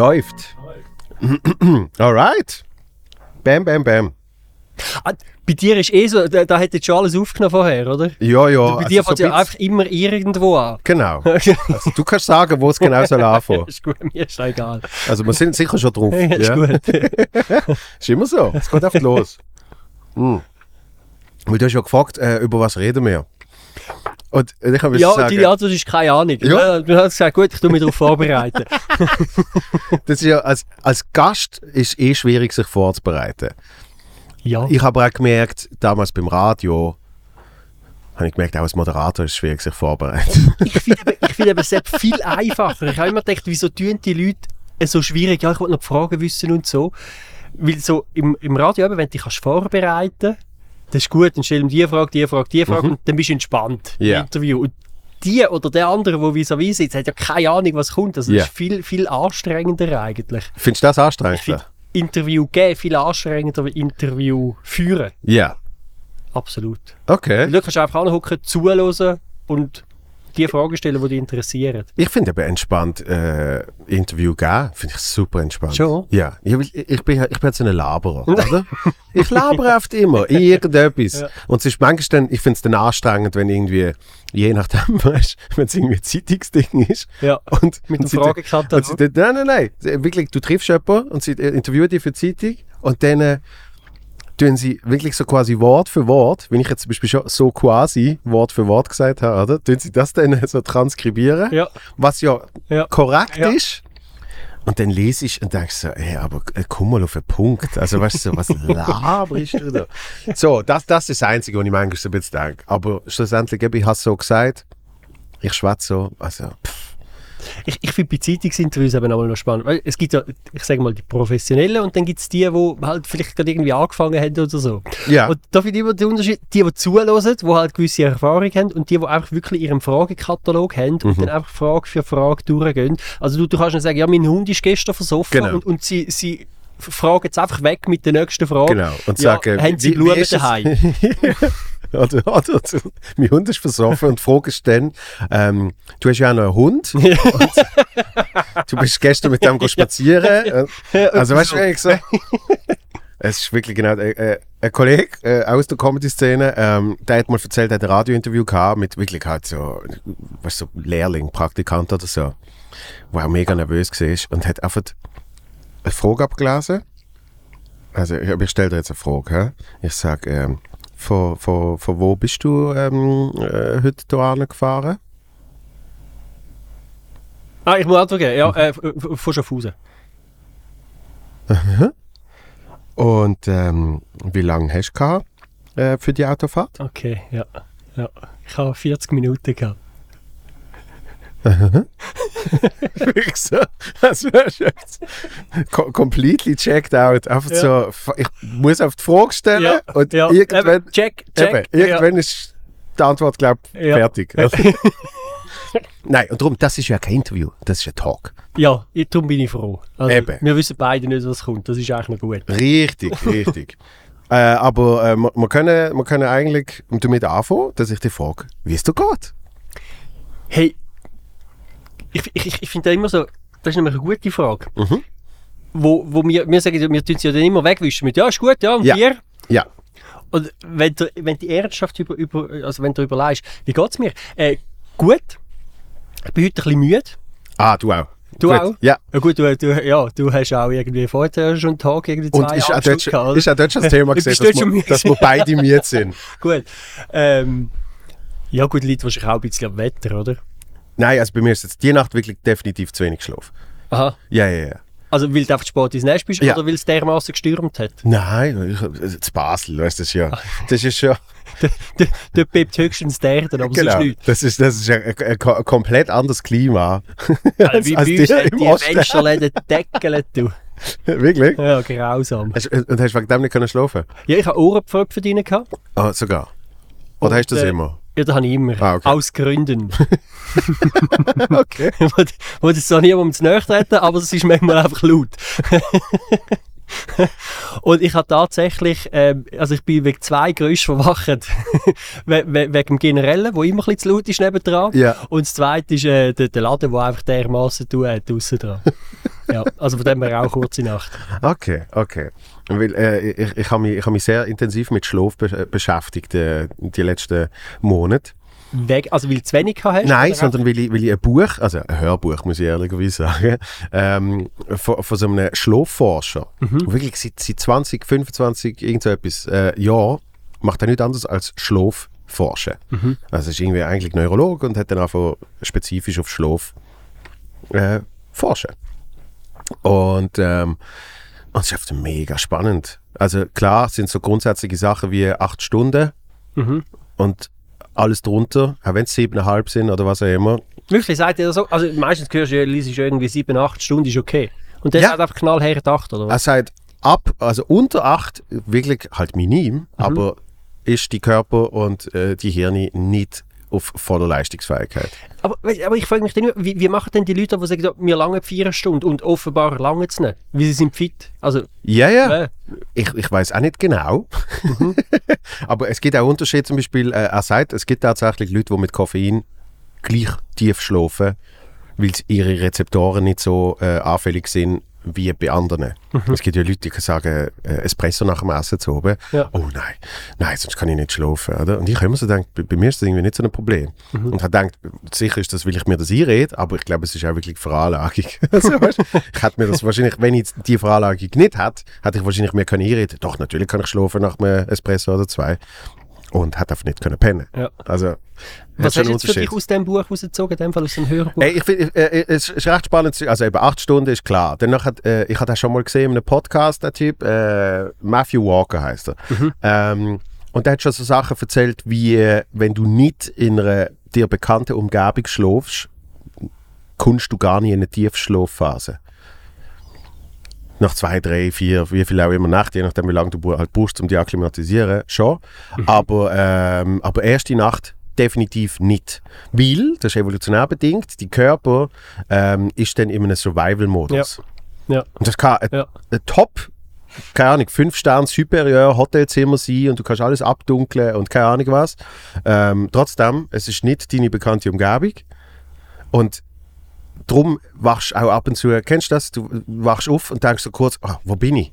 Läuft. Alright. Bam, bam, bam. Bei dir ist eh so, da, da hat jetzt schon alles aufgenommen vorher, oder? Ja, ja. bei dir also fängt so ja ein einfach immer irgendwo an. Genau. Also, du kannst sagen, wo es genau soll anfangen. ist gut, mir ist egal. Also wir sind sicher schon drauf. ist ja. gut. Ist immer so. Es geht einfach los. Mhm. Weil du hast ja gefragt, äh, über was reden wir. Und ich habe ja, sagen, deine Antwort ist keine Ahnung. Ja. Du hast gesagt, gut, ich tue mich darauf vorbereiten. das ist ja, als, als Gast ist eh schwierig, sich vorzubereiten. Ja. Ich habe auch gemerkt, damals beim Radio, habe ich gemerkt, auch als Moderator ist es schwierig, sich vorzubereiten. ich finde eben, ich finde eben selbst viel einfacher. Ich habe immer gedacht, wieso tun die Leute es so schwierig? Ja, ich wollte noch die Fragen wissen und so. Weil so im, im Radio, eben, wenn du dich kannst vorbereiten das ist gut, dann stell ihm die Frage, die Frage, die Frage und dann bist du entspannt Ja. im Interview. Und die oder der andere, der vis-à-vis sitzt, hat ja keine Ahnung, was kommt. Also Ja. das ist viel, viel anstrengender eigentlich. Findest du das Ich anstrengend? finde Interview geben viel anstrengender Interview führen. Ja. Absolut. Okay. Du kannst einfach anhocken, zuhören und die Fragen stellen, die dich interessieren. Ich finde eben entspannt äh, Interview geben, finde ich super entspannt. Schon? Ja. Ich, ich, bin, ich bin jetzt ein Laberer, oder? Ich labere oft immer, irgendetwas. Ja. Und es ist manchmal dann, ich finde es dann anstrengend, wenn irgendwie, je nachdem, weißt wenn es irgendwie ein Zeitungsding ist. Ja. Und, Mit Fragekatalog. und sie- Nein, nein, nein. Wirklich, du triffst jemanden und sie interviewen dich für die Zeitung und dann äh, tun sie wirklich so quasi Wort für Wort, wenn ich jetzt zum Beispiel schon so quasi Wort für Wort gesagt habe, oder? Tun sie das dann so transkribieren, Ja. was ja, Ja. korrekt Ja. ist. Und dann lese ich und denke so, hey, aber äh, komm mal auf den Punkt. Also weißt du, so, was laberst du da? So, das, das ist das Einzige, was ich manchmal so ein bisschen denke. Aber schlussendlich, ich habe es so gesagt, ich schwätze so, also pff, Ich, ich finde bei Zeitungsinterviews eben auch noch spannend. Weil es gibt ja, ich sage mal, die Professionellen und dann gibt es die, die halt vielleicht gerade irgendwie angefangen haben oder so. ja. Und da finde ich immer den Unterschied, die, die zuhören, die halt gewisse Erfahrung haben und die, die einfach wirklich ihren Fragekatalog haben Mhm. und dann einfach Frage für Frage durchgehen. Also du, du kannst nicht sagen, ja, mein Hund ist gestern versoffen Genau. und, und sie, sie fragen jetzt einfach weg mit der nächsten Frage. Genau. Und ja, sagen, haben sie Blumen daheim? oder, oder, oder, mein Hund ist versoffen und fragst dann, ähm, du hast ja auch noch einen Hund und du bist gestern mit dem spazieren. Also weißt du, wie ich so, es ist wirklich genau, äh, äh, ein Kollege äh, aus der Comedy-Szene, ähm, der hat mal erzählt, er hat ein Radiointerview gehabt mit wirklich halt so, weißt du, so Lehrling, Praktikant oder so, wo er mega nervös war und hat einfach eine Frage abgelesen. Also ich, ich stelle dir jetzt eine Frage. Hä? Ich sage, ähm, von, von, von wo bist du ähm, äh, heute hierher gefahren? ah, ich muss Antwort geben. Ja, äh, von Schaffhausen. Und ähm, wie lange hast du gehabt, äh, für die Autofahrt? Okay, ja. ja. Ich habe 40 Minuten gehabt. So, das wärst jetzt co completely checked out. Einfach Ja. so, ich muss auf die Frage stellen Ja, und ja. irgendwann, check, check. eben, irgendwann ist die Antwort, glaube ich, Ja. fertig. Nein, und darum, das ist ja kein Interview, das ist ein Talk. Ja, ich, darum bin ich froh. Also, Eben. Wir wissen beide nicht, was kommt. Das ist eigentlich noch gut. Richtig, richtig. äh, aber äh, wir, wir, können, wir können eigentlich damit anfangen, dass ich dich frage, wie es dir geht. Hey, ich, ich, ich, finde das immer so, das ist nämlich eine gute Frage. Mhm. Wo, wo wir, wir sagen, wir tun sie ja dann immer wegwischen mit, ja, ist gut, ja, und Ja. dir? Ja. Und wenn du, wenn die Ernsthaft über, über, also wenn du überlegst, wie geht es mir? Äh, gut. Ich bin heute ein bisschen müde. Ah, du auch. Du Gut. auch? Ja. Ja gut, du, du, ja, du hast auch irgendwie vorher schon einen Tag irgendwie Und zwei ist auch, dort, schon- ist auch dort schon das Thema gesehen, dass, wir, dass wir beide müde sind. Gut. Ähm, ja gut, liegt wahrscheinlich auch ein bisschen am Wetter, oder? Nein, also bei mir ist jetzt die Nacht wirklich definitiv zu wenig geschlafen. Aha. Ja, ja, ja. Also weil du einfach spät ins Nest bist Ja. oder weil es dermaßen gestürmt hat? Nein, ich, zu Basel, weißt du das ja. Das ist ja, Dort bebt höchstens der aber genau, sonst nichts. das ist, das ist ein, ein, ein komplett anderes Klima. Also, wie bei uns hat die. Fensterläden deckelt, du. Wirklich? Ja, grausam. Hast, und hast du wegen dem nicht können schlafen? Ja, ich habe Ohrenpfropfen drin gehabt. Ah, sogar. Oder Und, hast du das äh, immer? Ja, das habe ich immer. Ah, okay. Aus Gründen. okay. wo, wo das so niemandem zu nahe treten, aber es ist manchmal einfach laut. und ich habe tatsächlich, ähm, also ich bin wegen zwei Geräuschen verwacht. We we wegen dem Generellen, wo immer ein bisschen zu laut ist nebendran. Ja. Und das zweite ist äh, der, der Laden, der einfach dermaßen tun hat, draussen dran. ja, also von dem her auch kurze Nacht. Okay, okay. Weil, äh, ich ich habe mich, ich hab mich sehr intensiv mit Schlaf be beschäftigt äh, die letzten Monate. Weg, also weil du zu wenig hast? Nein, sondern weil ich, weil ich ein Buch, also ein Hörbuch, muss ich ehrlicherweise sagen, ähm, von, von so einem Schlafforscher, Mhm. wirklich seit, seit 20, 25, irgend so etwas äh, Jahren macht er nichts anderes als Schlafforschen. Mhm. Also er ist irgendwie eigentlich Neurologe und hat dann einfach spezifisch auf Schlaf äh, forschen. Und, ähm, und es ist einfach mega spannend. Also klar sind so grundsätzliche Sachen wie acht Stunden Mhm. und alles drunter, auch wenn es siebeneinhalb sind oder was auch immer. Wirklich, sagt ihr das so? Also meistens hörst du ja, liest du irgendwie 7, 8 Stunden, ist okay. Und das Ja. hat einfach knallhart 8, oder Er was? sagt ab, also unter acht, wirklich halt minim, aber ist die Körper und äh, die Hirne nicht auf voller Leistungsfähigkeit. Aber, aber ich frage mich dann immer, wie, wie machen denn die Leute, die sagen, wir langen vier Stunden und offenbar langen es nicht? Wie sie sind fit. Also, Ja, ja. äh, Ich, ich weiß auch nicht genau. Aber es gibt auch Unterschiede. Zum Beispiel, äh, er sagt, es gibt tatsächlich Leute, die mit Koffein gleich tief schlafen, weil ihre Rezeptoren nicht so äh, anfällig sind wie bei anderen. Es gibt ja Leute, die sagen, äh, Espresso nach dem Essen zu oben. Ja. Oh nein, nein, sonst kann ich nicht schlafen. Oder? Und ich habe immer so gedacht, bei, bei mir ist das irgendwie nicht so ein Problem. Und habe gedacht, sicher ist das, weil ich mir das einrede, aber ich glaube, es ist auch wirklich Veranlagung. also, weißt, ich hätte mir das wahrscheinlich, wenn ich die Veranlagung nicht hätte, hätte ich wahrscheinlich mir können einreden Doch, natürlich kann ich schlafen nach einem Espresso oder zwei. Und hätte einfach nicht können pennen. Ja. Also, was hat hast du jetzt für dich aus dem Buch rausgezogen, in dem Fall aus dem Hörbuch? Ey, ich find, äh, äh, es ist recht spannend. Also eben acht Stunden ist klar. Danach hat, äh, ich hatte das schon mal gesehen in einem Podcast, der Typ, äh, Matthew Walker heißt er. Ähm, und der hat schon so Sachen erzählt, wie wenn du nicht in einer dir bekannten Umgebung schläfst, kommst du gar nicht in eine Tiefschlafphase. Nach zwei, drei, vier, wie viel auch immer Nacht, je nachdem, wie lange du halt brauchst, um dich akklimatisieren, schon. Aber, ähm, aber erste Nacht definitiv nicht. Weil, das ist evolutionär bedingt, die Körper ähm, ist dann in einem Survival-Modus. Ja. Und das kann ein, Ja. ein Top, keine Ahnung, 5 Sterne superior Hotelzimmer sein und du kannst alles abdunkeln und keine Ahnung was. Ähm, trotzdem, es ist nicht deine bekannte Umgebung. Und darum wachst du auch ab und zu, kennst du das? Du wachst auf und denkst so kurz, ah, wo bin ich?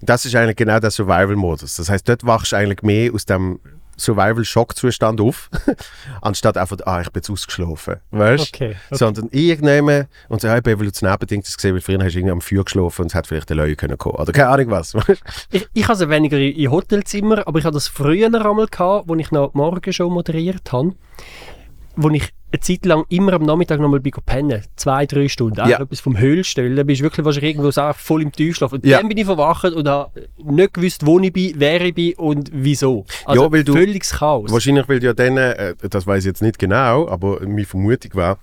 Das ist eigentlich genau der Survival-Modus. Das heißt, dort wachst du eigentlich mehr aus dem Survival-Schock-Zustand auf, anstatt einfach, ah, ich bin jetzt ausgeschlafen. Weißt Okay, okay. Sondern irgendjemand, und so, bin evolutionär bedingt das gesehen, weil früher hast du irgendwie am Feuer geschlafen und es hat vielleicht eine Löwe können kommen. Oder keine Ahnung was. Ich, ich habe es weniger in, in Hotelzimmer, aber ich hatte das früher einmal gehabt, wo ich noch die Morgenshow moderiert habe, wo ich eine Zeit lang immer am Nachmittag noch mal bin pennen. Zwei, drei Stunden. Auch Ja. etwas vom Höhlstellen. Da bist du wirklich wahrscheinlich irgendwo so voll im Tiefschlaf. Und Ja. dann bin ich verwacht und habe nicht gewusst, wo ich bin, wer ich bin und wieso. Also Ja, weil du- völliges Chaos. Wahrscheinlich, weil du ja dann, äh, das weiß ich jetzt nicht genau, aber meine Vermutung war,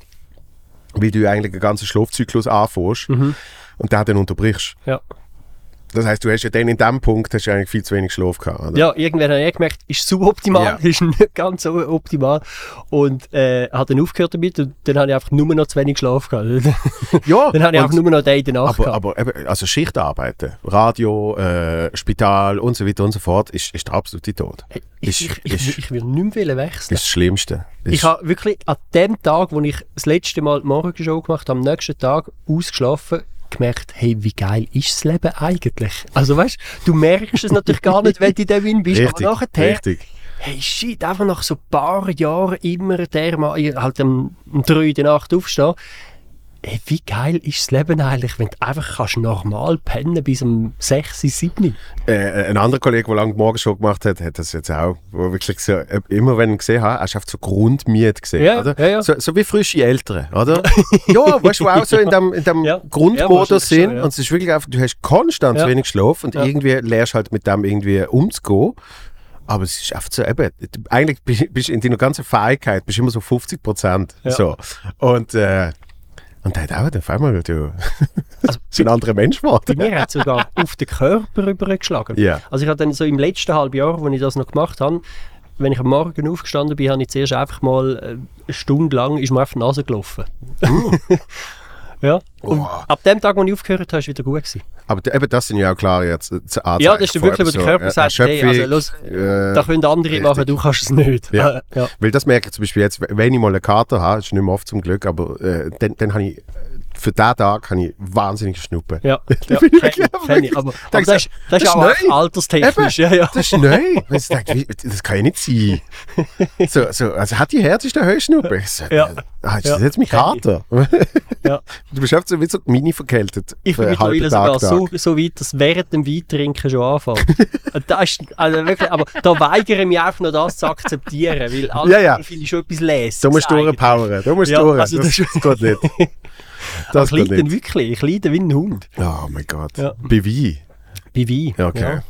weil du eigentlich einen ganzen Schlafzyklus anfährst und den dann unterbrichst. Ja. Das heißt, du hast ja dann in dem Punkt hast du eigentlich viel zu wenig Schlaf gehabt. Oder? Ja, irgendwann habe ich gemerkt, ist suboptimal, Ja. ist nicht ganz so optimal. Und äh, habe dann aufgehört damit und dann habe ich einfach nur noch zu wenig Schlaf gehabt. ja dann habe ich einfach nur noch den in der Nacht aber, gehabt. aber also Schichtarbeiten, Radio, äh, Spital und so weiter und so fort, ist, ist der absolute Tod. Ich, ist- ich, ich, ist- ich will nicht mehr wechseln. Das ist das Schlimmste. Das Ich ist- habe wirklich an dem Tag, wo ich das letzte Mal die Morgenshow gemacht habe, am nächsten Tag ausgeschlafen, gemerkt, hey, wie geil ist das Leben eigentlich? Also weißt du, merkst es natürlich gar nicht, wenn du in dem Win bist, richtig, aber nachher, richtig. hey shit, einfach nach so ein paar Jahren immer der mal halt um, um drei in der Nacht aufstehen. Hey, wie geil ist das Leben eigentlich, wenn du einfach kannst normal pennen bis um 6, 7? Äh, ein anderer Kollege, der lange die Morgenshow gemacht hat, hat das jetzt auch, wo wirklich so, äh, immer wenn ich gesehen habe, hast du einfach so Grundmiete gesehen, Ja, oder? ja, ja. So, so wie frische Eltern, oder? ja, weißt du, auch so in dem, in dem Grundmodus sind schon, und es ist wirklich einfach, du hast konstant zu wenig Schlaf und irgendwie lernst halt mit dem irgendwie umzugehen. Aber es ist einfach so, eben, du- eigentlich bist bist in deiner ganzen Fähigkeit bist du immer so 50 Prozent. Ja. So. Und, äh, und der hat auch auf einmal, du, Also, so ein anderer Mensch Bei geworden. mir hat es sogar auf den Körper übergeschlagen. Ja. Also ich habe dann so im letzten halben Jahr, als ich das noch gemacht habe, wenn ich am Morgen aufgestanden bin, habe ich zuerst einfach mal äh, eine Stunde lang ist mir einfach die Nase gelaufen. ja. Und Oh. ab dem Tag, wo ich aufgehört habe, ist es wieder gut gewesen. Aber eben, das sind ja auch klare jetzt, äh, Anzeichen Ja, das ist wirklich, wo der so, Körper äh, sagt, hey, also los, äh, da können andere richtig. machen, du kannst es nicht. Ja. Ja. Weil das merke ich zum Beispiel jetzt, wenn ich mal eine Karte habe, ist nicht mehr oft zum Glück, aber äh, dann, dann habe ich, für diesen Tag habe ich wahnsinnig Schnuppen. Ja, ja kenn kenn ich. Aber, aber das, ist, das ist das auch ist neu. alterstechnisch. Ja, ja. Das ist neu. Ich denke, das kann ja nicht sein. So, so, also hat die härteste Heuschnuppe? Ich so, Ja. äh, Ah, ist Ja. das jetzt mein. Kater? Ja. Du bist einfach so wie so mini verkältet. Ich bin mittlerweile sogar so, so weit, dass während dem Weintrinken schon anfängt. Das ist, also wirklich, aber da weigere ich mich einfach noch das zu akzeptieren, weil Alkohol Ja, ja. finde ich schon etwas Lässiges. Du musst durchpowern. Du musst Ja, durch. also das- das geht nicht. Das ich leide wirklich, ich leide wie ein Hund. Oh mein Gott. Ja. Bei Wein? Bei. Ja, Okay. Ja.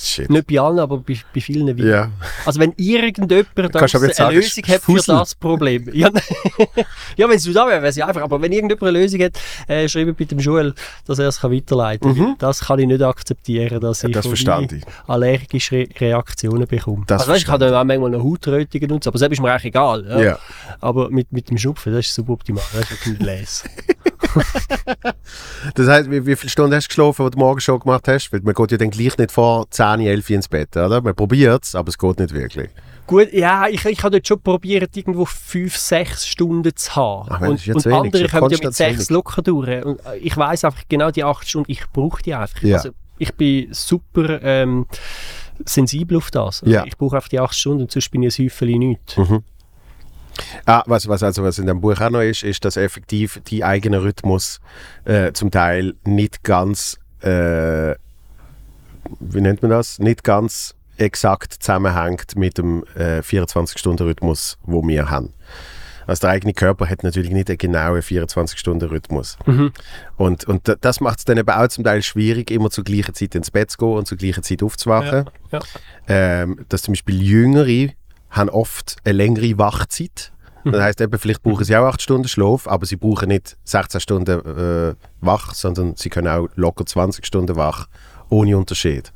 Shit. Nicht bei allen, aber bei, bei vielen Weinen. Ja. Also wenn irgendjemand eine sagen, Lösung hat für das Problem. Ja, ja wenn es so da wäre, wäre es ja einfach. Aber wenn irgendjemand eine Lösung hat, äh, schreibe bitte dem Joel, dass er es kann weiterleiten kann. Das kann ich nicht akzeptieren, dass ich Mhm. das ich. allergische Re Reaktionen bekomme. Das also weißt, ich verstand dann auch manchmal noch Hautrötungen und so, aber das ist mir eigentlich egal. Ja. Ja. Aber mit, mit dem Schnupfen, das ist suboptimal. Das ist nicht les. Das heißt, wie, wie viele Stunden hast du geschlafen, die du morgen schon gemacht hast? Weil man geht ja dann gleich nicht vor 10, 11 ins Bett, oder? Man probiert es, aber es geht nicht wirklich. Gut, ja, ich, ich habe dort schon probiert, irgendwo fünf, sechs Stunden zu haben. Ach, und und andere kommen ja mit sechs locker durch. Und äh, ich weiß einfach genau die acht Stunden, ich brauche die einfach. Ja. Also, ich bin super ähm, sensibel auf das. Also, Ja. Ich brauche einfach die acht Stunden und sonst bin ich ein Häufchen nichts. Ah, was, was, also, was in dem Buch auch noch ist, ist, dass effektiv die eigene Rhythmus äh, zum Teil nicht ganz, äh, wie nennt man das? Nicht ganz exakt zusammenhängt mit dem äh, 24-Stunden-Rhythmus, wo wir haben. Also der eigene Körper hat natürlich nicht einen genauen 24-Stunden-Rhythmus. Und, und da- das macht es dann eben auch zum Teil schwierig, immer zur gleichen Zeit ins Bett zu gehen und zur gleichen Zeit aufzuwachen. Ja. Ähm, dass zum Beispiel Jüngere haben oft eine längere Wachzeit. Das heißt eben, vielleicht brauchen sie auch 8 Stunden Schlaf, aber sie brauchen nicht 16 Stunden äh, wach, sondern sie können auch locker 20 Stunden wach, ohne Unterschied.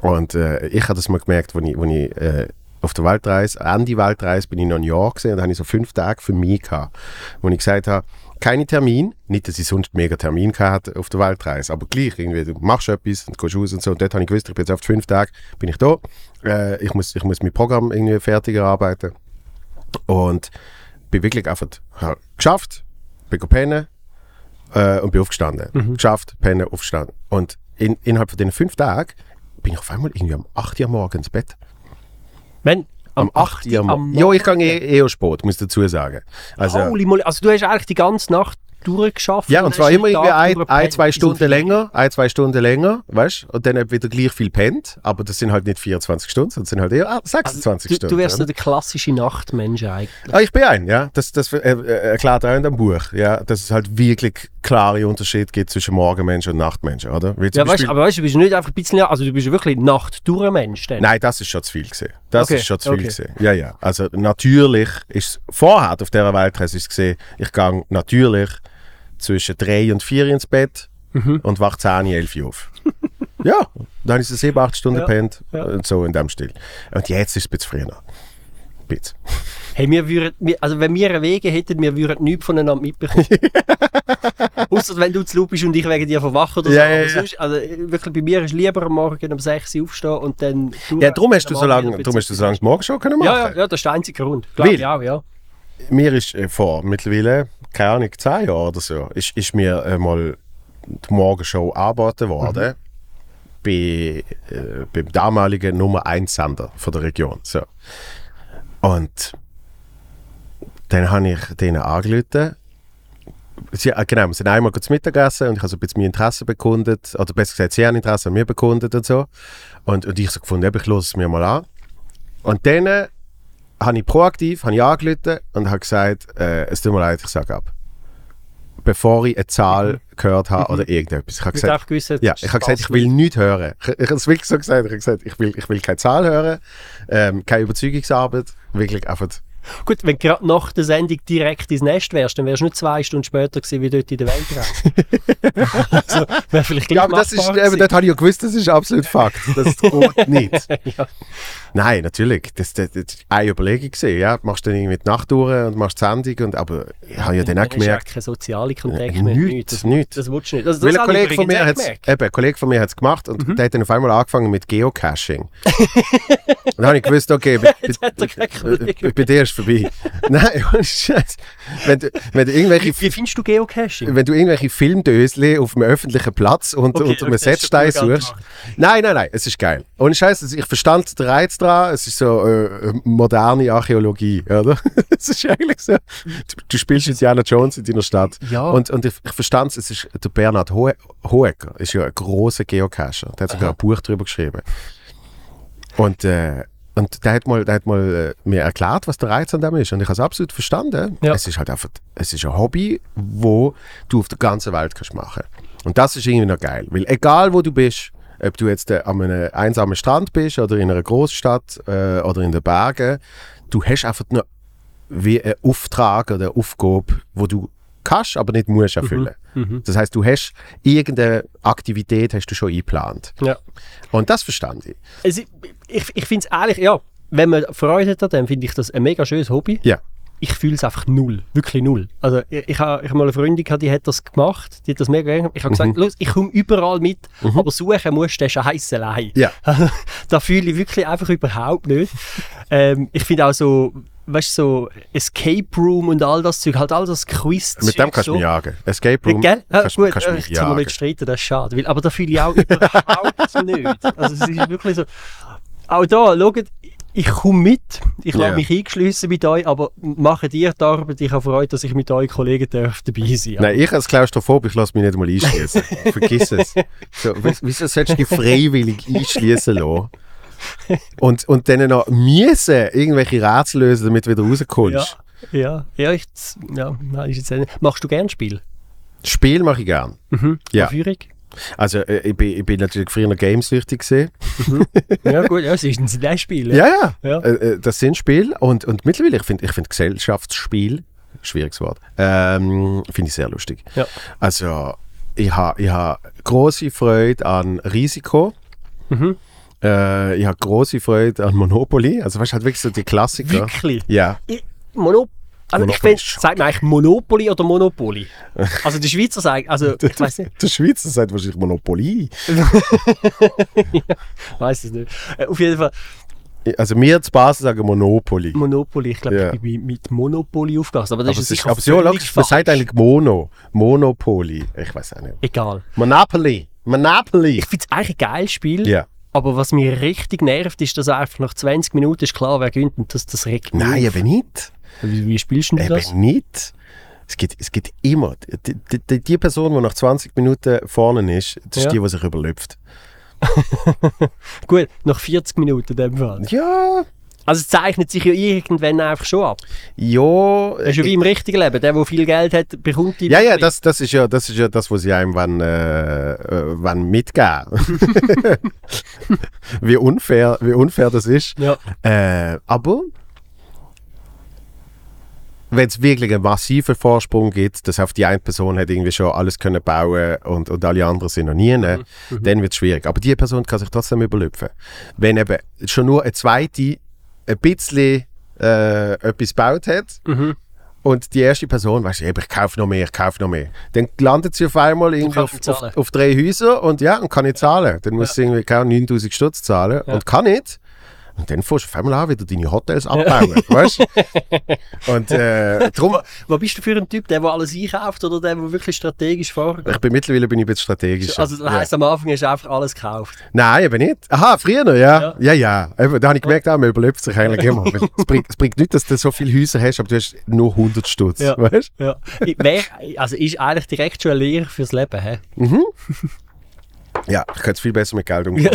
Und äh, ich habe das mal gemerkt, als ich, als ich äh, auf der Weltreise, Ende Weltreise bin ich noch ein Jahr gesehen und habe ich so fünf Tage für mich gehabt, wo ich gesagt habe, keine Termin, nicht, dass ich sonst mega Termin hatte auf der Weltreise, aber gleich, irgendwie, du machst etwas und gehst raus und so. Und dort habe ich gewusst, ich bin jetzt auf fünf Tage, bin ich da, äh, ich, muss, ich muss mein Programm irgendwie fertig erarbeiten und bin wirklich einfach geschafft, bin pennen äh, und bin aufgestanden. Geschafft, pennen, aufgestanden. Und in, innerhalb von diesen fünf Tagen bin ich auf einmal irgendwie um 8 Uhr morgens ins Bett. Wenn, Am 8 Uhr morgens. Ja, ich gehe eh, eher spät, muss ich dazu sagen. Also, Holy moly, also du hast eigentlich die ganze Nacht durchgeschafft. ja, und zwar immer irgendwie ein, ein, zwei Stunden länger, ein, zwei Stunden länger, weißt Und dann wieder gleich viel pennt, aber das sind halt nicht 24 Stunden, sondern sind halt eher ah, 26 Du, Stunden. du wärst oder? der klassische Nachtmensch eigentlich. Ah, ich bin ein, ja. Das, das äh, äh, erklärt auch in dem Buch, ja, dass es halt wirklich klare Unterschiede gibt zwischen Morgenmenschen und Nachtmenschen, oder? Wie Ja, weißt, aber weißt du, du bist nicht einfach ein bisschen, also du bist wirklich Nacht durch ein Mensch. Dann. Nein, das ist schon zu viel gesehen. Das Okay, ist schon zu viel okay. gesehen. Ja, ja. Also natürlich ist vorher auf dieser Weltreise ist gesehen, ich gehe natürlich zwischen 3 und 4 ins Bett Mhm. und wach 10, 11 Uhr auf. ja, dann ist es 7, 8 Stunden Ja, gepennt ja. und so in dem Stil. Und jetzt ist es ein bisschen früher. Bisschen. Hey, wir würden, also wenn wir einen Wege hätten, wir würden nichts voneinander mitbekommen. Ausser wenn du zu laut bist und ich wegen dir verwache oder so. Ja, ja, sonst, also wirklich bei mir ist lieber am Morgen um 6 Uhr aufstehen und dann... Ja, darum hast du so lange, darum hast du so lange das Morgenshow können machen. Ja, ja, ja, das ist der einzige Grund. Glaube ich auch, ja. mir ist äh, vor mittlerweile, keine Ahnung, 10 Jahren oder so, ist, ist mir mal die Morgenshow angeboten worden. Bei, äh, beim damaligen Nummer 1 Sender von der Region. So. Und dann habe ich denen angerufen. Sie, äh, genau, wir sind einmal zu Mittagessen und ich habe so ein bisschen mein Interesse bekundet, oder besser gesagt, sie haben Interesse an mir bekundet und so. Und, und ich so gefunden, ich höre es mir mal an. Und dann habe ich proaktiv habe ich angerufen und habe gesagt, äh, es tut mir leid, ich sage ab. Bevor ich eine Zahl gehört habe oder irgendetwas. Ich habe gesagt, gewusst, ja, ich habe gesagt, ich will nichts hören. Ich, ich habe es wirklich so gesagt. Ich habe gesagt, ich will, ich will keine Zahl hören, ähm, keine Überzeugungsarbeit, wirklich einfach Gut, wenn du gerade nach der Sendung direkt ins Nest wärst, dann wärst du nicht zwei Stunden später gewesen, wie dort in der Weltraum. also, wäre vielleicht Ja, aber das ist, eben, dort habe ich ja gewusst, das ist absolut Fakt. Das geht nicht. ja. Nein, natürlich. Das, das, das ist eine Überlegung gesehen. Ja, du machst dann irgendwie die Nacht durch und machst die Sendung. Und, aber ich habe ja dann auch gemerkt, keine soziale Kontakte Äh, mehr. nichts, Das, nichts. das willst du nicht. Also, Weil das ein Kollege von mir hat's, eben, ein Kollege von mir hat es gemacht und Mhm. der hat dann auf einmal angefangen mit Geocaching. und dann habe ich gewusst, okay, bei, bei, bei, bei dir ist vorbei. Nein, Scheiß. Wenn du, wenn du irgendwelche Wie findest du Geocaching? wenn du irgendwelche Filmdösli auf einem öffentlichen Platz und Okay, unter einem okay, Setzstein suchst. Nein, nein, nein, es ist geil. Ohne Scheiß, ich verstand den Reiz dran. Es ist so äh, moderne Archäologie, oder? es ist eigentlich so. Du, du spielst Indiana Jones in deiner Stadt. Ja. Und, und ich, ich verstand es, es ist der Bernhard Hoe- Hoeker, ist ja ein großer Geocacher. Der hat sogar ein Buch darüber geschrieben. Und, äh, und der hat mal, der hat mal äh, mir erklärt, was der Reiz an dem ist. Und ich habe es absolut verstanden. Ja. Es ist halt einfach, es ist ein Hobby, wo du auf der ganzen Welt kannst machen. Und das ist irgendwie noch geil. Weil egal wo du bist, ob du jetzt äh, an einem einsamen Strand bist oder in einer Großstadt äh, oder in den Bergen, du hast einfach nur wie einen Auftrag oder eine Aufgabe, wo du kannst, aber nicht musst erfüllen. Mhm. Das heißt, du hast irgendeine Aktivität hast du schon eingeplant. Ja. Und das verstand ich. Also, ich ich finde es ehrlich, ja, wenn man Freude hat an dem, finde ich das ein mega schönes Hobby. Ja. Ich fühle es einfach null, wirklich null. Also ich, ich habe ich hab mal eine Freundin gehabt, die hat das gemacht, die hat das mega gerne. Ich habe gesagt, los, ich komme überall mit, aber suchen musst du den Scheiß allein. Ja. da fühle ich wirklich einfach überhaupt nicht. ähm, ich finde auch so, weißt du, so Escape Room und all das Zeug, halt all das Quiz. Mit dem kannst du mich jagen. Escape Ja, Room gell? Ja, kannst, gut, kannst du mich jetzt wir jagen. nicht streiten, das ist schade. Weil, aber da fühle ich auch überhaupt nicht. Also es ist wirklich so. Auch da, schaut, ich komme mit, ich lasse Ja. mich eingeschliessen mit euch, aber mache dir die Arbeit. Ich habe Freude, dass ich mit euch Kollegen darf dabei sein Nein, ich als Klaustrophob, ich lasse mich nicht einmal einschließen. Vergiss es. So, wieso wieso sollst du dich freiwillig einschließen lassen? Und, und dann noch müssen irgendwelche Rätsel lösen, damit du wieder Ja, rauskommst. ja, ja, ich, ja nein, ist jetzt nicht. Machst du gern Spiel? Spiel mache ich gern. Mhm. Ja. Führung? Also äh, ich, bin, ich bin natürlich früher noch Games-süchtig gewesen. Ja, gut, ja, es ist ein ein Spiel. Ja, ja. Ja. Äh, äh, das sind Spiele und, und mittlerweile, ich finde ich find Gesellschaftsspiel, schwieriges Wort, ähm, finde ich sehr lustig. Ja. Also ich habe ich ha große Freude an Risiko. Mhm. Äh, ich habe große Freude an Monopoly. Also weißt du, halt wirklich so die Klassiker. Wirklich? Ja. Ich, Monop also ich finde, sagt man eigentlich Monopoly oder Monopoly? Also die Schweizer sagen, also ich weiß nicht, Der Schweizer sagt wahrscheinlich Monopoly. weiß es nicht. Äh, auf jeden Fall Also wir zu Basel sagen Monopoly. Monopoly, ich glaube, Ja. ich bin mit Monopoly aufgewachsen, aber das aber ist es ist, sicher aber so, logisch, man sagt eigentlich Mono. Monopoly. Ich weiß auch nicht. Egal. Monopoly. Monopoly. Ich finde es eigentlich ein geiles Spiel, Ja. Aber was mich richtig nervt, ist, dass einfach nach 20 Minuten ist klar, wer gönnt und das, das regt mich Nein, auf. eben nicht. Wie, wie spielst du denn das? Eben nicht. Es gibt, es gibt immer, die, die, die, Person, die nach 20 Minuten vorne ist, das ist Ja. die, die sich überlüpft. Gut, nach 40 Minuten in dem Fall. Ja, Also es zeichnet sich ja irgendwann einfach schon ab. ja. Das ist ja wie im richtigen Leben. Der, der viel Geld hat, bekommt die Ja, ja, das, das, ist ja, das ist ja das, was sie einem wann, äh, äh, wann mitgeben. wie, unfair, wie unfair das ist. Ja. Äh, aber wenn es wirklich einen massiven Vorsprung gibt, dass auf die eine Person hat irgendwie schon alles können bauen und, und alle anderen sind noch nie, ne, dann wird es schwierig. Aber die Person kann sich trotzdem überlüpfen. Wenn eben schon nur eine zweite ein bisschen äh, etwas gebaut hat Mhm. und die erste Person weiß, ich kaufe noch mehr, ich kaufe noch mehr, dann landet sie auf einmal irgendwie auf, auf, auf drei Häuser und ja, und kann nicht zahlen. Dann muss sie irgendwie keine 9000 Stutz zahlen Ja. und kann nicht. Und dann fährst du auf einmal an, wieder deine Hotels abbauen, weißt du? Und äh, darum, Was bist du für ein Typ? Der, der alles einkauft oder der, der wirklich strategisch vorgeht? ich bin mittlerweile bin ich ein bisschen strategisch. Also das heisst, am Anfang hast du einfach alles gekauft. Nein, eben nicht. Aha, früher, ja. Ja. Ja, ja. Eben, da habe ich gemerkt, ah, man überlebt sich eigentlich immer. Es, bringt, es bringt nicht, dass du so viele Häuser hast, aber du hast nur 100 Stutz, Ja. weißt Ja. Ich- also ist eigentlich direkt schon eine Lehre fürs Leben. He? Ja, ich könnte es viel besser mit Geld umgehen.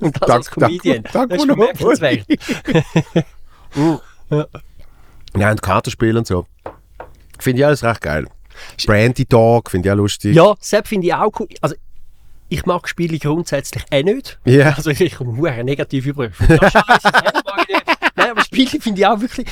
Und das Dank- Comedian. dank- dank das ist Monopoly. bemerkenswert. Ja, und Kartenspiele und so. Finde ich alles recht geil. Brandy Dog finde ich auch lustig. Ja, Sepp finde ich auch cool. Also, ich mag Spiele grundsätzlich eh nicht. Ja. Also ich komme sehr negativ über. Ich. Nein, aber Spiele finde ich auch wirklich...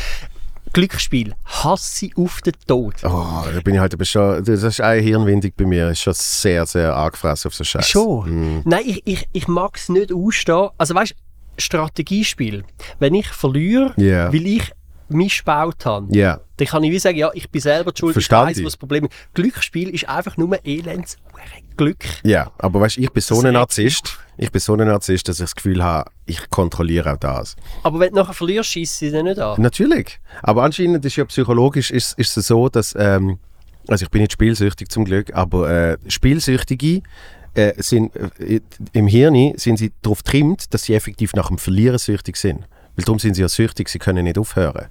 Glücksspiel hasse ich auf den Tod. Oh, da bin ich halt aber schon, das ist eine Hirnwindung bei mir, ist schon sehr, sehr angefressen auf so Scheiß. Schon? Mm. Nein, ich, ich, ich mag es nicht ausstehen. Also weißt Strategiespiel. Wenn ich verliere, Ja. weil ich missgebaut habe, Ja, dann kann ich wie sagen, ja, ich bin selber schuld, ich weiss, ich. was das Problem ist. Glücksspiel ist einfach nur elends Glück. ja, aber weißt ich bin so ein Narzisst, ich bin so ein Narzisst, dass ich das Gefühl habe, ich kontrolliere auch das. Aber wenn du nachher verlierst, schießt sie dann nicht an. Natürlich, aber anscheinend ist ja psychologisch ist, ist es so, dass, ähm, also ich bin nicht spielsüchtig zum Glück, aber äh, Spielsüchtige äh, sind, äh, im Hirn sind sie darauf trimmt, dass sie effektiv nach dem Verlieren süchtig sind. Weil darum sind sie ja süchtig, sie können nicht aufhören.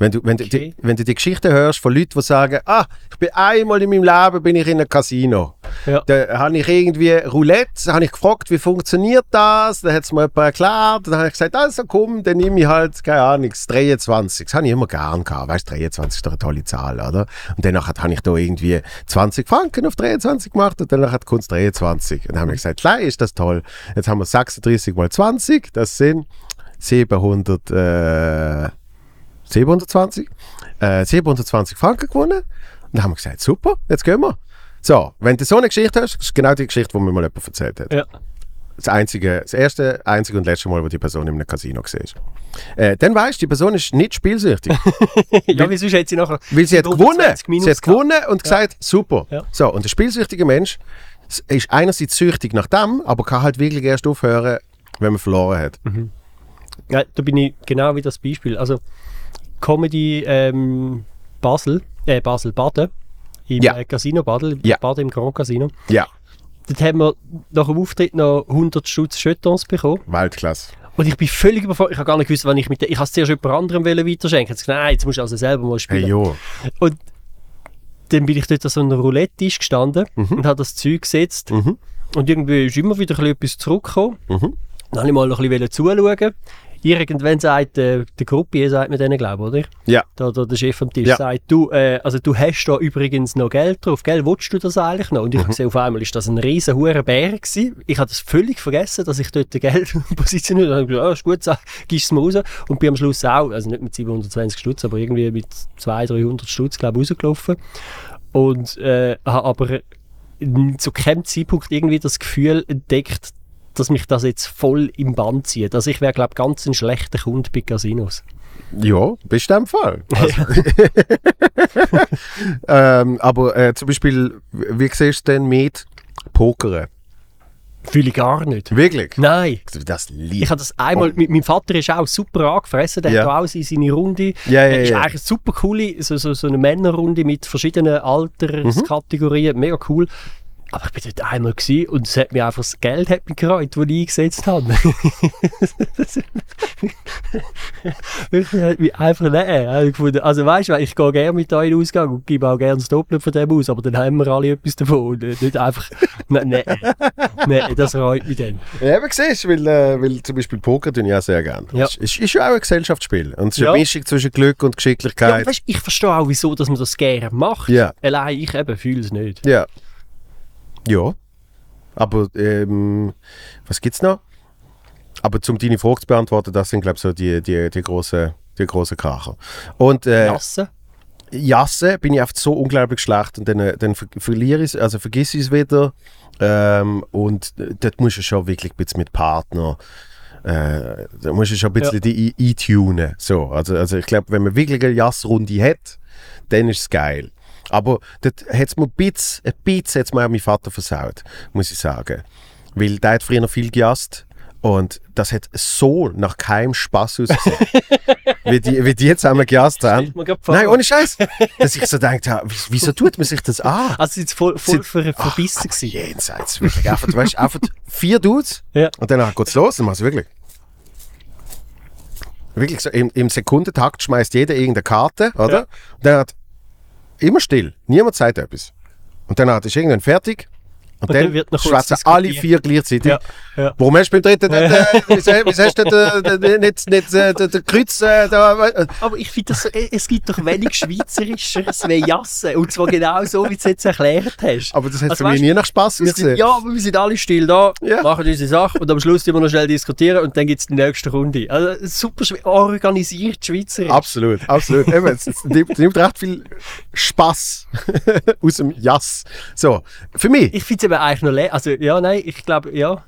Wenn du, wenn, du, Okay. die, wenn du die Geschichte hörst von Leuten, die sagen, ah, ich bin einmal in meinem Leben bin ich in einem Casino. Ja. Da habe ich irgendwie Roulette, habe ich gefragt, wie funktioniert das? Da hat es mir jemand erklärt. Dann habe ich gesagt, also komm, dann nehme ich halt, keine Ahnung, das 23. Das habe ich immer gern gehabt. Weißt du, 23 ist doch eine tolle Zahl, oder? Und danach habe ich da irgendwie 20 Franken auf 23 gemacht und danach hat Kunst 23. Und dann habe ich gesagt, klar ist das toll. Jetzt haben wir 36 mal 20, das sind 700, äh, 720, äh, 720 Franken gewonnen. Und dann haben wir gesagt, super, jetzt gehen wir. So, wenn du so eine Geschichte hast, ist genau die Geschichte, die mir mal jemand erzählt hat. Ja. Das einzige, das erste, einzige und letzte Mal, wo die Person in einem Casino gesehen. Äh, dann weißt du, die Person ist nicht spielsüchtig, ja, wie sonst hat sie nachher weil sie hat gewonnen. 120 Minus Sie hat gewonnen und gesagt, super. Ja. So, und der spielsüchtige Mensch ist einerseits süchtig nach dem, aber kann halt wirklich erst aufhören, wenn man verloren hat. Ja, da bin ich genau wie das Beispiel. Also Comedy ähm, Basel, äh, Basel Baden, im Ja. äh, Casino Baden, Ja. Baden im Grand Casino. Ja, Dort haben wir nach dem Auftritt noch 100 Stutz Jetons bekommen. Weltklasse. Und ich bin völlig überfordert. Ich habe gar nicht gewusst, wann ich mit der, Ich habe es zuerst jemand anderem weiterschenken. Ich habe gesagt, nein, jetzt musst du also selber mal spielen. Hey, jo. Und dann bin ich dort an so einem Roulette-Tisch gestanden und habe das Zeug gesetzt. Mhm. Und irgendwie ist immer wieder ein bisschen etwas zurückgekommen. Mhm. Dann habe ich mal ein bisschen zuschauen. Irgendwann sagt äh, der Gruppe, sagt mir denen, glaube oder? Ja. Da, da, der Chef vom Tisch Ja. sagt, du, äh, also du hast da übrigens noch Geld drauf, gell? Willst du das eigentlich noch? Und Mhm. ich habe gesehen, auf einmal ist das ein riesen hoher Bär gewesen. Ich habe das völlig vergessen, dass ich dort Geld positioniert habe. Ich habe gesagt, ah, ist gut, sag, gibst es mir raus. Und bin am Schluss auch, also nicht mit 720 Stutz, aber irgendwie mit 200, 300 Stutz, glaube ich, rausgelaufen. Und äh, habe aber zu keinem Zeitpunkt irgendwie das Gefühl entdeckt, dass mich das jetzt voll im Band zieht. Also ich wäre, glaube ich, ganz ein schlechter Kunde bei Casinos. Ja, bist du dem Fall. Also, ähm, aber äh, zum Beispiel, wie siehst du denn mit Pokern? Fühle ich gar nicht. Wirklich? Nein. Das lieb. Ich habe das einmal, mit, mein Vater ist auch super angefressen, der Ja. hat auch seine, seine Runde. Ja, ja, Äh, ist ja. eigentlich eine super coole, so, so, so eine Männerrunde mit verschiedenen Alterskategorien, mega cool. Aber ich bin dort einmal gewesen und es hat mir einfach das Geld hat mich gereut, das ich eingesetzt habe. Wirklich hat mich einfach habe ich gefunden. Also weißt du, ich gehe gerne mit euch in den Ausgang und gebe auch gerne das Doppelte von dem aus, aber dann haben wir alle etwas davon. Äh, nicht einfach, nein, nein, nein, das reut mich dann. Ja, aber siehst du, weil, äh, weil zum Beispiel Poker tun ich auch sehr gerne. Ja. Es ist, ist ja auch ein Gesellschaftsspiel. Und es ist Ja. eine Mischung zwischen Glück und Ja, Geschicklichkeit. aber weißt, ich verstehe auch, wieso dass man das gerne macht. Ja. Allein ich eben fühle es nicht. Ja. Ja. Aber ähm, was gibt's noch? Aber zum deine Frage zu beantworten, das sind glaube ich so die, die, die großen die großen Kracher. Und äh, Lassen. Jasse bin ich oft so unglaublich schlecht und dann, äh, dann ver verliere ich es, also vergiss ich es wieder. Ähm, und äh, dort musst du schon wirklich ein bisschen mit Partner, äh, da musst du schon ein bisschen Ja. die ein- eintunen. So, also, also ich glaube, wenn man wirklich eine Jassrunde hat, dann ist es geil. Aber dort hat es mir ein bisschen, ein bisschen hat's mir auch mein Vater versaut, muss ich sagen. Weil der hat früher noch viel gejasst und das hat so nach keinem Spaß ausgesehen. wie, die, wie die zusammen gejasst haben. mir grad vor. Nein, ohne Scheiß. Dass ich so denke, ja, wieso- wieso tut man sich das an? Also sind voll, voll Ach, verbissen gewesen. Jenseits, wirklich. Einfach, du weißt, einfach vier Dudes Ja. und dann geht es los und machst wirklich. Wirklich so, im, im Sekundentakt schmeißt jeder irgendeine Karte, oder? Ja. Und dann hat immer still, niemand sagt etwas. Und dann hat ist irgendwann fertig Und, Und dann dann, wird noch schwätzen alle vier gleichzeitig. Ja, ja. Warum hast du beim dritten äh, wieso, hast du den, nicht, nicht äh, den, Kreuz äh, da, äh, Aber ich finde, äh, es gibt doch wenig Schweizerischeres wie Jasse. Und zwar genau so, wie du es jetzt erklärt hast. Aber das hat Also für mich nie nach Spass ausgesehen. ja, aber wir sind alle still da, Ja. machen unsere Sache und am Schluss immer noch schnell diskutieren und dann gibt es die nächste Runde. Also super organisiert Schweizerisch. Absolut, absolut. Eben, es, es nimmt, nimmt recht viel Spass aus dem Jass. So, für mich. Ich finde eben eigentlich noch le Also ja, nein, ich glaube, ja.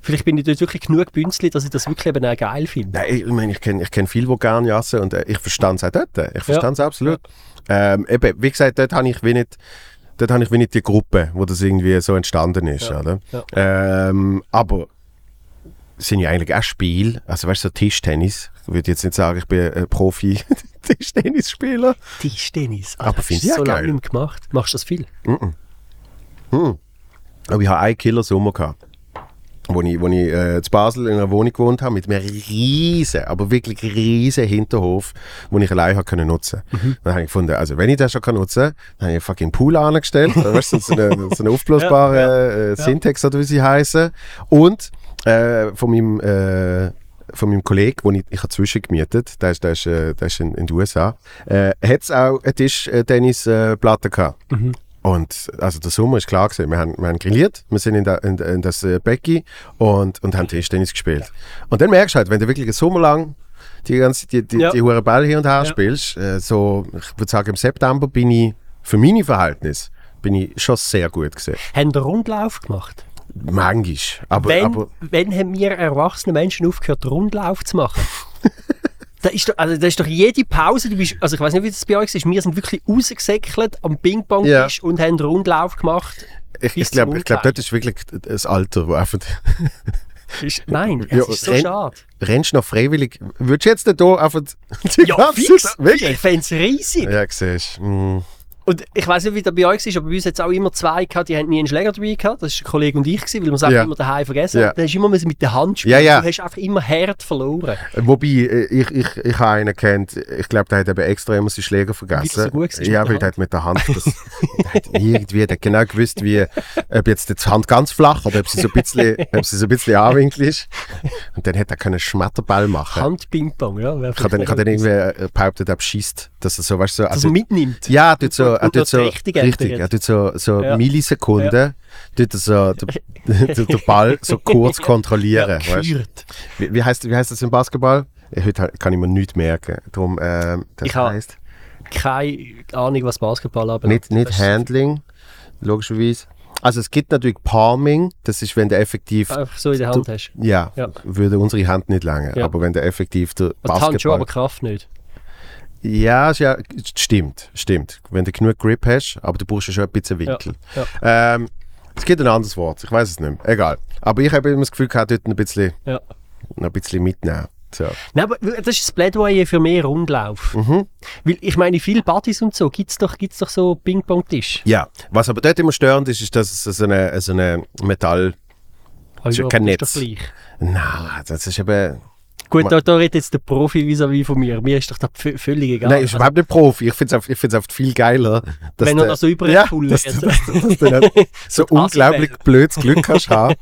Vielleicht bin ich dort wirklich genug bünzli, dass ich das wirklich eben auch geil finde. Nein, ich meine, ich kenne ich kenn viele, die gerne jassen und äh, ich verstand es auch dort. Ich verstand es absolut. Ähm, eben, wie gesagt, dort habe ich nicht, dort habe ich wie nicht die Gruppe, wo das irgendwie so entstanden ist. Ja, Oder? ja. Ähm, aber es sind ja eigentlich auch Spiele, also weißt du, so Tischtennis. Ich würde jetzt nicht sagen, ich bin ein Profi-Tischtennisspieler. Tischtennis. Aber Alter, find's hast du ja so lange geil. mehr gemacht. Machst du das viel? Hm. Aber ich habe einen Killer-Sommer gehabt. Wo ich, wo ich äh, zu Basel in einer Wohnung gewohnt habe, mit einem riesen, aber wirklich riesen Hinterhof, den ich allein habe können nutzen Dann habe ich gefunden, also wenn ich das schon kann nutzen kann, dann habe ich einen fucking Pool angestellt. Weißt du, so eine, so eine aufblasbare äh, Syntax oder wie sie heißen. Und äh, von meinem äh, von meinem Kollegen, wo ich, ich habe zwischengemietet, der ist, der ist, äh, der ist in, in den USA, äh, hat es auch eine Tisch-Tennis-Platte gehabt. Und also der Sommer ist klar gewesen. Wir haben, wir haben grilliert, wir sind in, der, in, in das äh, Becky und, und haben Tischtennis gespielt. Und dann merkst du halt, wenn du wirklich einen Sommer lang die ganze die, die, Ja. die hure Ball hier und her Ja. spielst, äh, so, ich würde sagen, im September bin ich, für meine Verhältnisse, bin ich schon sehr gut gesehen. Haben einen Rundlauf gemacht? Manchmal. Aber, wenn, aber wenn haben wir erwachsene Menschen aufgehört, Rundlauf zu machen? da, ist doch, also, da ist doch jede Pause, du bist, also ich weiß nicht, wie das bei euch ist, wir sind wirklich rausgesäckelt am Ping-Pong-Tisch und haben einen Rundlauf gemacht. ich, ich glaube, glaub, dort ist wirklich das Alter, wo einfach Ist, nein, es Ja, ist so renn- schade. rennst du noch freiwillig. Würdest du jetzt hier einfach die Ja, fix, ich fände es riesig. Ja, siehst mm. Und ich weiß nicht, wie das bei euch ist, aber bei uns hat es auch immer zwei gehabt, die haben nie einen Schläger dabei gehabt. Das war ein Kollege und ich, gewesen, weil wir es einfach Ja. immer daheim vergessen Ja. Dann hast du immer mit der Hand spielen. Ja, ja. Du hast einfach immer hart verloren. Wobei, äh, ich, ich, ich habe einen kennt, ich glaube, der hat eben extra immer seinen Schläger vergessen. Er so gut war ja, weil der hat mit der Hand das, irgendwie, der hat genau gewusst, wie, ob jetzt die Hand ganz flach oder ob sie so ein bisschen, ob sie so ein bisschen anwinkelt ist. Und dann hat er können Schmetterball machen. Hand-Ping-Pong, ja. Ich habe dann, dann irgendwie äh, behauptet, er beschießt, dass er so, weißt du, so, Dass er mitnimmt. ja, tut so, er tut so, richtig richtig, er tut so, so Ja. Millisekunden, tut er so, der, der Ball so kurz kontrollieren, Ja, du. Wie, wie, heißt, wie heißt das im Basketball? Ja, Heute ha- kann ich mir nichts merken. Darum, ähm, das Ich heißt Keine Ahnung, was Basketball aber nicht, nicht Handling, logischerweise. Also es gibt natürlich Palming, das ist, wenn du effektiv, Einfach so in der Hand hast. ja, Ja. würde unsere Hand nicht lange, Ja. aber wenn du effektiv der Also die Hand schon, aber Kraft nicht. Ja, ja, stimmt, stimmt. Wenn du genug Grip hast, aber du brauchst ja schon ein bisschen Winkel. Ja. Ähm, es gibt ein anderes Wort, ich weiß es nicht mehr. Egal. Aber ich habe immer das Gefühl gehabt, dort ein bisschen, Ja. ein bisschen mitnehmen. So. Nein, aber das ist das Plädoyer für mehr Rundlauf. Mhm. Weil ich meine, viele Partys und so gibt es doch, gibt's doch so Ping-Pong-Tisch. Ja, was aber dort immer störend ist, ist, dass es so eine, so eine Metall... Ist ja ja, kein das ist Netz. doch gleich. Nein, das ist eben... Gut, da, da redet jetzt der Profi vis-à-vis von mir. Mir ist doch das völlig egal. Nein, ist überhaupt nicht Profi. Ich finde es einfach, einfach viel geiler. Dass Wenn er noch so übrig ja, dass, dass, so unglaublich blödes Glück kannst haben.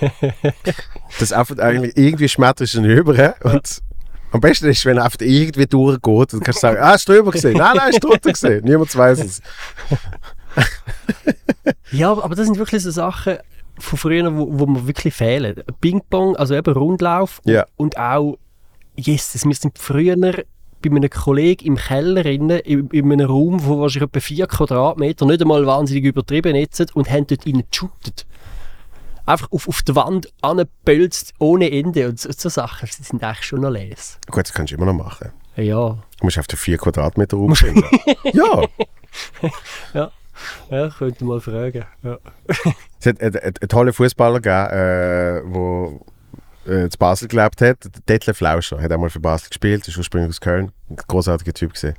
dass einfach eigentlich irgendwie schmetterst du ihn über und am besten ist, wenn er einfach irgendwie durchgeht und kannst sagen, ah, hast du drüber gesehen? Nein, nein, hast du drunter gesehen. Niemand weiß es. Ja, aber das sind wirklich so Sachen von früher, wo, wo mir wirklich fehlen. Ping-Pong, also eben Rundlauf Ja. und auch, yes, wir sind früher bei einem Kollegen im Keller in, in einem Raum von wahrscheinlich etwa 4 Quadratmeter, nicht einmal wahnsinnig übertrieben jetzt, und haben dort innen geshootet. Einfach auf, auf die Wand angepölzt, ohne Ende. Und so, so Sachen die sind eigentlich schon noch les. Gut, das kannst du immer noch machen. Ja, Du musst auf den 4 Quadratmeter Raum finden. ja. Ja, könnte mal fragen. Ja. Es hat einen, einen, einen tollen Fußballer gegeben, der äh, zu Basel gelebt hat. Detlef Lauscher hat einmal für Basel gespielt, ist ursprünglich aus Köln. Ein großartiger Typ gesehen.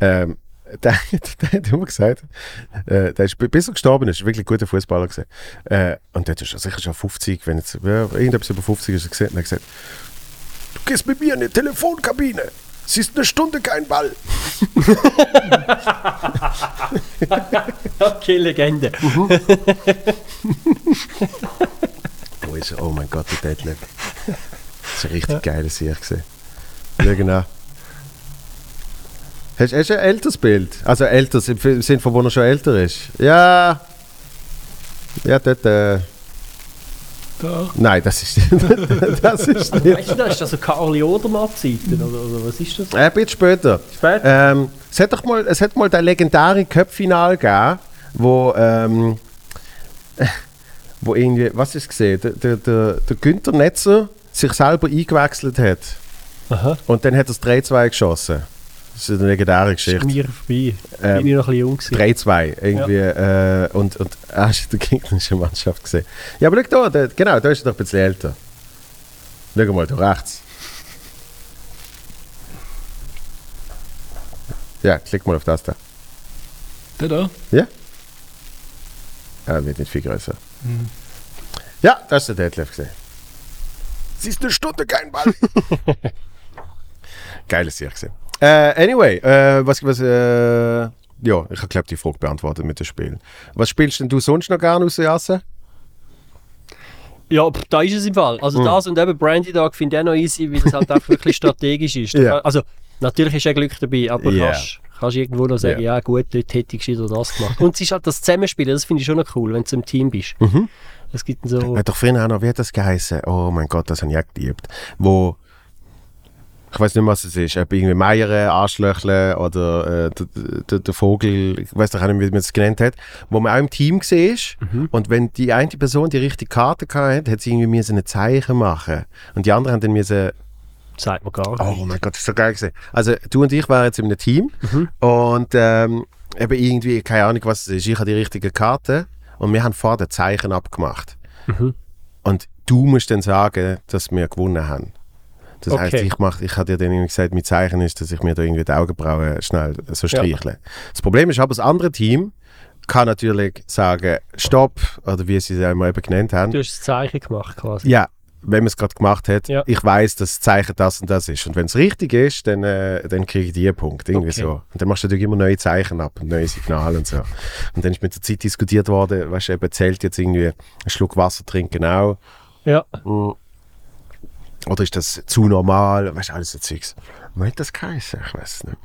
Ähm, der, der hat immer gesagt, äh, der ist, bis er gestorben ist, wirklich ein guter Fußballer. Äh, und der ist sicher schon 50, wenn jetzt ja, irgendetwas über 50 ist er gesehen, und er hat gesagt, du gehst mit mir in die Telefonkabine. Es ist eine Stunde kein Ball. okay, Legende. Wo ist er? Oh mein Gott, der Detlef. Das ist ein richtig geiles Sieg gesehen. Ja, genau. Hast, hast du ein älteres Bild? Also älteres im Sinne von, wo er schon älter ist? Ja. Ja, dort. Äh, Da. nein, das ist das ist nicht. weißt du, das ist also Karli Odermatt-Zeiten, oder, oder was ist das? Äh, ein bisschen später. Spät? Ähm, es hat doch mal, es hat mal das legendäre Cup-Final gegeben, wo, ähm, wo irgendwie, was ist gesehen, der, der, der, der Günther Netzer sich selber eingewechselt hat Aha. und dann hat er das 3-2 geschossen. Das ist eine legendäre Das ist Geschichte. mir vorbei. Ähm, Bin ich noch ein bisschen jung gewesen. 3-2 irgendwie äh, und, und ah, hast du die gegnerische Mannschaft gesehen. Ja, aber schau da, da, genau, da ist er doch ein bisschen älter. Schau mal, da rechts. Ja, klick mal auf das da. Der da? Ja, wird nicht viel größer. Ja, das ist der Detlef gesehen. Es ist eine Stunde kein Ball. Geiles Jahr gesehen. Äh, anyway, äh, was, was, äh, ja, ich habe glaube die Frage beantwortet mit dem Spiel. Was spielst denn du sonst noch gerne aus der Jasse? Ja, da ist es im Fall. Also Mhm. das und eben Brandy Dog finde ich auch noch easy, weil es halt einfach wirklich strategisch ist. Kann- Also natürlich ist ja Glück dabei, aber Ja. kannst, kannst irgendwo noch sagen, Ja. ja, gut, dort hätte ich gescheiter das gemacht. Und es ist halt das Zusammenspielen, das finde ich schon noch cool, wenn du im Team bist. Mhm. Es gibt so... Hat doch früher auch noch, wie hat das geheißen? Oh mein Gott, das habe ich auch geliebt. Wo, ich weiß nicht mehr, was es ist, ob irgendwie Meier, Arschlöchle oder äh, der, Vogel, ich weiß auch nicht, wie man es genannt hat, wo man auch im Team war und wenn die eine Person die richtige Karte hatte, hat sie irgendwie müssen ein Zeichen machen und die anderen haben dann müssen Sagt man gar Oh nicht. mein Gott, das ist so geil gewesen. Also du und ich waren jetzt in einem Team und ähm, eben irgendwie, keine Ahnung was es ist, ich habe die richtige Karte und wir haben vorher ein Zeichen abgemacht. Mhm. Und du musst dann sagen, dass wir gewonnen haben. Das Okay. heisst, ich, mach, ich habe dir dann irgendwie gesagt, mein Zeichen ist, dass ich mir da irgendwie die Augenbrauen schnell so Ja. streichle. Das Problem ist aber, das andere Team kann natürlich sagen, Stopp, oder wie sie es ja immer eben genannt haben. Du hast das Zeichen gemacht quasi. Ja, wenn man es gerade gemacht hat, Ja. ich weiß, dass das Zeichen das und das ist. Und wenn es richtig ist, dann, äh, dann kriege ich die einen Punkt. Irgendwie Okay. so. Und dann machst du natürlich immer neue Zeichen ab und neue Signale und so. Und dann ist mit der Zeit diskutiert worden, weißt du, eben zählt jetzt irgendwie ein Schluck Wasser trinken auch. Ja. Mm. Oder ist das zu normal? Weißt du, alles so Zeugs. Wie hat das geheißen? Ich weiß es nicht.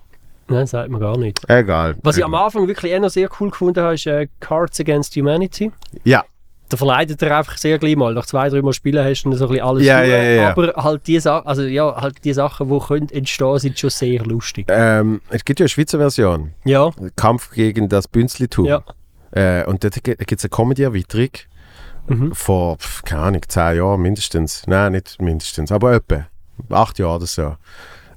Nein, sagt man gar nicht. Egal. Was ich am Anfang wirklich eher noch sehr cool gefunden habe, ist äh, Cards Against Humanity. Ja, Da verleidet er einfach sehr gleich mal. Nach zwei, drei Mal spielen hast du dann so ein bisschen alles Ja, ja, ja. Aber halt die, Sa also, ja, halt die Sachen, die können entstehen, sind schon sehr lustig. ähm, es gibt ja eine Schweizer Version. Ja, Kampf gegen das Bünzlitum. ja. Äh, und dort gibt es eine Comedy-Erweiterung Mhm. vor, keine Ahnung, zehn Jahren mindestens. Nein, nicht mindestens, aber etwa. Acht Jahre oder so.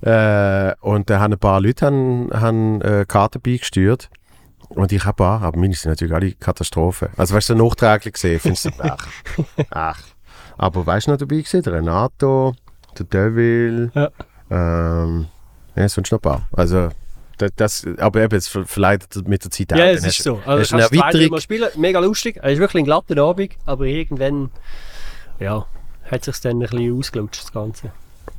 Äh, und da haben ein paar Leute haben, haben, äh, Karten beigesteuert. Und ich habe auch, aber meine sind natürlich alle Katastrophen. Also weißt du, nachträglich gesehen, findest du, ach, ach. Aber weißt du noch dabei gewesen? Der Renato, der Devil, Ja. ähm, ja, sonst noch ein paar. Also, das, aber eben, es ver- verleitet mit der Zeit auch. Ja, es ist du- so. Also, du eine kannst Erweiterung. Mal spielen, mega lustig. Es ist wirklich ein glatter Abend, aber irgendwann, ja, hat sich dann ein bisschen ausgelutscht, das Ganze.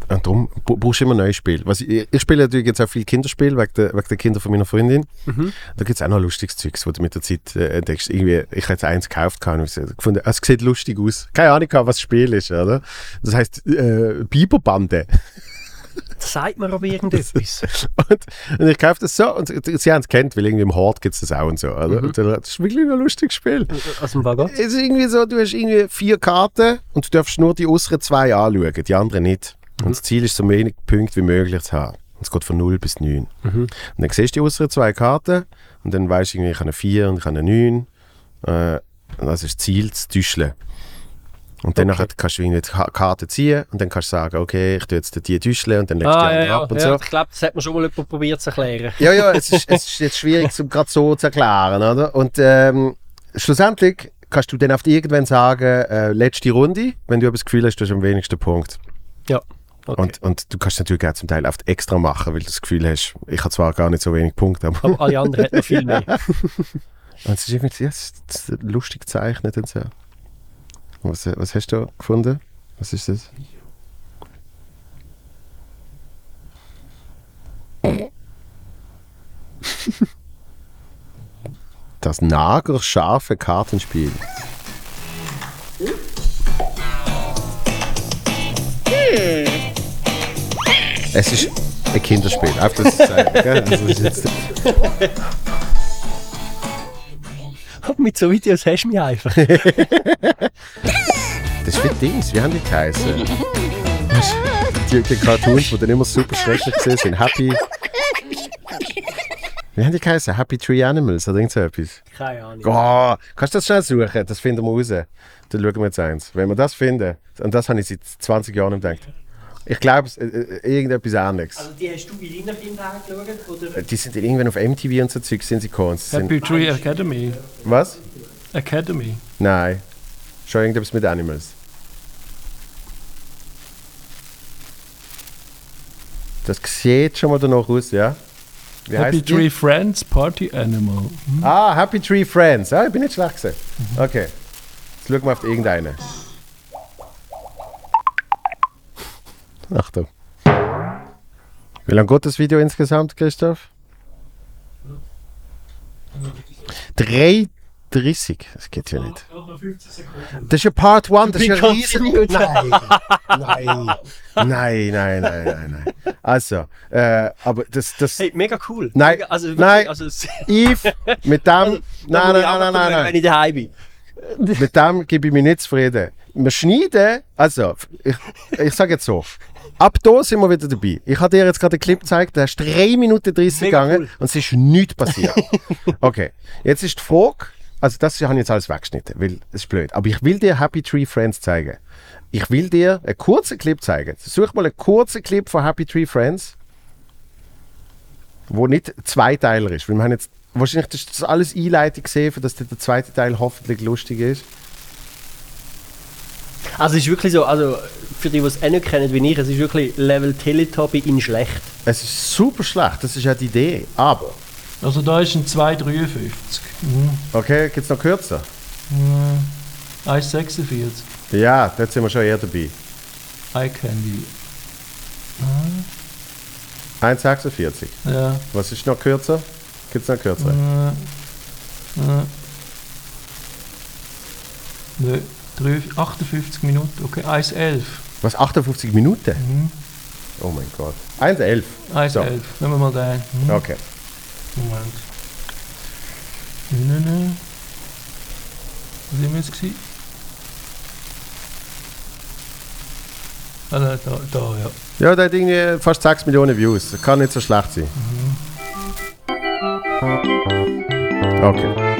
Und darum brauchst du immer neue Spiele. Was ich, ich spiele natürlich jetzt auch viel Kinderspiele wegen der, wegen der Kinder von meiner Freundin. Mhm. Da gibt es auch noch lustiges Zeugs, wo du mit der Zeit äh, entdeckst. Irgendwie, ich habe jetzt eins gekauft gehabt und gefunden, es sieht lustig aus. Keine Ahnung, was das Spiel ist, oder? Das heisst äh, Biberbande. Sagt mir aber irgendetwas. Und, und ich kaufe das so und sie haben es kennt, weil irgendwie im Hort gibt es das auch und so. Oder? Und dann, das ist wirklich ein lustiges Spiel. Aus dem Wagon? Es ist irgendwie so, du hast irgendwie vier Karten und du darfst nur die äußeren zwei anschauen, die anderen nicht. Und das Ziel ist, so wenig Punkte wie möglich zu haben. Und es geht von 0 bis 9. Und dann siehst du die äußeren zwei Karten und dann weißt du irgendwie, ich habe eine 4 und ich habe eine 9. Äh, und das ist das Ziel, zu täuscheln. Und dann Okay. kannst du irgendwie die Ka- Karte ziehen und dann kannst du sagen, okay, ich tue jetzt die täuscheln und dann legst du Ah, die ja, andere ja, ab und ja. so. Ich glaube, das hat mir schon mal jemand probiert zu erklären. Ja, ja, es ist, es ist jetzt schwierig, um gerade so zu erklären, oder? Und ähm, schlussendlich kannst du dann auf irgendwann sagen, äh, letzte Runde, wenn du aber das Gefühl hast, du hast am wenigsten Punkt. Ja. Okay. Und, und du kannst natürlich auch zum Teil oft extra machen, weil du das Gefühl hast, ich habe zwar gar nicht so wenig Punkte, aber aber alle anderen hätten noch viel mehr. und es ist irgendwie ja, es ist lustig gezeichnet und so. Was, was hast du gefunden? Was ist das? Das nagelscharfe Kartenspiel. Hm. Es ist ein Kinderspiel. Auf das zu sagen. Mit so Videos hast du mich einfach. das ist wie Dings, wie haben die geheißen? Die, die Cartoons, die dann immer super schrecklich sind. Happy. Wie haben die geheißen? Happy Tree Animals oder irgend so etwas? Keine Ahnung. Oh, kannst du das schnell suchen? Das finden wir raus. Dann schauen wir jetzt eins. Wenn wir das finden, und das habe ich seit 20 Jahren gedacht. Ich glaube, äh, äh, irgendetwas Ähnliches. Also die hast du bei deiner Kindheit geschaut? Oder? Die sind dann irgendwann auf MTV und so Zeug sind sie gekommen. Sie sind, Happy Tree Academy. was? Academy. Nein. Schon irgendetwas mit Animals. Das sieht schon mal danach aus, ja? Wie Happy heisst die? Tree Friends Party Animal. Ah, Happy Tree Friends. Ah, ich bin nicht schlecht gewesen. Okay. Jetzt schauen wir auf irgendeine. Achtung. Wie lange geht das Video insgesamt, Christoph? 3,30. Das geht ja nicht. Das ist ja Part 1, das ist ja riesen... Nein, nein, nein, nein, nein, nein, nein. Also, äh, aber das... das Hey, mega cool. Nein, Mega, also nein. Also, es- Yves, mit dem... da Nein, nein, nein, nein, nein, nein. Wenn ich daheim bin. Mit dem gebe ich mich nicht zufrieden. Wir schneiden, also, ich, ich sage jetzt so, ab da sind wir wieder dabei. Ich habe dir jetzt gerade einen Clip gezeigt, der ist 3 Minuten 30 Mega gegangen cool. und es ist nichts passiert. okay, jetzt ist die Frage, also das habe ich jetzt alles weggeschnitten, weil es ist blöd, aber ich will dir Happy Tree Friends zeigen. Ich will dir einen kurzen Clip zeigen. Such mal einen kurzen Clip von Happy Tree Friends, wo nicht zweiteiler ist. Weil wir haben jetzt, wahrscheinlich das ist das alles Einleitung gesehen, für dass der zweite Teil hoffentlich lustig ist. Also es ist wirklich so, also für die, die es auch nicht kennen wie ich, es ist wirklich Level Teletubby in schlecht. Es ist super schlecht, das ist ja die Idee. Aber, Also da ist ein 2,53. Mhm. okay, gibt es noch kürzer? 1,46. Ja, dort sind wir schon eher dabei. Eye Candy. 1,46. Ja. Was ist noch kürzer? Gibt es noch kürzer? Äh, äh. Nö, 3, 58 Minuten. Okay, 1,11. Was, 58 Minuten? Mhm. Oh mein Gott. 1,11. 1,11. So. Nehmen wir mal den. Mhm. Okay. Moment. Nein, nein. Was haben wir jetzt? Ah, nein, da, da, ja. Ja, der hat irgendwie fast 6 Millionen Views. Kann nicht so schlecht sein. Okay.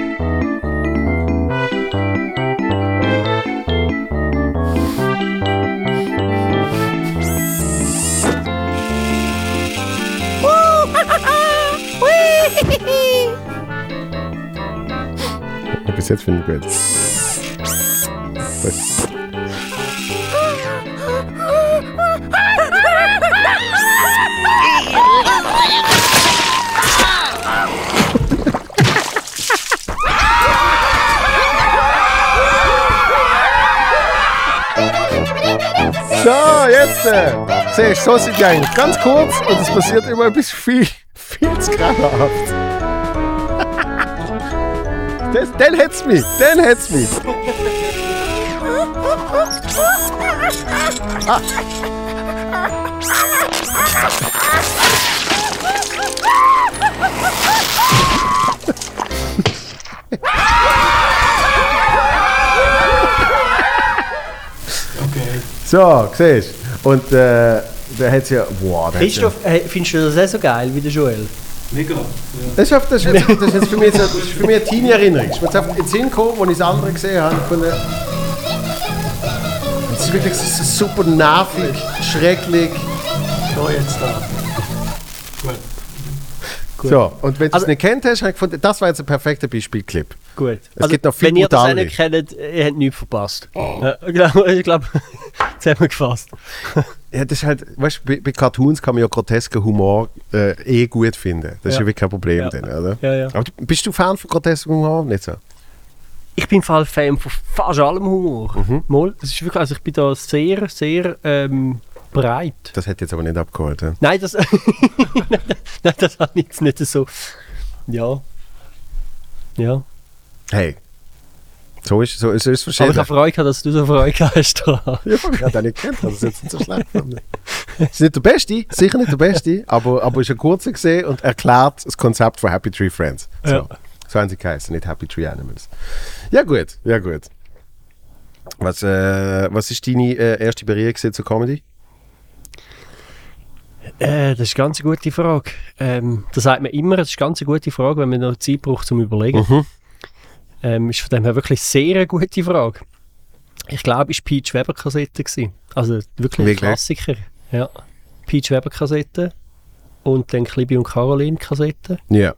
Bis jetzt ich gut. Gut. So, jetzt. Äh, siehst du, so sind die eigentlich ganz kurz und es passiert immer ein bisschen viel, viel zu grauenhaft. Das, den hätt's mich, den hätt's mich. Okay. So, siehst du. Und äh, der hat ja. Boah, der hat's ja- Christoph, äh, findest du das auch so geil wie der Joel? Mega. Ja. Das ist, einfach- das, ist jetzt, das ist jetzt für mich, das ist für mich eine Teenie-Erinnerung. Ich bin jetzt in den Sinn gekommen, als ich das andere gesehen habe. Von der es ist wirklich so super nervig, schrecklich. Da jetzt da. Gut. Gut. So, und wenn du es Also- nicht kennt hast, habe ich gefunden, das war jetzt ein perfekter Beispielclip. Gut. Es gibt noch viel wenn ihr das nicht kennt, ihr habt nichts verpasst. Ja, ich glaube, ich glaub, zusammengefasst. Ja, das ist halt, weißt du, bei, bei Cartoons kann man ja grotesken Humor äh, eh gut finden. Das ist Ja. ja wirklich kein Problem Ja. dann, oder? Ja, ja. Aber bist du Fan von grotesken Humor? Nicht so? Ich bin Fall Fan von fast allem Humor. Mhm. Mal, das ist wirklich, also ich bin da sehr, sehr ähm, breit. Das hätte jetzt aber nicht abgeholt. Ja. Nein, das, Nein, das ich jetzt nicht so. Ja. Ja. Hey. So ist, so, ist es Aber verschieden. ich habe Freude gehabt, dass du so Freude hast. Ja, ich habe den nicht kennt, also das ist jetzt nicht so schlecht. gefunden. ist nicht der Beste, sicher nicht der Beste, aber, aber ist ein kurzer gesehen und erklärt das Konzept von Happy Tree Friends. So, Ja. so haben sie geheißen, nicht Happy Tree Animals. Ja gut, ja gut. Was, äh, was ist deine äh, erste Berührung zur Comedy? Äh, das ist eine ganz gute Frage. Ähm, das sagt man immer, das ist eine ganz gute Frage, wenn man noch Zeit braucht zum Überlegen. Mhm. Ähm, ist von dem her wirklich sehr eine gute Frage. Ich glaube, es war Peach Weber Kassette. gewesen. Also wirklich ein? Klassiker. Ja. Peach Weber Kassette und dann Klibi und Caroline Kassette. Ja.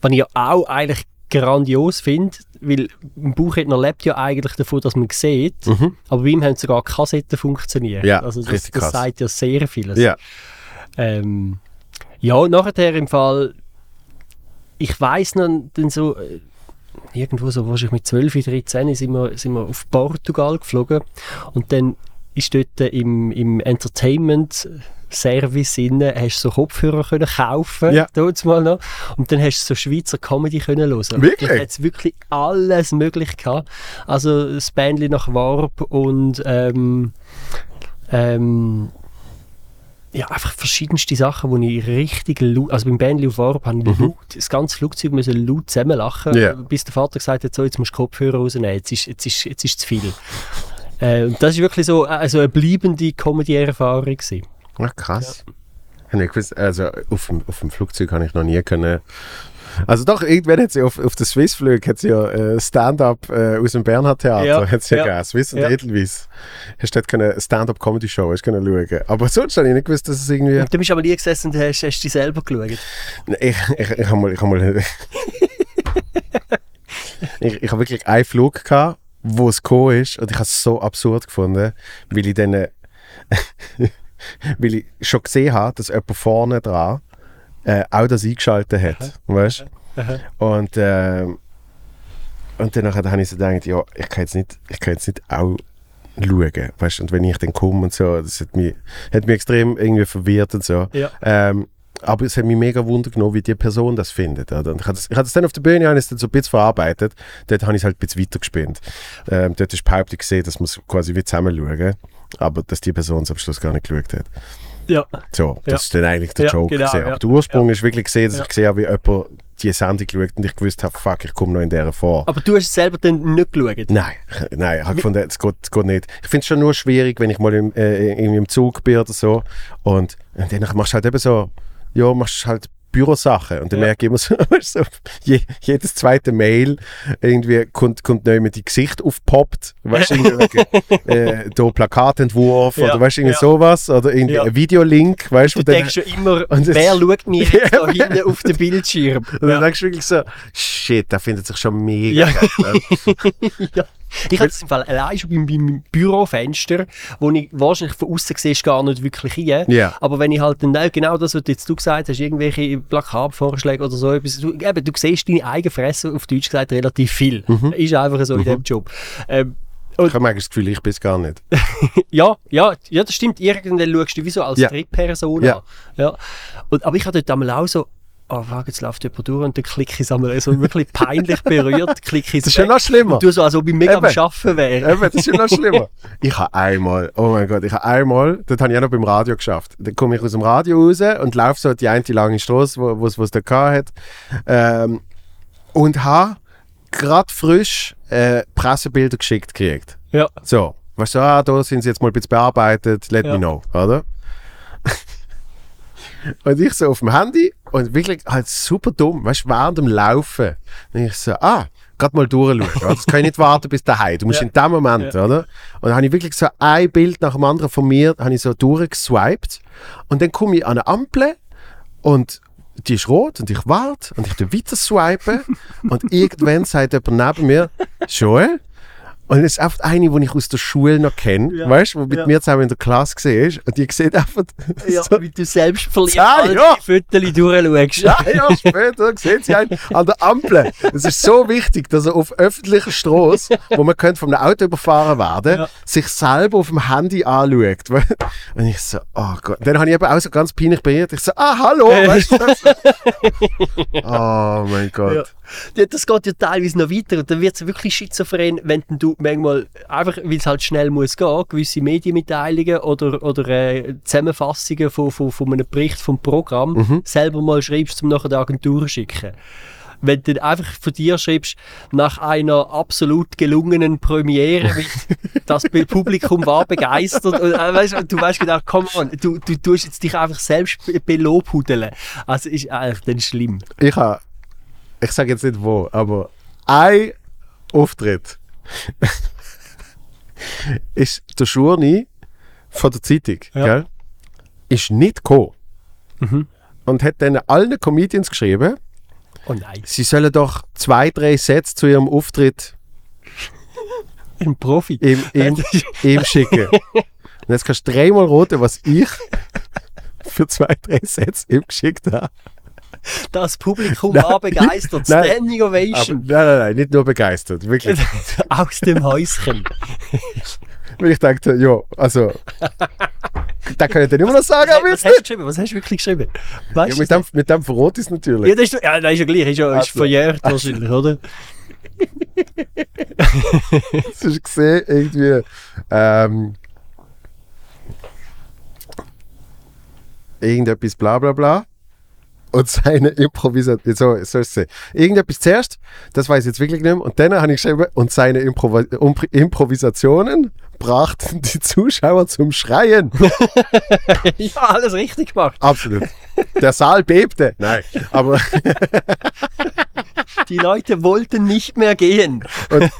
Was ich ja auch eigentlich grandios finde, weil ein Buchredner lebt ja eigentlich davon, dass man sieht, Mhm. aber bei ihm haben sogar Kassetten funktioniert. Ja, also das, das sagt ja sehr vieles. Ja. Ähm, ja, nachher im Fall, ich weiß noch, dann so, äh, irgendwo so wahrscheinlich mit 12, 13 sind wir, sind wir auf Portugal geflogen und dann ist dort im, im Entertainment Service innen, hast du so Kopfhörer können kaufen, Ja. dort mal noch, und dann hast du so Schweizer Comedy können hören. Wirklich? Da hat's wirklich alles möglich gehabt. Also das Bändli nach Warp und ähm, ähm, ja, einfach verschiedenste Sachen, wo ich richtig laut, also beim Bändli auf Warp habe ich laut, das ganze Flugzeug müssen laut zusammen lachen, Ja. bis der Vater gesagt hat, so, jetzt musst du die Kopfhörer rausnehmen, jetzt ist, jetzt ist, jetzt ist zu viel. äh, und das ist wirklich so also eine bleibende Comedy-Erfahrung gewesen. Ach, krass. Gewusst, also auf dem, auf dem Flugzeug habe ich noch nie können. Also doch, irgendwann hat sie auf, auf der Swissflug hat sie ja äh, Stand-up äh, aus dem Bernhard Theater, Ja, hat sie ja, ja. gegeben, Swiss und Ja. Edelweiss. Hast du dort eine Stand-up-Comedy-Show hast können schauen. Aber sonst habe ich nicht gewusst, dass es irgendwie... Und du bist aber nie gesessen und hast, hast dich selber geschaut. Ich, ich, ich habe mal... Ich habe mal ich, ich habe wirklich einen Flug gehabt, wo es gekommen ist und ich habe es so absurd gefunden, weil ich dann... weil ich schon gesehen habe, dass jemand vorne dran äh, auch das eingeschaltet hat. Weißt Aha. Und, ähm, und dann habe ich so gedacht, ja, ich kann jetzt nicht, ich kann jetzt nicht auch schauen. Weißt? Und wenn ich dann komme und so, das hat mich, hat mich extrem irgendwie verwirrt und so. Ja. Ähm, aber es hat mich mega Wunder genommen, wie die Person das findet. Oder? Und ich habe das, ich habe das dann auf der Bühne habe ich es dann so ein bisschen verarbeitet. Dort habe ich es halt ein bisschen weitergespielt. Ähm, dort ist behauptet gesehen, dass es quasi wie zusammen schauen. Aber dass die Person es am Schluss gar nicht geschaut hat. Ja. So, das Ja. ist dann eigentlich der Ja, Joke. genau, gewesen. ja. Aber der Ursprung ist wirklich gesehen, dass Ja. ich gesehen habe, wie jemand die Sendung geschaut und ich gewusst habe, fuck, ich komme noch in der vor. Aber du hast es selber dann nicht geschaut? Nein, nein, ich habe gefunden, es geht, es geht nicht. Ich finde es schon nur schwierig, wenn ich mal im, äh, irgendwie im Zug bin oder so und, und dann machst du halt eben so, ja, machst halt Bürosachen und dann Ja. merke ich immer so, je, jedes zweite Mail irgendwie kommt, kommt neu mit die Gesicht aufpoppt, weißt du, äh, da Plakatentwurf Ja, oder weißt du, irgendwie ja. sowas oder irgendwie Ja. ein Videolink, weißt du, denkst schon immer, Und das- wer schaut mir jetzt da hinten auf den Bildschirm? und dann denkst du wirklich so, shit, der findet sich schon mega Ja. Ich hatte es im Fall allein schon beim, beim Bürofenster, wo ich wahrscheinlich von außen sehe, gar nicht wirklich hin. Ja. Aber wenn ich halt dann auch genau das, was jetzt du gesagt hast, irgendwelche Plakatvorschläge oder so etwas, du, eben, du siehst deine eigene Fresse, auf Deutsch gesagt, relativ viel. Mhm. Ist einfach so in dem Job. Ähm, Ich habe manchmal das Gefühl, ich bin es gar nicht. ja, ja, ja, das stimmt. Irgendwann schaust du wie so als Ja. Drittperson Ja. an. Ja. Und, aber ich habe dort einmal auch so, oh fuck, jetzt läuft jemand durch und dann klicke ich es einmal so wirklich peinlich berührt, klicke ich es Das ist ja weg. noch schlimmer. Und du so, als ob ich mega am Eben. Arbeiten wäre. Eben, das ist ja noch schlimmer. ich habe einmal, oh mein Gott, ich habe einmal, das habe ich auch noch beim Radio geschafft. Dann komme ich aus dem Radio raus und laufe so die eine lange Straße, wo es da gehabt hat. Ähm, und habe gerade frisch äh, Pressebilder geschickt gekriegt. Ja. So, weißt du, ah, da sind sie jetzt mal ein bisschen bearbeitet, let Ja. me know, oder? und ich so auf dem Handy und wirklich halt super dumm, weißt du, während dem Laufen. Und ich so, ah, gerade mal durchschauen. oder? Das kann ich nicht warten bis daheim. Du musst Ja. in dem Moment, oder? Und dann habe ich wirklich so ein Bild nach dem anderen von mir, habe ich so durchgeswiped. Und dann komme ich an eine Ampel und die ist rot und ich warte und ich weiter swipen und irgendwann sagt jemand neben mir, Joel? Und es ist einfach eine, die ich aus der Schule noch kenne, Ja. weißt du, die mit Ja. mir zusammen in der Klasse war. Und die sieht einfach Ja, so, wie du selbst verliebt Ah, ja. die Fotos durchschaust. Ein Jahr später sieht sie einen an der Ampel. Es ist so wichtig, dass er auf öffentlicher Straße, wo man könnte von einem Auto überfahren werden, Ja. sich selber auf dem Handy anschaut. Und ich so, oh Gott. Dann habe ich eben auch so ganz peinlich berührt. Ich so, ah, hallo, weißt du? oh mein Gott. Ja. Ja, Das geht ja teilweise noch weiter und dann wird es wirklich schizophren, wenn du manchmal einfach, weil es halt schnell muss gehen, gewisse Medienmitteilungen oder, oder äh, Zusammenfassungen von, von, von einem Bericht vom Programm Mhm. selber mal schreibst, um nachher der Agentur zu schicken. Wenn du einfach von dir schreibst, nach einer absolut gelungenen Premiere, das Publikum war begeistert, und, äh, weißt, du, weißt genau, come on, du, du tust jetzt dich einfach selbst be- belobhudeln. Also ist eigentlich dann schlimm. Ich habe, ich sage jetzt nicht wo, aber ein Auftritt ist der Schurni von der Zeitung, Ja. gell? ist nicht gekommen. Mhm. Und hat dann allen Comedians geschrieben, Oh sie sollen doch zwei, drei Sätze zu ihrem Auftritt Ein Profi. ihm, ihm, ihm schicken. Und jetzt kannst du dreimal roten, was ich für zwei, drei Sätze ihm geschickt habe. Das Publikum Nein. war begeistert. Nein. Standing Aber Ovation. nein, nein, nein, nicht nur begeistert, wirklich. Aus dem Häuschen. Weil ich dachte, ja, also, da kann ich dann immer noch sagen, aber was jetzt hast du nicht. geschrieben? Was hast du wirklich geschrieben? Ja, mit, dem, mit dem verrot ist natürlich. Ja, das ist, ja, das ist ja gleich. Ist, ja, ist Also. verjährt wahrscheinlich, oder? Hast du gesehen, irgendwie. Ähm, irgendetwas bla bla bla. Und seine Improvisation. So, so ist es. Irgendetwas zuerst, das weiß ich jetzt wirklich nicht mehr. Und dann habe ich geschrieben, und seine Improva Umpr- Improvisationen brachten die Zuschauer zum Schreien. ja, alles richtig gemacht. Absolut. Der Saal bebte. Nein, aber Die Leute wollten nicht mehr gehen. Und,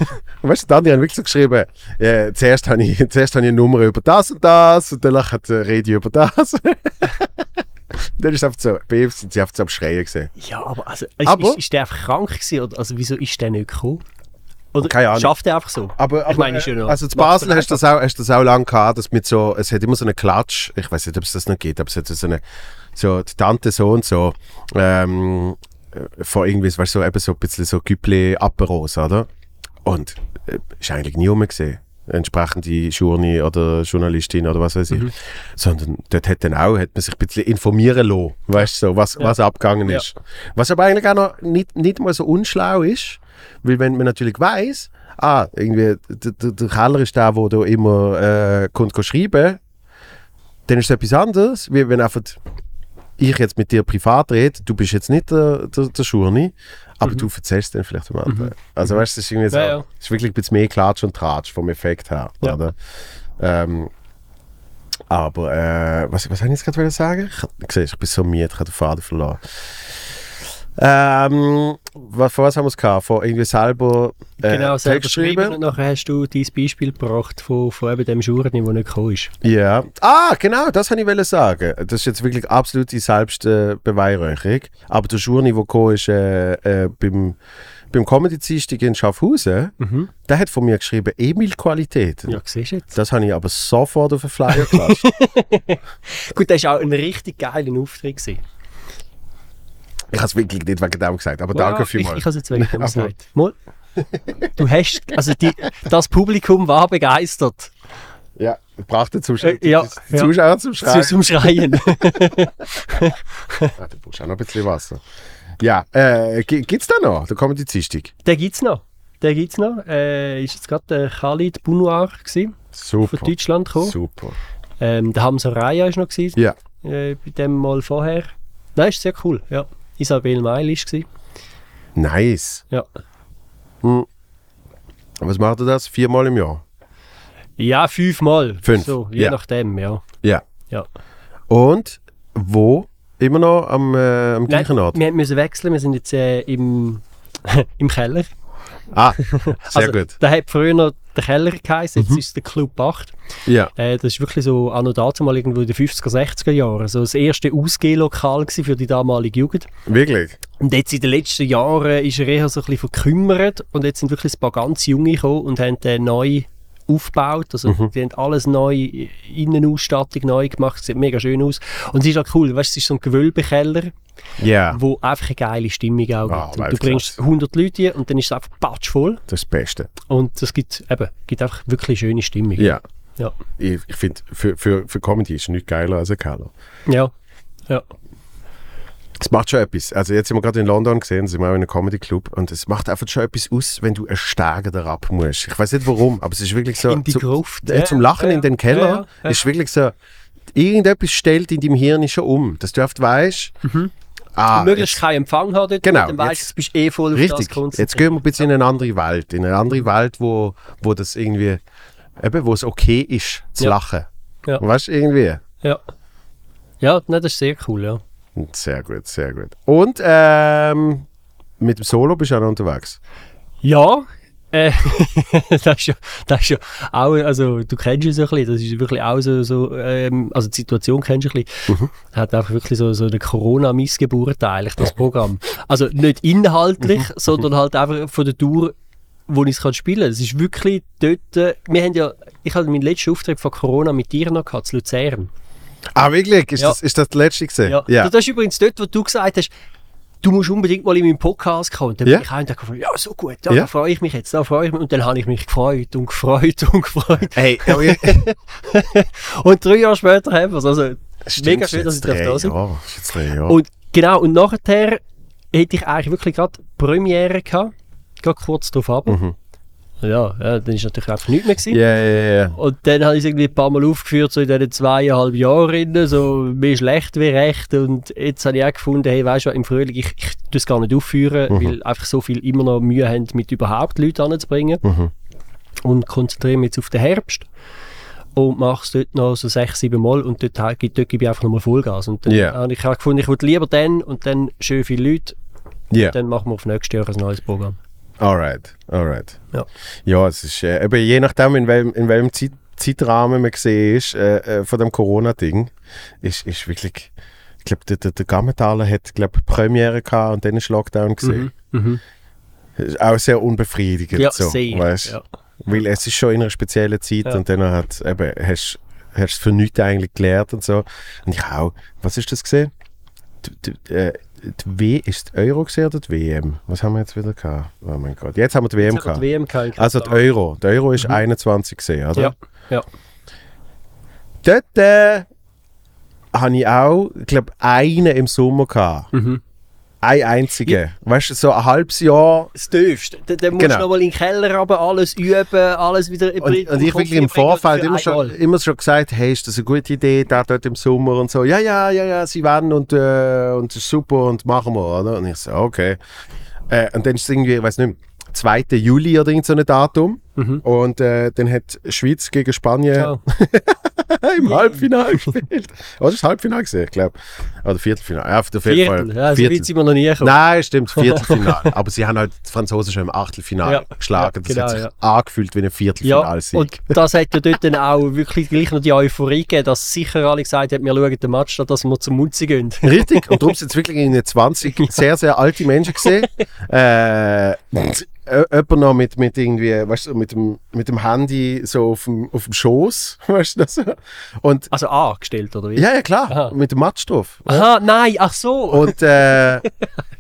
und weißt du, dann die haben wirklich so geschrieben, ja, zuerst habe ich, zuerst habe ich eine Nummer über das und das und danach hat Radio über das. Dann ist einfach so, bebt sind sie einfach so am Schreien gesehen. Ja, aber also, ist, Aber- ist, ist der einfach krank gewesen? Oder, also wieso ist der nicht gekommen? Oder Keine Ahnung. schafft er einfach so? Aber, aber meine, ist ja noch- also zu Basel hast du das auch, hast das auch lange gehabt, dass mit so, es hat immer so einen Klatsch, ich weiß nicht, ob es das noch gibt, aber es hat so eine, so die Tante so und so, ähm, äh, von irgendwie, weißt du, so, eben so ein bisschen so Güppli Aperos, oder? Und äh, ist eigentlich nie rumgesehen. Entsprechende Journi oder Journalistin oder was weiß ich. Mhm. Sondern dort hat dann auch, hat man sich ein bisschen informieren lassen, weißt du, so, was, was abgegangen Ja. ist. Was aber eigentlich auch noch nicht, nicht mal so unschlau ist, weil wenn man natürlich weiß, ah, irgendwie, der, der, der Keller ist der, wo du immer äh, kommt schreiben, dann ist es etwas anderes, wie wenn einfach ich jetzt mit dir privat rede, du bist jetzt nicht der, der, der Schurni, aber du erzählst dann vielleicht dem anderen. Also weißt du, es ist irgendwie so, Mhm. Ja, ja. es ist wirklich ein bisschen mehr Klatsch und Tratsch vom Effekt her, Ja. oder? Ähm, aber, äh, was, was habe ich jetzt gerade sagen? Ich, ich bin so müde, ich habe den Faden verloren. Ähm, was, von was haben wir es gehabt? Von irgendwie selber äh, genau, selber geschrieben und nachher hast du dein Beispiel gebracht von, von eben dem Journi, der nicht gekommen ist. Ja. Ah, genau, das wollte ich sagen. Das ist jetzt wirklich absolute Selbstbeweihräucherung. Aber der Journey, der gekommen ist äh, äh, beim, beim Comedy-Dienstag in Schaffhausen, der hat von mir geschrieben, Emil-Qualität. Ja, siehst du jetzt. Das habe ich aber sofort auf den Flyer gelassen. Gut, das war auch ein richtig geiler Auftritt. Gewesen. Ich habe es wirklich nicht wegen dem gesagt, aber danke Ja, vielmals. Ich, ich habe es jetzt wegen dem Aber- gesagt. Mal. Du hast, also die, das Publikum war begeistert. Ja, ich brauchte zum Äh, ja, die ja. Zuschauer zum Schreien. Zum Schreien. Ah, du brauchst auch noch ein bisschen Wasser. Ja, äh, gibt es da noch? Da kommen die Dienstag. Den gibt es noch. Den gibt's noch. Äh, ist jetzt gerade der Khalid Bounoir gewesen, Super. von Deutschland gekommen. Super. Ähm, der Hamza Raya ist noch gewesen, Ja. äh, bei dem mal vorher. Nein, ist sehr cool. Ja. Isabel Meil gewesen. Nice. Ja. Was macht er das? Viermal im Jahr? Ja, fünfmal. Fünf, So, je ja. nachdem, ja. Ja. ja. Und wo? Immer noch am, äh, am gleichen Ort? wir müssen wechseln. Wir sind jetzt äh, im, im Keller. Ah, sehr also, gut. Der hat früher noch der Keller geheißen, jetzt ist es der Club 8. Ja. Äh, das ist wirklich so anno dazu mal irgendwo in den 50er, 60er Jahren. So das erste Ausgehlokal für die damalige Jugend. Wirklich? Und jetzt in den letzten Jahren ist er eher so ein bisschen verkümmert und jetzt sind wirklich ein paar ganz Junge gekommen und haben den neu aufgebaut. Also die haben alles neu, Innenausstattung neu gemacht, sieht mega schön aus. Und es ist auch cool, weißt, du, es ist so ein Gewölbekeller, Ja. wo einfach eine geile Stimmung auch Ah, gibt. Du bringst 100 Leute hier und dann ist es einfach patschvoll Das ist das Beste. und es gibt, eben, gibt einfach wirklich schöne Stimmung. Ja. Ja. Ich, ich finde, für, für, für Comedy ist nichts geiler als ein Keller. Ja. ja. Es macht schon etwas. Also jetzt sind wir gerade in London gesehen, sind wir auch in einem Comedy Club und es macht einfach schon etwas aus, wenn du einen Steiger da ab musst. Ich weiß nicht warum, aber es ist wirklich so. In die zum, Gruft. äh, zum Lachen Ja, in den Keller ja, ist wirklich so. Irgendetwas stellt in deinem Hirn schon um, dass du oft weißt, ah, Möglichst jetzt, keinen Empfang hat dort, Genau, dann weißt jetzt- du, du bist eh voll auf das richtig. konzentriert. Jetzt gehen wir ein bisschen in eine andere Welt, in eine andere Welt, wo, wo das irgendwie, eben, wo es okay ist zu Ja. lachen. Ja. Weißt du, irgendwie. Ja. Ja, das ist sehr cool, ja. Sehr gut, sehr gut. Und ähm, mit dem Solo bist du auch noch unterwegs. Ja, äh, das, ist ja, das ist ja auch, also du kennst es so ein bisschen, das ist wirklich auch so, so ähm, also die Situation kennst du ein bisschen, hat einfach wirklich so, so eine Corona-Missgeburt eigentlich, das Programm. Also nicht inhaltlich, sondern halt einfach von der Tour, wo ich es kann spielen kann. Es ist wirklich dort, äh, wir haben ja, ich hatte meinen letzten Auftritt von Corona mit dir noch gehabt, zu Luzern. Ah, wirklich? Ist, Ja. das, ist das der letzte gesehen? Ja. Das ist übrigens dort, wo du gesagt hast, du musst unbedingt mal in meinen Podcast kommen. Und dann Ja. bin ich auch und dachte, ja, so gut, ja, Ja. da freue ich mich jetzt, da freue ich mich. Und dann habe ich mich gefreut und gefreut und gefreut. Hey, aber ich- Und drei Jahre später haben wir es. Also, Stimmt, mega schön, dass ich jetzt da sein Jahre, ist jetzt drei Jahre. Und genau, und nachher hätte ich eigentlich wirklich gerade Premiere gehabt, gerade kurz darauf ab. Mhm. Ja, ja, dann ist natürlich einfach nichts mehr gewesen. Ja, ja, ja. Und dann habe ich es irgendwie ein paar Mal aufgeführt, so in diesen zweieinhalb Jahren, so mehr schlecht wie recht. Und jetzt habe ich auch gefunden, hey, weißt du, im Frühling, ich, ich es gar nicht aufführen, Mhm. weil einfach so viel immer noch Mühe haben, mit überhaupt Leuten anzubringen. Mhm. Und konzentriere mich jetzt auf den Herbst. Und mache es dort noch so sechs, sieben Mal und dort, dort gebe ich einfach nochmal Vollgas. Und dann Ja. habe ich auch gefunden, ich würde lieber dann und dann schön viele Leute, Ja, dann machen wir auf nächstes Jahr ein neues Programm. Alright, alright. Ja. Ja, es ist äh, eben je nachdem, in welchem, in welchem Zeit, Zeitrahmen man gesehen ist, äh, äh, von dem Corona-Ding, ist, ist wirklich, ich glaube, der, der, der Gammenthaler hat, glaube Premiere gehabt und dann ist Lockdown gesehen. Mhm. Ist auch sehr unbefriedigend. Ja, so, sehr. weißt? Ja. Weil es ist schon in einer speziellen Zeit Ja. und dann hat eben, hast du es für nichts eigentlich gelernt und so. Und ich auch, was ist das gesehen? Die, die, äh, W, ist die Euro gesehen oder die WM? Was haben wir jetzt wieder gehabt? Oh mein Gott. Jetzt haben wir die WM gehabt. die WM gehabt Also die. Euro. Die Euro ist 21 gesehen, oder? Ja, ja. Dort äh, habe ich auch, ich glaube, einen im Sommer gehabt. Mhm. Ein einziger. Weißt du, so ein halbes Jahr. das Tiefste. Dann, dann musst Genau. du nochmal in den Keller runter, alles üben, alles wieder Und, und ich wirklich im Vorfeld immer schon, immer schon gesagt, hey, ist das eine gute Idee, da dort im Sommer und so. Ja, ja, ja, ja, sie werden und, äh, und das ist super und machen wir, oder? Und ich so, okay. Äh, und dann ist es irgendwie, ich weiß nicht mehr, 2. Juli oder irgend so ein Datum. Mhm. Und äh, dann hat Schweiz gegen Spanien Ja. im Halbfinale gespielt. Oder ist das Halbfinale gesehen, ich glaube. Oder Viertelfinale. Ja, auf Fall. Viertel, ja, so Viertel. sind wir noch nie gekommen. Nein, stimmt, Viertelfinale. Aber sie haben halt die Franzosen schon im Achtelfinale Ja, geschlagen. ja, Das genau, hat sich ja. angefühlt wie ein Ja, Viertelfinalsieg. und das hat ja dort dann auch wirklich gleich noch die Euphorie gegeben, dass sicher alle gesagt haben, wir schauen den Match, statt dass wir zum Mutzi gehen. Richtig, und darum sind es wirklich in den 20 sehr, sehr alte Menschen gesehen. äh, Ö- Jemand noch mit, mit irgendwie, weißt du, mit dem, mit dem Handy so auf dem, auf dem Schoß, weißt du das? Und, Also angestellt, oder wie? ja, ja, klar, Aha. mit dem drauf. Aha, nein, ach so. Und, äh,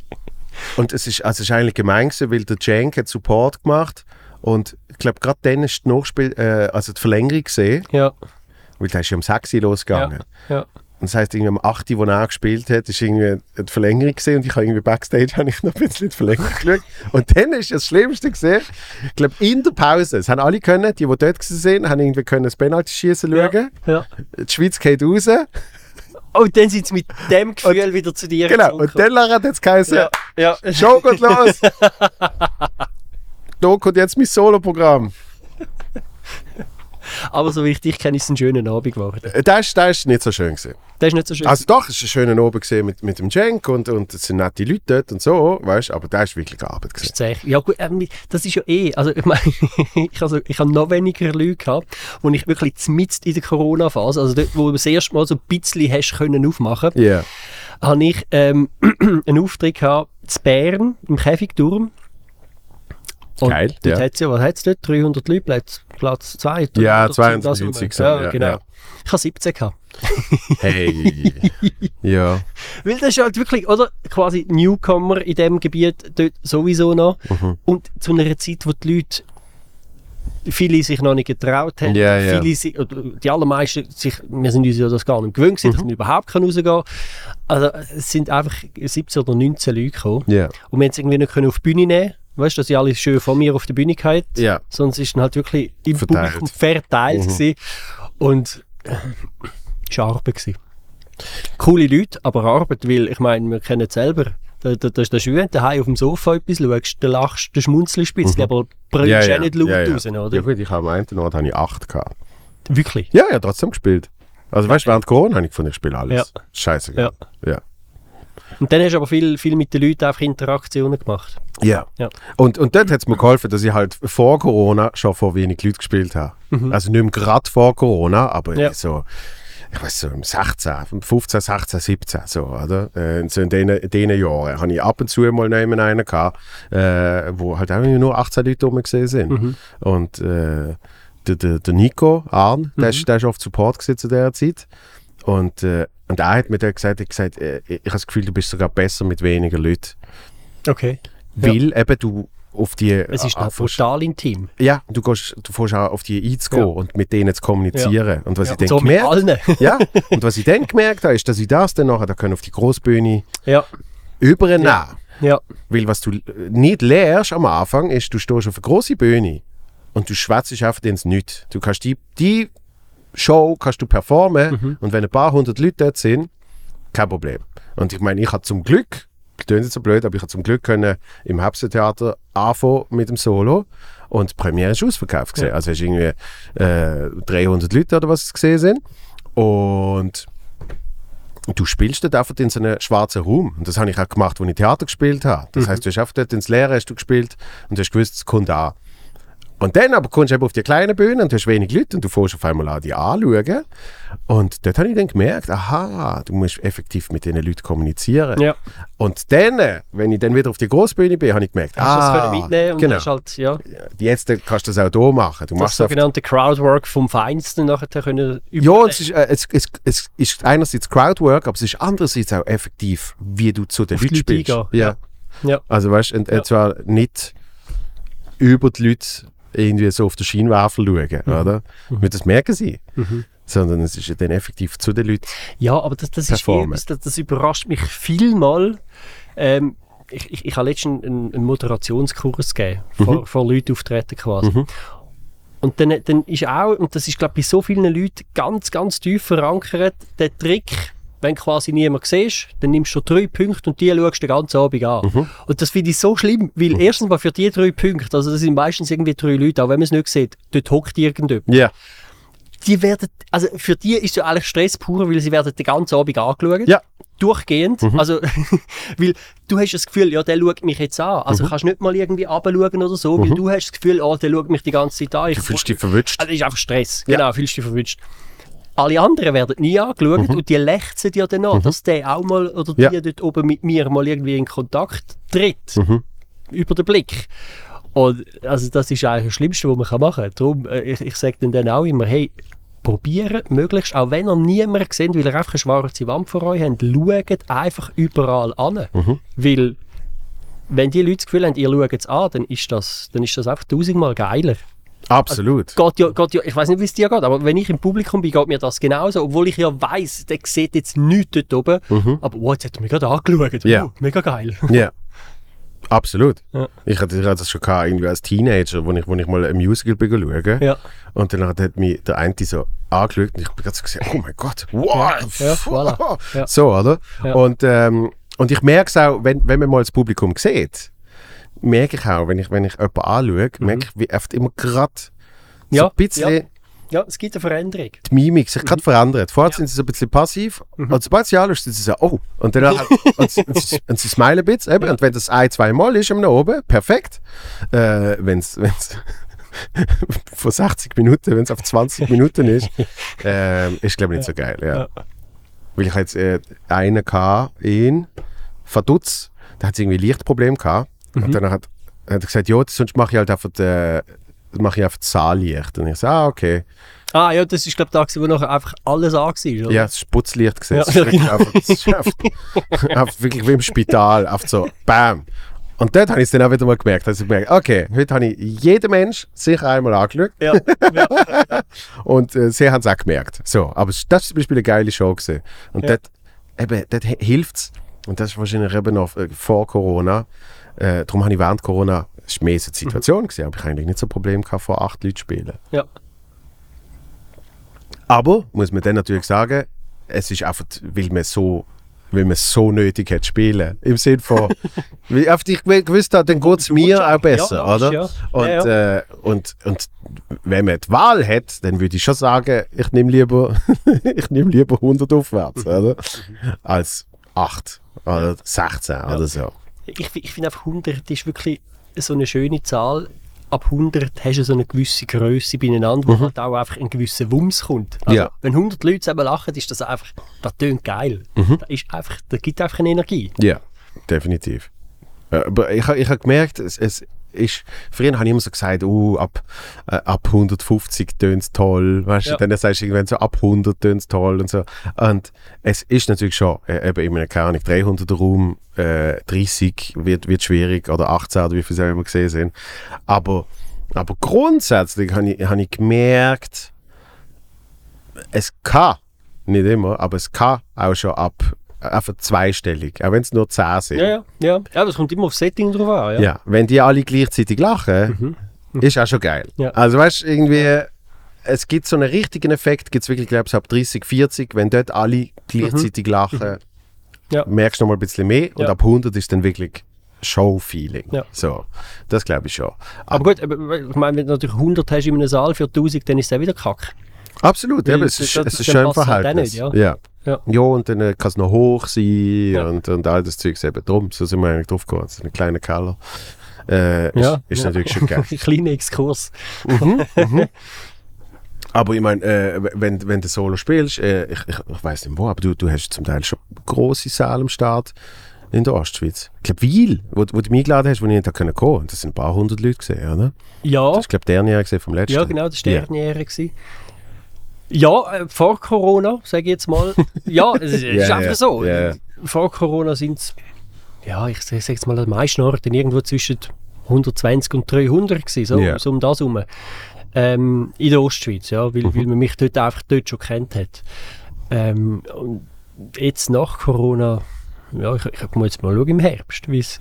und es ist, also es ist eigentlich gemein gewesen, weil der Cenk hat Support gemacht und ich glaube, gerade dann ist die Nachspiel, äh, also die Verlängerung gesehen, ja, weil da ist ja um 6 Uhr losgegangen. ja. Und das heisst, irgendwie am 8. Uhr, wo er gespielt hat, ist irgendwie die Verlängerung gesehen und ich habe irgendwie Backstage habe ich noch ein bisschen die Verlängerung geschaut. Und dann ist das Schlimmste gesehen, ich glaube, in der Pause, es haben alle können, die, die dort waren, haben irgendwie können das Penalty schießen schauen. ja. Die Schweiz geht raus. Und dann sind sie mit dem Gefühl wieder zu dir Genau. Und dann hat es geheißen, ja, ja. Show geht los. da kommt jetzt mein Solo-Programm. Aber so wie ich dich kenne, ist es ein schöner Abend geworden. Äh, Das ist nicht so schön gewesen. Das ist nicht so schön. Also doch, es war ein schöner Abend gewesen mit, mit dem Cenk und, und es sind nette Leute dort und so, weißt aber das ist wirklich Arbeit gewesen. Das ist echt- Ja gut, ähm, das ist ja eh, also ich meine, ich, also, ich habe noch weniger Leute gehabt, wo ich wirklich mitten in der Corona-Phase, also dort, wo du das erste Mal so ein bisschen hast können aufmachen, Ja. habe ich ähm, einen Auftritt gehabt in Bern, im Käfigturm. Und Geil, Dort ja. hat's ja, was hat es dort? 300 Leute, Platz, Platz 2? Ja, 92 so, ja, ja, genau. ja. Ich habe 17 gehabt. Hey. ja. Weil das ist halt wirklich, oder? Quasi Newcomer in dem Gebiet dort sowieso noch. Mhm. Und zu einer Zeit, wo die Leute viele sich noch nicht getraut haben, Ja, ja. viele si- oder die allermeisten sich, wir sind uns ja das gar nicht gewöhnt Mhm. dass man überhaupt kann rausgehen kann. Also es sind einfach 17 oder 19 Leute gekommen. Ja. Und wir haben es irgendwie nicht können auf die Bühne nehmen Weißt du, dass sie alle schön von mir auf die Bühne gehabt Ja. Sondern es ist dann halt wirklich im Verteilt. Publikum verteilt Mhm. gewesen. Und äh, war Arbeit. Gewesen. Coole Leute, aber Arbeit, weil ich meine, wir kennen es selber. Da, da, da ist der schön, daheim auf dem Sofa etwas schaust, dann lachst, dann schmunzelst ein bisschen, aber brüllst Mhm. Ja, ja, nicht laut ja, ja. raus, oder? Ja gut, ich habe am einen Ort habe ich acht gehabt. Wirklich. Ja, ja, trotzdem gespielt. Also weißt du, während Corona habe ich gefunden, ich spiele alles. Ja. Scheiße. Ja. ja. Und dann hast du aber viel, viel mit den Leuten einfach Interaktionen gemacht. Ja. Ja. Und, und dort hat es mir geholfen, dass ich halt vor Corona schon vor wenig Leute gespielt habe. Also nicht mehr gerade vor Corona, aber Mhm. Ja. so, ich weiß so, im 16, im 15, 16, 17, so, oder? Äh, so in diesen Jahren habe ich ab und zu mal neben einen gehabt, äh, wo halt auch nur 18 Leute rum gesehen sind. Mhm. Und äh, der, der, der Nico Arn, der, Mhm. ist, der ist oft Support zu dieser Zeit. Und, äh, und er hat mir dann gesagt, er hat gesagt äh, ich habe das Gefühl, du bist sogar besser mit weniger Leuten. Okay. Ja. Weil eben du auf die. Es ist äh, halt fährst- brutal intim. Ja, du, gehst, du fährst auch auf die einzugehen Ja. und mit denen zu kommunizieren. Und was Ja, ich dann so gemerkt ja, und was ich dann gemerkt habe, ist, dass ich das dann nachher da können auf die Großbühne ja. übernehmen Ja. Ja. Weil was du äh, nicht lernst am Anfang, ist, du stehst auf einer grossen Bühne und du schwätzt einfach ins Nichts. Du kannst die, die Show kannst du performen Mhm. und wenn ein paar hundert Leute dort sind, kein Problem. Und ich meine, ich habe zum Glück, klingt jetzt so blöd, aber ich habe zum Glück können im Herbsttheater anfangen mit dem Solo und die Premiere ist ausverkauft gesehen. Ja. Also hast irgendwie äh, 300 Leute oder was es gesehen sind und du spielst dort einfach in so einem schwarzen Raum. Und das habe ich auch gemacht, als ich Theater gespielt habe. Das heißt, du hast einfach dort ins Leere hast du gespielt und du hast gewusst, es kommt an. Und dann aber kommst du eben auf die kleine Bühne und du hast wenig Leute und du fährst auf einmal an die anschauen. Und dort habe ich dann gemerkt, aha, du musst effektiv mit diesen Leuten kommunizieren. Ja. Und dann, wenn ich dann wieder auf die Großbühne bin, habe ich gemerkt, Hast du das ah, können mitnehmen und genau. halt, ja, jetzt kannst du das auch hier machen. Du das machst sogenannte Crowdwork vom Feinsten nachher können ja, es ist, äh, es, es, es ist einerseits Crowdwork, aber es ist andererseits auch effektiv, wie du zu den Leuten Leute spielst. eingehen. Ja. Also weißt du, und, Ja. und zwar nicht über die Leute irgendwie so auf den Scheinwerfer schauen, Mhm. oder? Weil das merken sie. Sondern es ist ja dann effektiv zu den Leuten. Ja, aber das, das ist etwas, das, das überrascht mich vielmal. Ähm, ich, ich, ich habe letztens einen, einen Moderationskurs gegeben, Mhm. vor, vor Leuten auftreten quasi. Und dann, dann ist auch, und das ist glaube ich bei so vielen Leuten ganz, ganz tief verankert, der Trick, wenn quasi niemand siehst, dann nimmst du drei Punkte und die schaust du den ganzen Abend an. Mhm. Und das finde ich so schlimm, weil erstens mal für die drei Punkte, also das sind meistens irgendwie drei Leute, auch wenn man es nicht sieht, dort hockt irgendjemand Ja. die werden, also für die ist ja eigentlich Stress pur, weil sie werden den ganzen Abend angeschaut. Ja. Durchgehend. Also, weil du hast das Gefühl, ja, der schaut mich jetzt an. Also kannst nicht mal irgendwie runterschauen oder so, weil du hast das Gefühl, oh, der schaut mich die ganze Zeit an. Ich Du fühlst dich verwünscht. also, das ist einfach Stress. Ja. Genau, fühlst dich verwünscht. Alle anderen werden nie angeschaut und die lechzen dir dann an, dass der auch mal oder die Ja. dort oben mit mir mal irgendwie in Kontakt tritt. Mhm. Über den Blick. Und also das ist eigentlich das Schlimmste, was man machen kann. Darum, äh, ich, ich sage dann, dann auch immer, hey, probieren möglichst, auch wenn ihr niemanden seht, weil ihr einfach eine schwarze Wand vor euch habt, schaut einfach überall an. Mhm. Weil, wenn die Leute das Gefühl haben, ihr schaut es an, dann ist das, dann ist das einfach tausendmal geiler. Absolut. Geht ja, geht ja, ich weiß nicht, wie es dir geht, aber wenn ich im Publikum bin, geht mir das genauso. Obwohl ich ja weiss, der sieht jetzt nichts dort oben. Aber oh, jetzt hat er mich gerade angeschaut. Ja. Oh, mega geil. Ja. Absolut. Ja. Ich, hatte, ich hatte das schon gehabt, irgendwie als Teenager, wo ich, wo ich mal ein Musical bin schauen. Ja. Und dann hat mich der eine so angeschaut und ich habe gerade so gesagt, oh mein Gott, wow. Ja, voilà. Ja. So, oder? Und, ähm, und ich merke es auch, wenn, wenn man mal das Publikum sieht, merke ich auch, wenn ich, wenn ich jemanden anschaue, merke ich, wie oft immer gerade so Mhm. Ja, ein bisschen Ja, es gibt eine Veränderung. die Mimik sich gerade verändert. Vorher sind sie so ein bisschen passiv und sobald sie anschaust, sind sie so, oh. Und dann halt, und, sie, und, sie, und sie smilen ein bisschen. Eben. Und wenn das ein, zwei Mal ist am oben, perfekt. Äh, wenn es vor 60 Minuten, wenn es auf 20 Minuten ist, ähm, ist glaube ich nicht so geil. Ja. Ja. Weil ich jetzt äh, einen gehabt, ihn, verdutzt, der hat irgendwie Lichtproblem gehabt. Und dann hat, hat er gesagt, ja, sonst mache ich halt einfach, äh, mache ich einfach das Saallicht. Und ich so, ah, okay. Ah ja, das ist glaube ich da, gewesen, wo nachher einfach alles an war, oder? Ja, das Sputzlicht gesehen. Ja, das ist wirklich genau. einfach, wirklich wie im Spital. Einfach so, bam. Und dort habe ich es dann auch wieder mal gemerkt. Also ich gemerkt, okay, heute habe ich jeden Mensch sicher einmal angeschaut Ja, ja. und äh, sie haben es auch gemerkt. So, aber das ist zum Beispiel eine geile Show gewesen. Und Ja. dort, eben, dort hilft es. Und das ist wahrscheinlich eben noch äh, vor Corona. Äh, darum habe ich während Corona, es war mehr so die Situation, gewesen, aber ich eigentlich nicht so ein Problem gehabt, vor acht Leuten zu spielen. ja. Aber, muss man dann natürlich sagen, es ist einfach, weil man so, weil man so nötig hat spielen. Im Sinne von, weil einfach ich gewusst habe, dann geht es mir auch besser, Ja, oder? ja. Und, Ja, Äh, und, und wenn man die Wahl hat, dann würde ich schon sagen, ich nehme lieber, ich nehme lieber 100 aufwärts, Mhm. oder? Als 8 oder 16 oder so. Ich, ich finde einfach 100 ist wirklich so eine schöne Zahl. Ab 100 hast du so eine gewisse Größe beieinander, wo halt auch einfach ein gewisser Wumms kommt. Also, Mhm. Ja. Wenn 100 Leute zusammen lachen, ist das einfach, das tönt geil. Mhm. Das, ist einfach, das gibt einfach eine Energie. Ja, definitiv. Äh, Aber ich, ich habe gemerkt, es, es ist, früher habe ich immer so gesagt, uh, ab, äh, ab 150 tönt es toll, weißt Ja. dann sagst du irgendwann so, ab 100 tönt es toll und so. Und es ist natürlich schon, äh, eben in einem, keine Ahnung, 300er Raum, äh, 30 wird, wird schwierig, oder 18 oder wie viele auch immer gesehen sind. Aber, aber grundsätzlich habe ich, hab ich gemerkt, es kann, nicht immer, aber es kann auch schon ab einfach zweistellig, auch wenn es nur 10 sind. Ja, ja, ja. Ja, das kommt immer aufs Setting drauf an. Ja. Ja, wenn die alle gleichzeitig lachen, ist auch schon geil. Ja. Also weißt du, irgendwie, es gibt so einen richtigen Effekt, gibt es wirklich, glaube ich, ab 30, 40, wenn dort alle gleichzeitig lachen, Ja. merkst du noch mal ein bisschen mehr und Ja. ab 100 ist dann wirklich Show-Feeling. Ja. So, das glaube ich schon. Aber gut, aber ich meine, wenn du natürlich 100 hast in einem Saal für 1000, dann ist es auch wieder kack. Absolut, eben, es ist, es ist schön halt Verhältnis. nicht, ja. ja. Ja. Ja, und dann äh, kann es noch hoch sein Ja. und, und all das Zeug eben drum. So sind wir eigentlich drauf gekommen. So ein kleiner Keller. Äh, ist, Ja. ist Ja. natürlich schon geil. Ein kleiner Exkurs. Aber ich meine, äh, wenn, wenn du Solo spielst, äh, ich, ich, ich weiß nicht wo, aber du, du hast zum Teil schon große Säle am Start in der Ostschweiz. Ich glaube, Wiel, wo, wo du mich eingeladen hast, wo ich nicht kommen konnte. Das sind ein paar hundert Leute gesehen, oder? Ja, Das ist, glaube ich, der Jahr vom letzten. ja genau, das war Ja. der Derniere. gewesen. Ja, äh, vor Corona, sage ich jetzt mal. Ja, es ist, Ja, einfach so. ja. Vor Corona sind es, ja, ich sage jetzt mal, am meisten Orten irgendwo zwischen 120 und 300 gewesen, so, Ja. so um das herum. Ähm, in der Ostschweiz, ja, weil, weil man mich dort einfach dort schon kennt hat. Ähm, und jetzt nach Corona, ja, ich, ich muss jetzt mal schauen im Herbst, wie es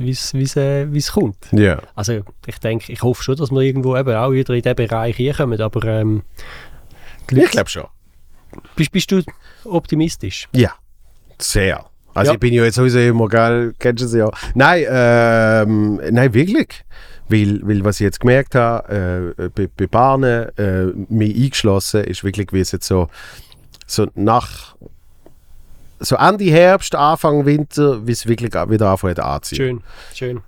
äh, kommt. Ja. Also ich denke, ich hoffe schon, dass wir irgendwo eben auch wieder in diesen Bereich hinkommen, aber ähm, die Ich Leute- glaube schon. bist, bist du optimistisch? Ja, sehr. Also Ja. ich bin ja jetzt sowieso immer, gell, kennst du es ja. Nein, ähm, nein, wirklich. Weil, weil was ich jetzt gemerkt habe, äh, bei, bei Bahnen, äh, mich eingeschlossen, ist wirklich, wie es jetzt so, so nach so Ende Herbst, Anfang Winter, wie es wirklich wieder anfängt anzuziehen. Schön,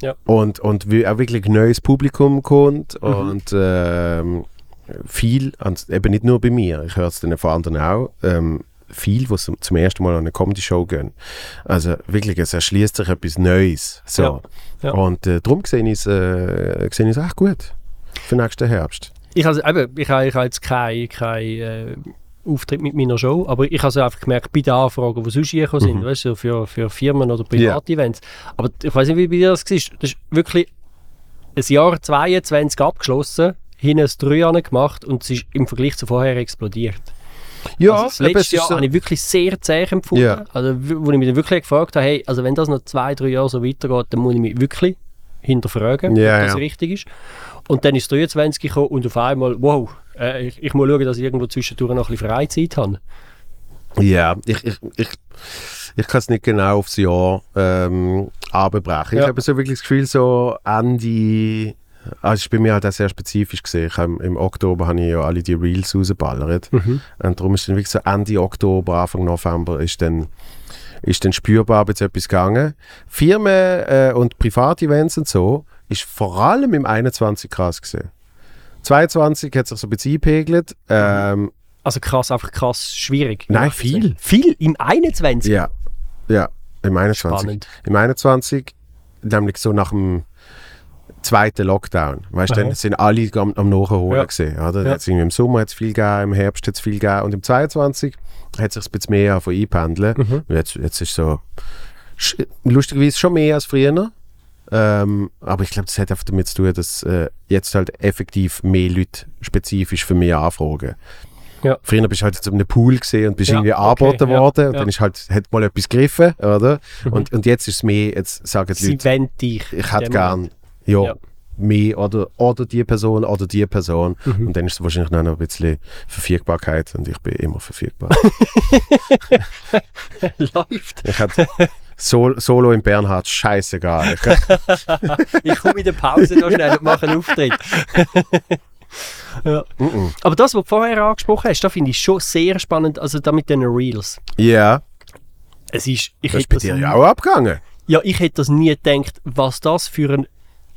schön. Und, und wie auch wirklich neues Publikum kommt Mhm. und ähm, viel, und eben nicht nur bei mir, ich höre es dann von anderen auch, ähm, viel, die zum, zum ersten Mal an eine Comedy-Show gehen. Also wirklich, es erschließt sich etwas Neues. So. Ja, ja. Und äh, darum sehe ich es äh, sehe echt gut für nächsten Herbst. Ich habe eben, ich habe, ich habe jetzt keinen kein, äh, Auftritt mit meiner Show, aber ich habe es einfach gemerkt bei den Anfragen, die sonst gekommen sind, weißt du, für, für Firmen oder Privatevents. Aber ich weiß nicht, wie bei dir das war. Das ist wirklich ein Jahr 22 abgeschlossen, hinten ein 3 gemacht und es ist im Vergleich zu vorher explodiert. Ja, also das letzte Jahr so- habe ich wirklich sehr zäh empfunden. Ja. Also, wo ich mich dann wirklich gefragt habe, hey, also wenn das noch zwei, drei Jahre so weitergeht, dann muss ich mich wirklich hinterfragen, Ja, ob das ja. richtig ist. Und dann ist 23 gekommen und auf einmal, wow, äh, ich, ich muss schauen, dass ich irgendwo zwischendurch noch ein bisschen Freizeit habe. Ja, ich, ich, ich, ich kann es nicht genau aufs Jahr ähm, abbrechen. Ich Ja. habe so wirklich das Gefühl, so Ende, Also es war bei mir halt auch sehr spezifisch gesehen. Ich hab, Im Oktober habe ich ja alle die Reels rausgeballert. Mhm. Und darum ist dann wirklich so Ende Oktober, Anfang November ist dann, ist dann spürbar jetzt etwas gegangen. Firmen äh, und Privatevents und so ist vor allem im 21 krass gesehen. 22 hat sich so ein bisschen eingepegelt. Ähm, Also krass, einfach krass schwierig. Nein, viel. Viel im 21. ja, ja, im 21. Spannend. Im 21, nämlich so nach dem zweiten Lockdown. Weißt du, dann sind alle am, am Nachholen Ja. gesehen. Oder? Ja. Im Sommer hat es viel gegeben, im Herbst hat es viel gegeben und im 22 hat sich ein bisschen mehr von einpendeln. Mhm. Und Jetzt, jetzt ist so sch- lustigerweise schon mehr als früher. Ähm, aber ich glaube, das hat einfach damit zu tun, dass äh, jetzt halt effektiv mehr Leute spezifisch für mehr anfragen. Ja. Früher bist du halt zu einem Pool gesehen und bist Ja, irgendwie okay, angeboten ja, worden und ja. dann ist halt, hat mal etwas gegriffen, oder? Mhm. Und, und jetzt ist es mehr, jetzt sagen die Sie Leute, dich. ich hätte gern. Ja, Ja. mehr oder, oder die Person oder die Person. Mhm. Und dann ist es wahrscheinlich noch ein bisschen Verfügbarkeit und ich bin immer verfügbar. Läuft. ich hatte Sol Solo in Bernhard, scheißegal. Ich, Ich komme in der Pause noch schnell und mache einen Auftritt. ja. Mhm. Aber das, was du vorher angesprochen hast, finde ich schon sehr spannend. Also da mit den Reels. Ja, Es ist, ich das ist bei das dir ja auch abgegangen. Ja, ich hätte das nie gedacht, was das für, ein,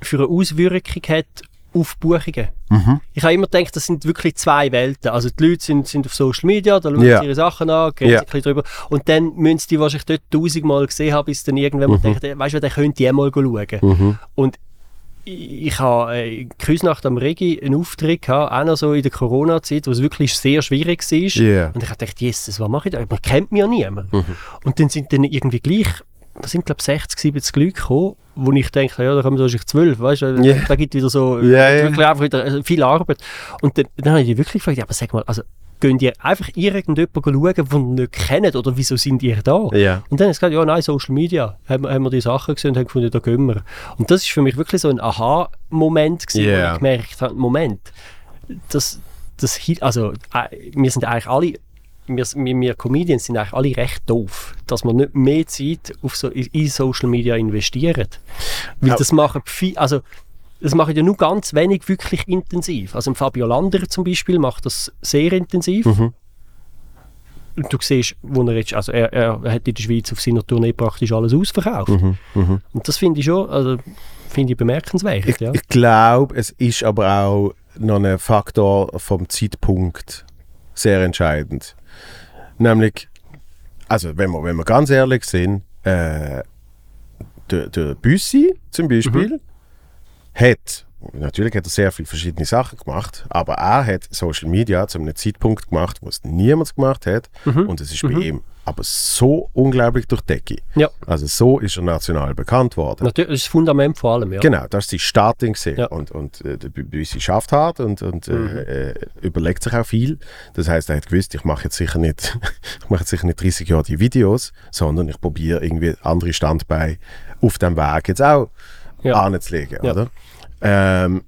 für eine Auswirkung hat auf Buchungen. Mhm. Ich habe immer gedacht, das sind wirklich zwei Welten. Also die Leute sind, sind auf Social Media, da schauen Ja. sie ihre Sachen an, Ja. sie ein bisschen drüber. Und dann müssen sie die wahrscheinlich dort tausendmal gesehen haben, bis dann irgendwann mal denkt, weißt du, der könnte ich mal schauen. Mhm. Und ich, habe äh, Küsnacht am Regi einen Auftritt gehabt, auch noch so in der Corona-Zeit, wo es wirklich sehr schwierig war. Ja. Und ich habe gedacht, Jesus, was mache ich da? Man kennt mich ja niemand. Mhm. Und dann sind dann irgendwie gleich, da sind glaube ich 60, 70 Leute gekommen, wo ich denke, ja, da kommen wahrscheinlich 12, weißt du, Ja. da gibt wieder so ja. wirklich einfach wieder äh, viel Arbeit. Und dann, dann habe ich die wirklich gefragt, ja, aber sag mal, also gehen ihr einfach irgendjemanden schauen, den ihr nicht kennt, oder wieso sind ihr da? Ja. Und dann hat es gesagt, ja, nein, Social Media, haben, wir- haben wir die Sachen gesehen und haben gefunden, da gehen wir. Und das ist für mich wirklich so ein Aha-Moment gewesen, Ja. wo ich gemerkt habe, Moment, das, das, also, äh, wir sind eigentlich alle, wir, wir, wir Comedians sind eigentlich alle recht doof, dass wir nicht mehr Zeit auf so, in, Social Media investieren. Weil Ja. das machen viel, also, das machen ja nur ganz wenig wirklich intensiv. Also, Fabio Landerer zum Beispiel macht das sehr intensiv. Mhm. Und du siehst, wo er jetzt, also er, er hat in der Schweiz auf seiner Tournee praktisch alles ausverkauft. Mhm. Mhm. Und das finde ich schon, also finde ich bemerkenswert, Ich, ja. ich glaube, es ist aber auch noch ein Faktor vom Zeitpunkt sehr entscheidend. Nämlich, also wenn wir, wenn wir ganz ehrlich sind, äh, der, der Büssi zum Beispiel hat, natürlich hat er sehr viele verschiedene Sachen gemacht, aber er hat Social Media zu einem Zeitpunkt gemacht, wo es niemand gemacht hat Mhm. und es ist bei ihm aber so unglaublich durch Decke. Ja, Also so ist er national bekannt worden. natürlich, das ist das Fundament vor allem, ja. Genau, das ist die Starting gesehen. Ja. Und, und äh, der Büsi schafft hart und, und äh, äh, überlegt sich auch viel. Das heißt, er hat gewusst, ich mache jetzt sicher nicht, ich mache jetzt sicher nicht 30 Jahre die Videos, sondern ich probiere irgendwie andere Standbeine auf dem Weg jetzt auch Ja. anzulegen, oder? Ähm,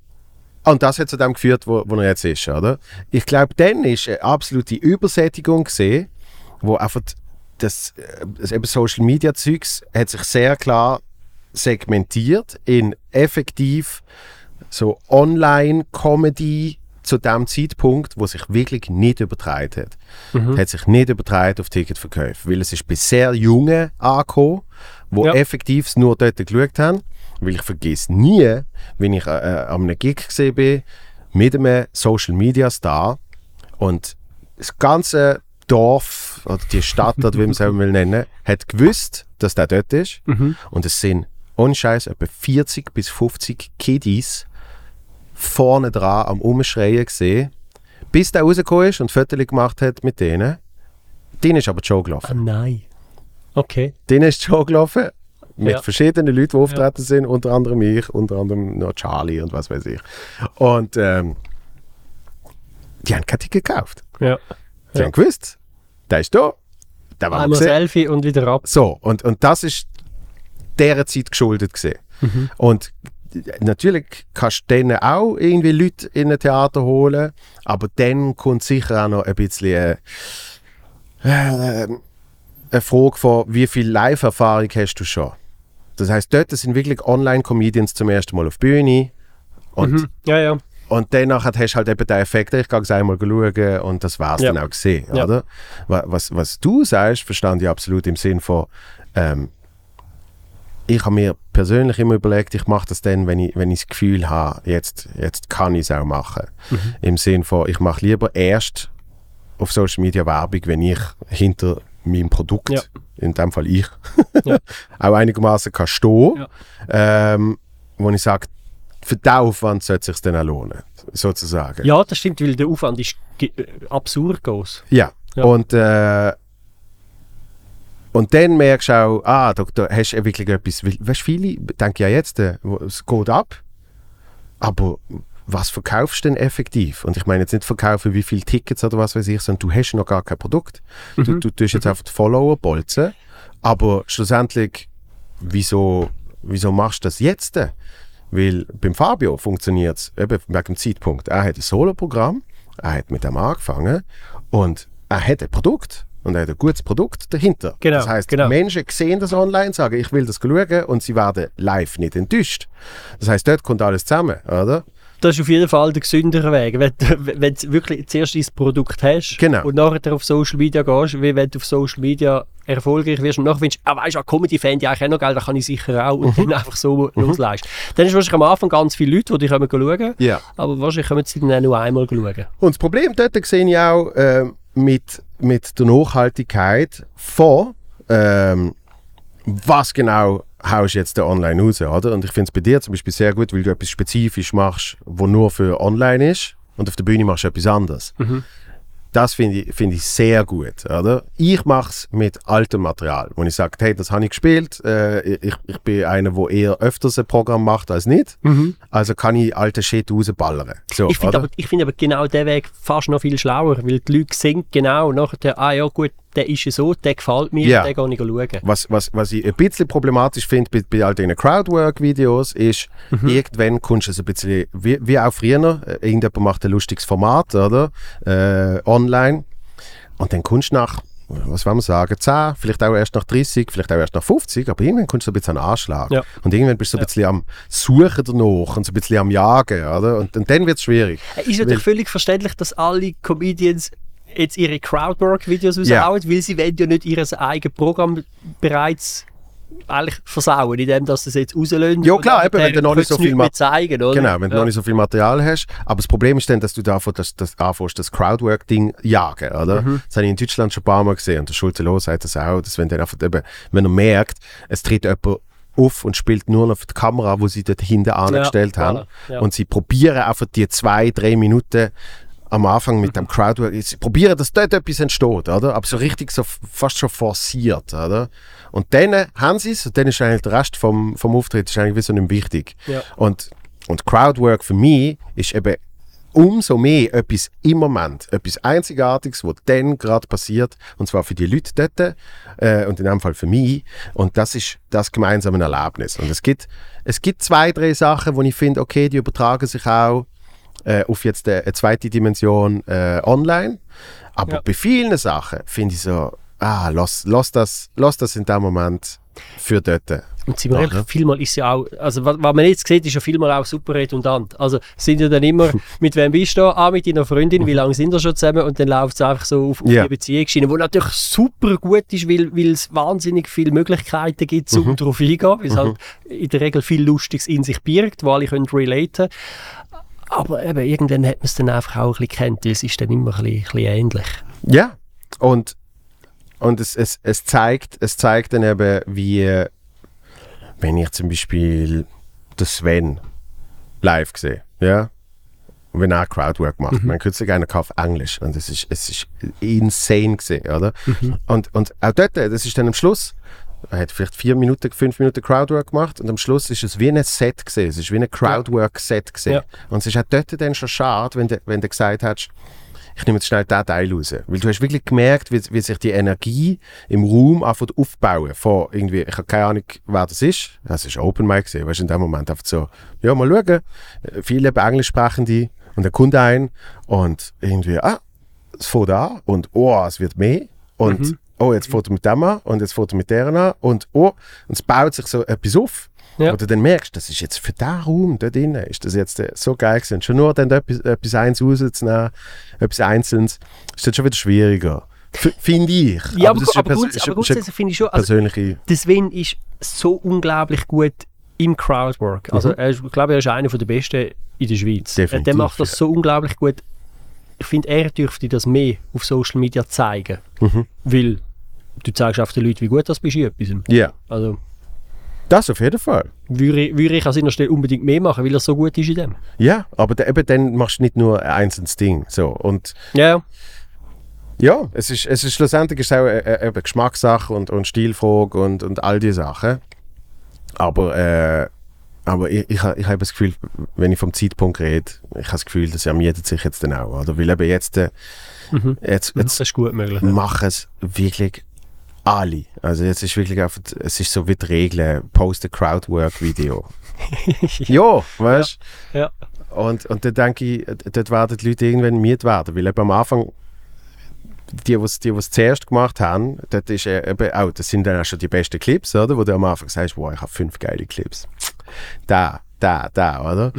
und das hat zu dem geführt, wo, wo er jetzt ist, oder? Ich glaube, dann ist eine absolute Übersättigung gesehen, wo einfach das, äh, das eben Social Media Zeugs hat sich sehr klar segmentiert in effektiv so Online-Comedy zu dem Zeitpunkt, wo sich wirklich nicht übertragen hat. Mhm. Hat sich nicht übertragen auf Ticketverkäufe, weil es ist bei sehr Jungen angekommen, wo Ja. effektiv nur dort geschaut haben. Weil ich vergesse nie, wenn ich äh, äh, an einem Gig gesehen bin, mit einem Social-Media-Star und das ganze Dorf oder die Stadt, oder wie man es auch will nennen, hat gewusst, dass der dort ist. Mhm. Und es sind, ohne Scheiß, etwa 40 bis 50 Kiddies vorne dran am Umschreien gesehen, bis der rausgekommen ist und Fotos gemacht hat mit denen. Denen ist aber die Show Ah, gelaufen. nein. Okay. Denen ist die Show gelaufen. Mit Ja. verschiedenen Leuten, die auftreten sind, unter anderem ich, unter anderem noch Charlie und was weiß ich. Und ähm, die haben kein Ticket gekauft. Ja. Die Ja. haben gewusst, der ist da. Der war Einmal. Selfie und wieder ab. So, und, und das ist dieser Zeit geschuldet gesehen. Mhm. Und natürlich kannst du dann auch irgendwie Leute in ein Theater holen, aber dann kommt sicher auch noch ein bisschen äh, äh, eine Frage von, wie viel Live-Erfahrung hast du schon? Das heißt, dort sind wirklich Online-Comedians zum ersten Mal auf die Bühne Und, Mhm. Ja, ja. und danach hast du halt eben den Effekt, ich gehe es einmal schauen und das war es Ja. dann auch gesehen, Ja. oder? Wa- Was, was du sagst, verstand ich absolut im Sinn von, ähm, ich habe mir persönlich immer überlegt, ich mache das dann, wenn ich, wenn ich das Gefühl habe, jetzt, jetzt kann ich es auch machen. Mhm. Im Sinn von, ich mache lieber erst auf Social Media Werbung, wenn ich hinter meinem Produkt, Ja. In dem Fall ich, Ja. auch einigermaßen kann stehen, Ja. ähm, wo ich sage, für den Aufwand sollte es sich dann auch lohnen, sozusagen. Ja, das stimmt, weil der Aufwand ist äh, absurd groß. Ja. Ja. Und, äh, und dann merkst du auch, ah, da, da hast du wirklich etwas. Weißt viele denken ja jetzt, äh, es geht ab, aber was verkaufst du denn effektiv? Und ich meine jetzt nicht verkaufen, wie viele Tickets oder was weiß ich, sondern du hast noch gar kein Produkt. Du, Mhm. du tust jetzt auf die Follower bolzen, aber schlussendlich, wieso, wieso machst du das jetzt? denn? Weil beim Fabio funktioniert es eben wegen dem Zeitpunkt. Er hat ein Solo-Programm, er hat mit dem angefangen und er hat ein Produkt und er hat ein gutes Produkt dahinter. Genau, das heißt, genau. Menschen sehen das online, sagen, ich will das schauen und sie werden live nicht enttäuscht. Das heißt, dort kommt alles zusammen, oder? Das ist auf jeden Fall der gesündere Weg. Wenn, du- wenn du wirklich zuerst dein Produkt hast Genau. und nachher auf Social Media gehst, wie wenn du auf Social Media erfolgreich wirst und nachher findest, ah weißt du, Comedy fände ich eigentlich auch noch geil, da kann ich sicher auch Mhm. und dann einfach so losleisten. Dann ist wahrscheinlich am Anfang ganz viele Leute, die dich schauen, Ja. aber wahrscheinlich kommen sie dann auch nur einmal schauen. Und das Problem dort sehe ich auch äh, mit, mit der Nachhaltigkeit von, ähm, was genau haust jetzt online raus, oder? Und ich finde es bei dir zum Beispiel sehr gut, weil du etwas spezifisch machst, wo nur für online ist und auf der Bühne machst du etwas anderes. Das finde ich, finde ich sehr gut, oder? Ich mache es mit altem Material, wo ich sage, hey, das habe ich gespielt, äh, ich, ich bin einer, der eher öfters ein Programm macht als nicht, also kann ich alte Shit rausballern. So, Ich finde aber, ich find aber genau den Weg fast noch viel schlauer, weil die Leute sehen genau nachher, ah ja gut, der ist ja so, der gefällt mir, Ja. den gehe ich schauen. Was, was, was ich ein bisschen problematisch finde bei, bei all diesen Crowdwork-Videos ist, irgendwann kommst du so ein bisschen, wie, wie auch früher, äh, irgendjemand macht ein lustiges Format, oder? Äh, online. Und dann kommst du nach, was wollen wir sagen, 10, vielleicht auch erst nach 30, vielleicht auch erst nach 50, aber irgendwann kommst du ein bisschen an Anschlag. Ja. Und irgendwann bist du ein bisschen am Suchen danach und so ein bisschen am Jagen, oder? Und, und dann wird es schwierig. Es ist natürlich völlig verständlich, dass alle Comedians jetzt ihre Crowdwork-Videos Ja. raushauen, weil sie wollen ja nicht ihr eigenes Programm bereits eigentlich versauen, indem dass sie es jetzt rauslösen. Ja, klar, eben, wenn du noch nicht so viel Ma- zeigen, oder? Genau, wenn du ja. noch nicht so viel Material hast. Aber das Problem ist dann, dass du davon das, das anfängst, das Crowdwork-Ding jagen, oder? Mhm. Das habe ich in Deutschland schon ein paar Mal gesehen. Und der Schulte Loh sagt das auch, dass wenn, dann einfach eben, wenn er merkt, es tritt jemand auf und spielt nur noch die Kamera, wo sie dort hinten angestellt haben. voilà, ja. Und sie probieren einfach die zwei, drei Minuten am Anfang mit dem Crowdwork, sie probieren, dass dort etwas entsteht, oder? Aber so richtig so fast schon forciert, oder? Und dann haben sie es und dann ist eigentlich der Rest vom, vom Auftritt ist eigentlich wie so nicht wichtig. Ja. Und, und Crowdwork für mich ist eben umso mehr etwas im Moment, etwas Einzigartiges, was dann gerade passiert, und zwar für die Leute dort äh, und in dem Fall für mich. Und das ist das gemeinsame Erlebnis. Und es gibt, es gibt zwei, drei Sachen, wo ich finde, okay, die übertragen sich auch äh, auf jetzt eine, eine zweite Dimension äh, online. Aber Ja. bei vielen Sachen finde ich so, ah, lass, lass, das, lass das in dem Moment für dort. Und sind wir ehrlich, vielmal ist ja auch, also was, was man jetzt sieht, ist ja vielmal auch super redundant. Also sind ja dann immer, mit wem bist du? Ah, mit deiner Freundin, wie lange sind wir schon zusammen? Und dann läuft es einfach so auf, auf Ja. die Beziehungsschiene, wo natürlich super gut ist, weil, weil es wahnsinnig viele Möglichkeiten gibt, um darauf eingehen, weil es halt in der Regel viel Lustiges in sich birgt, wo alle können relaten aber eben, irgendwann hat man es dann einfach auch ein bisschen kennt, es ist dann immer ein bisschen, ein bisschen ähnlich. Ja, und, und es, es, es, zeigt, es zeigt dann eben, wie, wenn ich zum Beispiel den Sven live sehe, ja, wenn er Crowdwork macht, man kürzlich einen auf Englisch und es ist, es ist insane gesehen, oder? Und, und auch dort, das ist dann am Schluss, er hat vielleicht vier Minuten, fünf Minuten Crowdwork gemacht und am Schluss ist es wie ein Set gesehen, es ist wie ein Crowdwork-Set gesehen. Ja. Und es ist auch dort dann schon schade, wenn du, wenn du gesagt hast, ich nehme jetzt schnell diesen Teil raus. Weil du hast wirklich gemerkt, wie, wie sich die Energie im Raum anfängt aufbauen. Von irgendwie, ich habe keine Ahnung, wer das ist. Das ist Open Mic gesehen. Weißt du, in dem Moment einfach so, ja, mal schauen. Viele Englischsprechende und dann kommt ein und irgendwie, ah, es fängt an und oh, es wird mehr. Und oh, jetzt fährt er mit dem an und jetzt fährt er mit der an und oh, und es baut sich so etwas auf. Ja. Oder dann merkst, das ist jetzt für den Raum dort drinnen, ist das jetzt äh, so geil gewesen. Schon nur dann etwas, etwas eins rauszunehmen, etwas Einzelnes, ist das schon wieder schwieriger. Finde ich. Ja, aber, aber, aber ist grundsätzlich finde ich schon, also persönliche... der Sven ist so unglaublich gut im Crowdwork. Also er ist, ich glaube, er ist einer der besten in der Schweiz. Mhm. Definitiv, der macht das ja. so unglaublich gut. Ich finde, er dürfte das mehr auf Social Media zeigen. Mhm. Weil du zeigst auf den Leuten, wie gut das bist in etwas. Ja, Also das auf jeden Fall. würde ich, würde ich an seiner Stelle unbedingt mehr machen, weil er so gut ist in dem. Ja, aber da, eben dann machst du nicht nur ein einzelnes Ding. So. Und Ja, ja, es ist, es ist schlussendlich ist auch äh, äh, eben Geschmackssache und, und Stilfrage und, und all diese Sachen. Aber, äh, aber ich, ich, ich habe das Gefühl, wenn ich vom Zeitpunkt rede, ich habe das Gefühl, das ermietet sich jetzt dann auch. Oder? Weil eben jetzt, äh, Mhm. jetzt, das jetzt ist gut möglich. ja. machen es wirklich alle. Also jetzt ist wirklich einfach, es ist so wie die Regel, post a Crowdwork-Video. ja, weißt du? Ja. Und, und dann denke ich, äh, dort werden die Leute irgendwann miet werden. Weil eben am Anfang, die, was die es zuerst gemacht haben, dort ist äh, eben auch, das sind dann auch schon die besten Clips, oder? Wo du am Anfang sagst, wow, ich habe fünf geile Clips. Da, da, da, oder?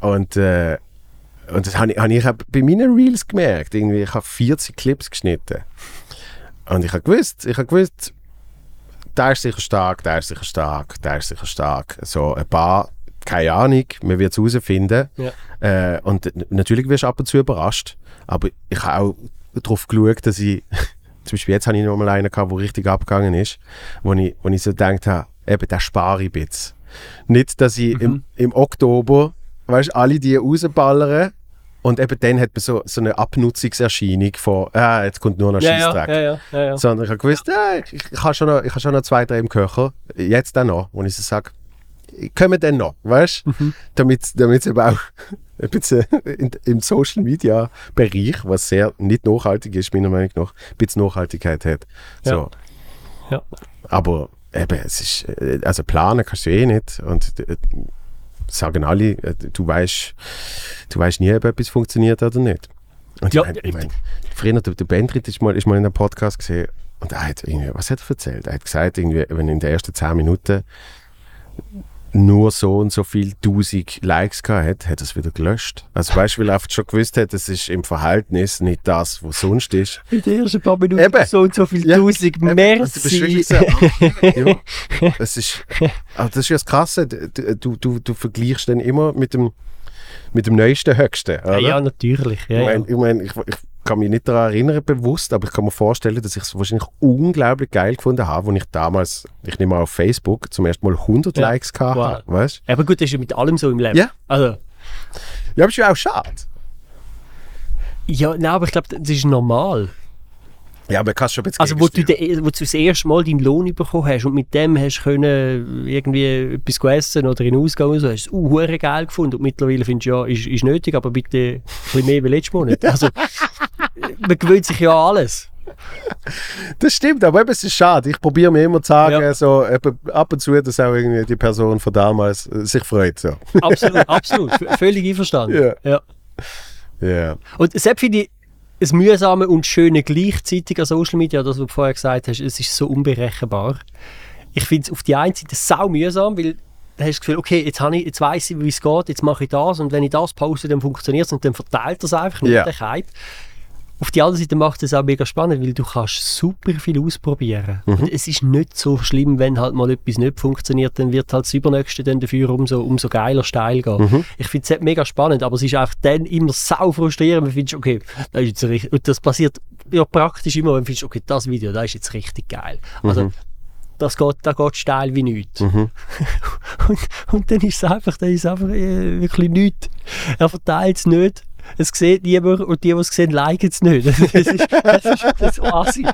Und, äh, und das habe ich, hab ich auch bei meinen Reels gemerkt. Irgendwie, ich habe 40 Clips geschnitten. Und ich habe gewusst, ich habe gewusst, der ist sicher stark, der ist sicher stark, der ist sicher stark. So ein paar, keine Ahnung, man wird es herausfinden. Ja. Äh, und natürlich wirst du ab und zu überrascht. Aber ich habe auch darauf geschaut, dass ich, zum Beispiel jetzt habe ich noch mal einen gehabt, der richtig abgegangen ist, wo ich, wo ich so gedacht habe, eben, den spare ich jetzt. Nicht, dass ich im, im Oktober, weißt alle die rausballern und eben dann hat man so, so eine Abnutzungserscheinung von, ah, jetzt kommt nur noch Ja, ja, ja, ja, ja. Sondern ich habe gewusst, ja, ich, ich habe schon, noch- ich habe schon noch zwei, drei im Köcher. Jetzt dann noch, wo ich so sage, können dann noch, weißt du? Mhm. Damit Damit es eben auch ein bisschen in, im Social Media Bereich, was sehr nicht nachhaltig ist, meiner Meinung nach, ein bisschen Nachhaltigkeit hat. So. Ja. Aber eben, es ist, äh, also planen kannst du eh nicht. Und äh, sagen alle, äh, du weißt, du weißt nie, ob etwas funktioniert oder nicht. Und Ja, ich meine, ich mein, früher, der, der Bendrit ist mal, ist mal in einem Podcast gesehen und er hat irgendwie, was hat er erzählt? Er hat gesagt, irgendwie, wenn in den ersten 10 Minuten nur so und so viel tausend Likes gehabt hat, hat er es wieder gelöscht. Also weißt du, weil er einfach schon gewusst hat, es ist im Verhältnis nicht das, was sonst ist. In den ersten paar Minuten Eben. so und so viel Ja. Tausend. Eben, Merci. so, ja, das ist, aber das ist ja das Krasse, du, du, du vergleichst dann immer mit dem, mit dem neuesten, höchsten, oder? Ja, natürlich. Ja, ich meine, ich, mein, ich, ich kann mich nicht daran erinnern, bewusst, aber ich kann mir vorstellen, dass ich es wahrscheinlich unglaublich geil gefunden habe, als ich damals, ich nehme mal auf Facebook, zum ersten Mal 100 Ja. Likes gehabt Wow. habe, weißt Aber gut, das ist ja mit allem so im Leben. Ja. Also, Ja, aber ist ja auch schade. ja, nein, aber ich glaube, das ist normal. Ja, aber kannst schon ein Also, wo du, de, wo du das erste Mal deinen Lohn bekommen hast und mit dem hast können irgendwie etwas essen oder in den Ausgang und so, hast du es geil gefunden. Und mittlerweile findest du, ja, ist, ist nötig, aber bitte ein bisschen mehr wie letztes Monat. Also, man gewöhnt sich ja an alles. Das stimmt, aber eben, es ist schade. Ich probiere mir immer zu sagen, Ja. so, eben, ab und zu, dass auch irgendwie die Person von damals äh, sich freut. So. Absolut, absolut. Völlig einverstanden. Ja. Ja. Ja. Und selbst finde ich das Mühsame und Schöne gleichzeitig an Social Media, das, was du vorher gesagt hast, es ist so unberechenbar. Ich finde es auf die einen Seite sau mühsam, weil da hast du das Gefühl, okay, jetzt, ich, jetzt weiss ich, wie es geht, jetzt mache ich das und wenn ich das poste, dann funktioniert es und dann verteilt das einfach nicht Ja. der Hype. Auf die andere Seite macht es auch mega spannend, weil du kannst super viel ausprobieren. Mhm. Und es ist nicht so schlimm, wenn halt mal etwas nicht funktioniert, dann wird halt das Übernächste dann dafür umso, umso geiler steil gehen. Mhm. Ich finde es mega spannend, aber es ist auch dann immer sau frustrierend, wenn du findest, okay, das ist jetzt richtig, und das passiert ja praktisch immer, wenn du findest, okay, das Video, das ist jetzt richtig geil. Also, das geht, das geht steil wie nichts. Mhm. und, und dann ist es einfach, dann ist es einfach äh, wirklich nichts. Er verteilt es nicht. Es sieht niemand und die, die es sehen, liken es nicht. Das ist, das ist, das ist assi.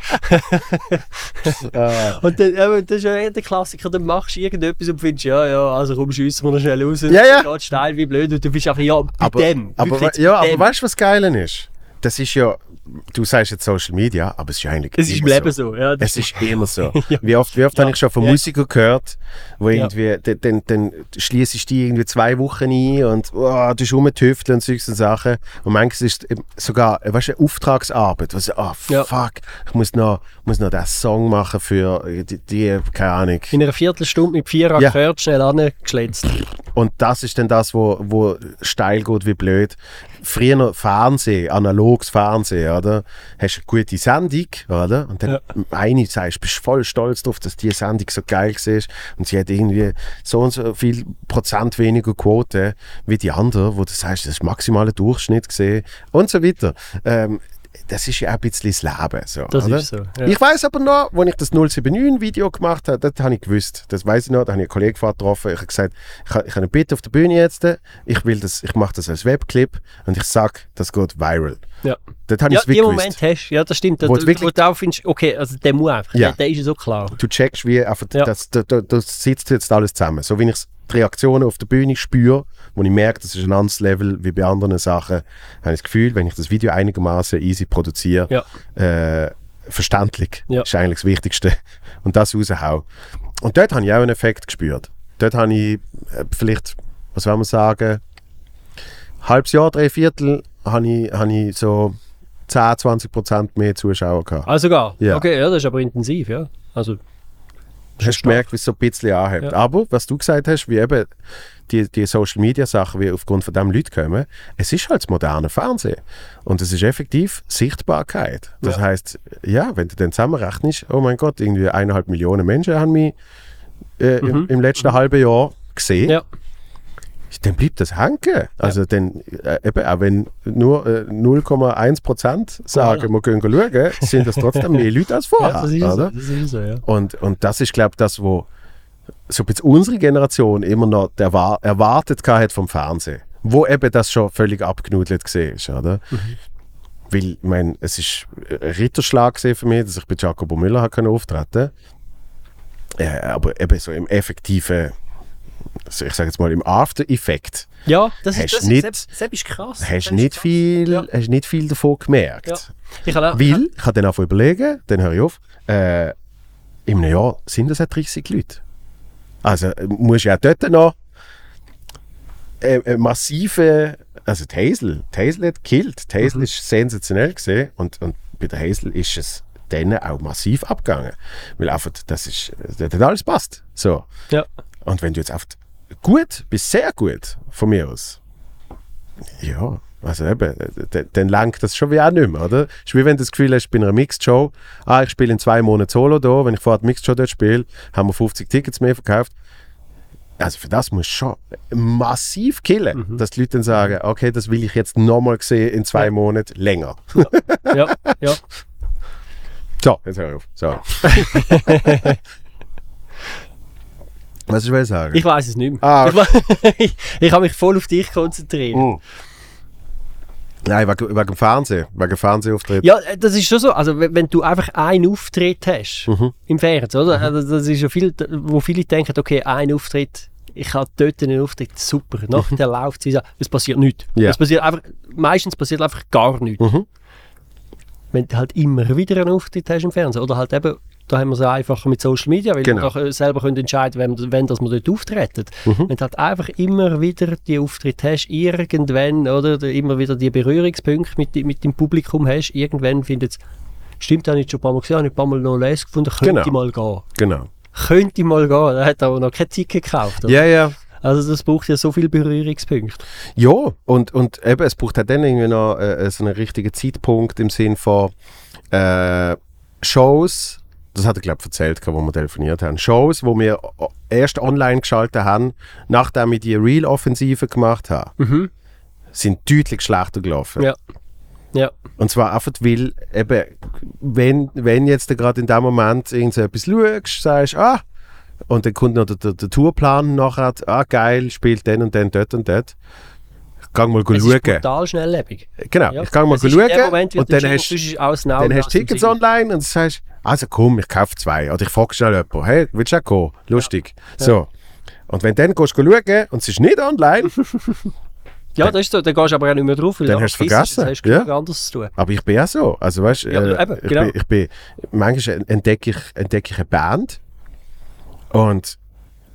Und dann, das ist ja eh der Klassiker, dann machst du irgendetwas und findest, ja, ja, also komm, schiessen wir noch schnell raus. Ja, ja. Geht steil wie blöd und du bist einfach, ja, bei Aber, dem. aber, ja, aber weißt du, was geil ist? Das ist ja, du sagst jetzt Social Media, aber es ist eigentlich Es ist im immer Leben so. Ja, das Es ist immer so. Ja. Wie oft, wie oft Ja. habe ich schon von Ja. Musikern gehört, wo Ja. irgendwie, dann, dann, dann schließt die irgendwie zwei Wochen ein und oh, du bist rumgetüftelt und solche Sachen. Und manchmal ist es sogar, äh, weißt eine Auftragsarbeit. Was, oh, Ja. fuck, ich muss noch, muss noch den Song machen für die, die keine Ahnung. in einer Viertelstunde mit vier Ja. Akkorden schnell angeschletzt. Und das ist dann das, wo, wo steil geht wie blöd. Früher noch Fernsehen, analoges Fernsehen, oder? Hast eine gute Sendung, oder? Und dann Ja. eine sagst, bist voll stolz darauf, dass die Sendung so geil war und sie hat irgendwie so und so viel Prozent weniger Quote wie die andere, wo du sagst, das ist maximaler Durchschnitt gesehen und so weiter. Ähm, das ist ja auch ein bisschen das Leben. So, Das oder? ist so. Ja. Ich weiß aber noch, als ich das 079-Video gemacht habe, das habe ich gewusst. Das weiß ich noch, da habe ich einen Kollegen getroffen. Ich habe gesagt, ich habe, eine Bitte auf der Bühne jetzt. Ich will das, ich mache das als Webclip und ich sage, das geht viral. Ja. Das habe Ja, ich es wirklich Moment gewusst. hast. Ja, das stimmt. Wo du wirklich- wo du auch findest, okay, also der muss einfach. Ja. Der, der ist ja so klar. Du checkst, wie einfach, Ja. das, da, da, das sitzt jetzt alles zusammen. So wie ich die Reaktionen auf der Bühne spüre, wo ich merke, das ist ein anderes Level wie bei anderen Sachen, habe ich das Gefühl, wenn ich das Video einigermaßen easy produziere, Ja. äh, verständlich, ist eigentlich das Wichtigste. Und das raushauen. Und dort habe ich auch einen Effekt gespürt. Dort habe ich äh, vielleicht, was soll man sagen, halbes Jahr, drei Viertel, habe ich, habe ich so 10, 20 Prozent mehr Zuschauer gehabt. Also gar. Ja. Okay, ja, das ist aber intensiv, ja. Also, hast du gemerkt, wie es so ein bisschen anhebt. Ja. Aber, was du gesagt hast, wie eben die, die Social Media Sachen, wie aufgrund von dem Leute kommen, es ist halt das moderne Fernsehen. Und es ist effektiv Sichtbarkeit. Das Ja. heißt, ja, wenn du dann zusammenrechnest, oh mein Gott, irgendwie eineinhalb Millionen Menschen haben mich äh, im, im letzten halben Jahr gesehen, Mhm. ja. Dann bleibt das hängen. Also dann, äh, eben, auch wenn nur äh, 0,1 Prozent sagen, wir können schauen, sind das trotzdem mehr Leute als vorher. ja, das ist so. oder? Das ist so, ja. Und, und das ist, glaube ich, das, wo so bisschen unsere Generation immer noch der Erwar- erwartet hat vom Fernsehen. Wo eben das schon völlig abgenudelt gesehen ist, oder? Weil, ich meine, es ist ein Ritterschlag für mich, dass ich bei Jacobo Müller auftreten äh, Aber eben so im effektiven, also ich sage jetzt mal im After-Effekt, Ja, das ist, das nicht- ist, Sepp ist krass. hast du ist nicht viel, Ja. hast nicht viel davon gemerkt. Ja. Ich auch, Weil, ich habe dann auch überlegen, dann höre ich auf, äh, in einem Jahr sind das auch 30 Leute. Also musst ja dort noch äh, massive, also die Hazel, die Hazel hat gekillt, die Hazel Mhm. ist sensationell gesehen und, und bei der Hazel ist es dann auch massiv abgegangen. Weil einfach, das ist, das hat alles passt. So. ja. Und wenn du jetzt einfach gut bis sehr gut von mir aus, ja, also eben, dann langt das schon wie auch nicht mehr, oder? Ist wie wenn du das Gefühl hast, bei einer Mixed-Show, ah, ich spiele in zwei Monaten Solo da, wenn ich vorher die Mixed-Show dort spiele, haben wir 50 Tickets mehr verkauft. Also für das muss schon massiv killen, Mhm. dass die Leute dann sagen, okay, das will ich jetzt nochmal sehen in zwei Monaten länger. ja, ja. So, jetzt hör ich auf. So. Was ich will sagen? Ich weiß es nicht mehr. Ah. Ich, wa- ich, ich habe mich voll auf dich konzentriert. Mm. Nein, wegen, wegen dem Fernsehen, wegen Fernsehauftritt. Ja, das ist schon so. Also, wenn, du einfach einen Auftritt hast Mhm. im Fernsehen, oder? Also, das ist ja viel, wo viele denken, okay, ein Auftritt, ich habe dort einen Auftritt, super. Nachher läuft es wieder. Es passiert nichts. Mhm. Ja. Es passiert einfach, meistens passiert einfach gar nichts. Mhm. Wenn du halt immer wieder einen Auftritt hast im Fernsehen. Oder halt eben, da haben wir es einfacher mit Social Media, weil Genau. wir äh, selber können entscheiden wenn, wenn dass wir dort auftreten. Mhm. Wenn du halt einfach immer wieder die Auftritte hast, irgendwann, oder immer wieder die Berührungspunkte mit, mit dem Publikum hast, irgendwann findet es, stimmt, habe ich schon ein paar Mal gesehen, habe ich ein paar Mal noch Les gefunden, könnte Genau. ich mal gehen. Genau. Könnte ich mal gehen. Er hat aber noch kein Ticket gekauft. oder? Ja, ja. Also das braucht ja so viele Berührungspunkte. Ja, und, und eben, es braucht halt dann irgendwie noch äh, so einen richtigen Zeitpunkt im Sinn von äh, Shows, das hat er, glaube ich, erzählt, wo wir telefoniert haben. Shows, wo wir erst online geschaltet haben, nachdem wir die Real-Offensive gemacht haben, Mhm. sind deutlich schlechter gelaufen. Ja. Ja. Und zwar einfach, weil eben, wenn, wenn jetzt gerade in dem Moment irgend so etwas schaust, sagst ah, und dann kommt noch der, der, der Tourplan nachher, ah geil, spielt den und den dort und dort. Ich kann mal Es schauen. ist brutal schnelllebig. Genau, Ja. ich kann mal Es schauen Moment, und dann hast, dann hast du Tickets online und sagst, also komm, ich kaufe zwei. Oder ich frage schnell jemanden, hey, willst du auch kommen? Lustig. So. Und wenn du dann gehst schauen und es ist nicht online, Ja, das ist so. Dann gehst du aber auch nicht mehr drauf, weil Dann hast du es, vergessen. hast du genug anderes zu tun. Aber ich bin auch so. Also weißt, Ja, äh, eben, ich, genau. bin, ich bin, manchmal entdecke ich, entdecke ich eine Band und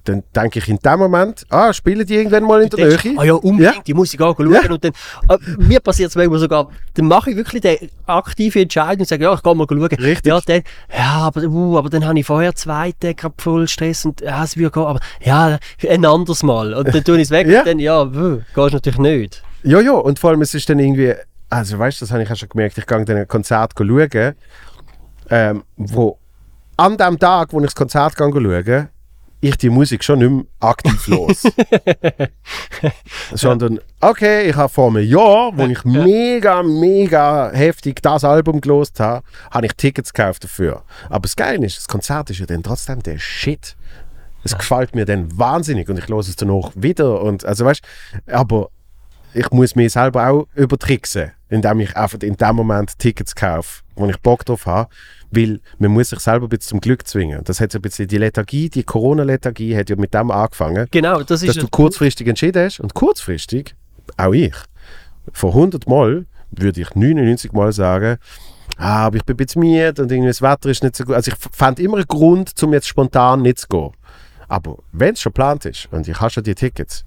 dann denke ich in dem Moment, ah, spielen die irgendwann mal in der Denkst du, Nähe? Ah ja, unbedingt, Ja. die muss ich auch schauen. Ja. Und dann, äh, mir passiert es manchmal sogar, dann mache ich wirklich den aktiven Entscheidung und sage, ja, ich gehe mal schauen. Richtig. Ja, dann, ja aber, uh, aber dann habe ich vorher zwei Tage gerade voll Stress und ja, es würde gehen, aber ja, ein anderes Mal. Und dann tue ich es weg Ja. und dann, ja, wuh, gehst natürlich nicht. Ja, ja, und vor allem es ist dann irgendwie, also weißt du, das habe ich auch schon gemerkt, ich gehe dann ein Konzert schauen, ähm, wo an dem Tag, wo ich das Konzert gehe schauen, ich die Musik schon nicht mehr aktiv los. Sondern, okay, ich habe vor einem Jahr, wo ich mega, mega heftig das Album gelost habe, habe ich Tickets gekauft dafür. Aber das Geile ist, das Konzert ist ja dann trotzdem der Shit. Es gefällt mir dann wahnsinnig und ich höre es dann auch wieder. Und, also weißt aber ich muss mich selber auch übertricksen, indem ich einfach in dem Moment Tickets kaufe, wo ich Bock drauf habe, weil man muss sich selber ein bisschen zum Glück zwingen. Das hat so ein bisschen die Lethargie, die Corona-Lethargie hat ja mit dem angefangen, Genau, das ist dass du kurzfristig entschieden hast und kurzfristig, auch ich, vor 100 Mal würde ich 99 Mal sagen, ah, aber ich bin ein bisschen müde und irgendwie das Wetter ist nicht so gut. Also ich fand immer einen Grund, um jetzt spontan nicht zu gehen. Aber wenn es schon geplant ist und ich habe schon die Tickets,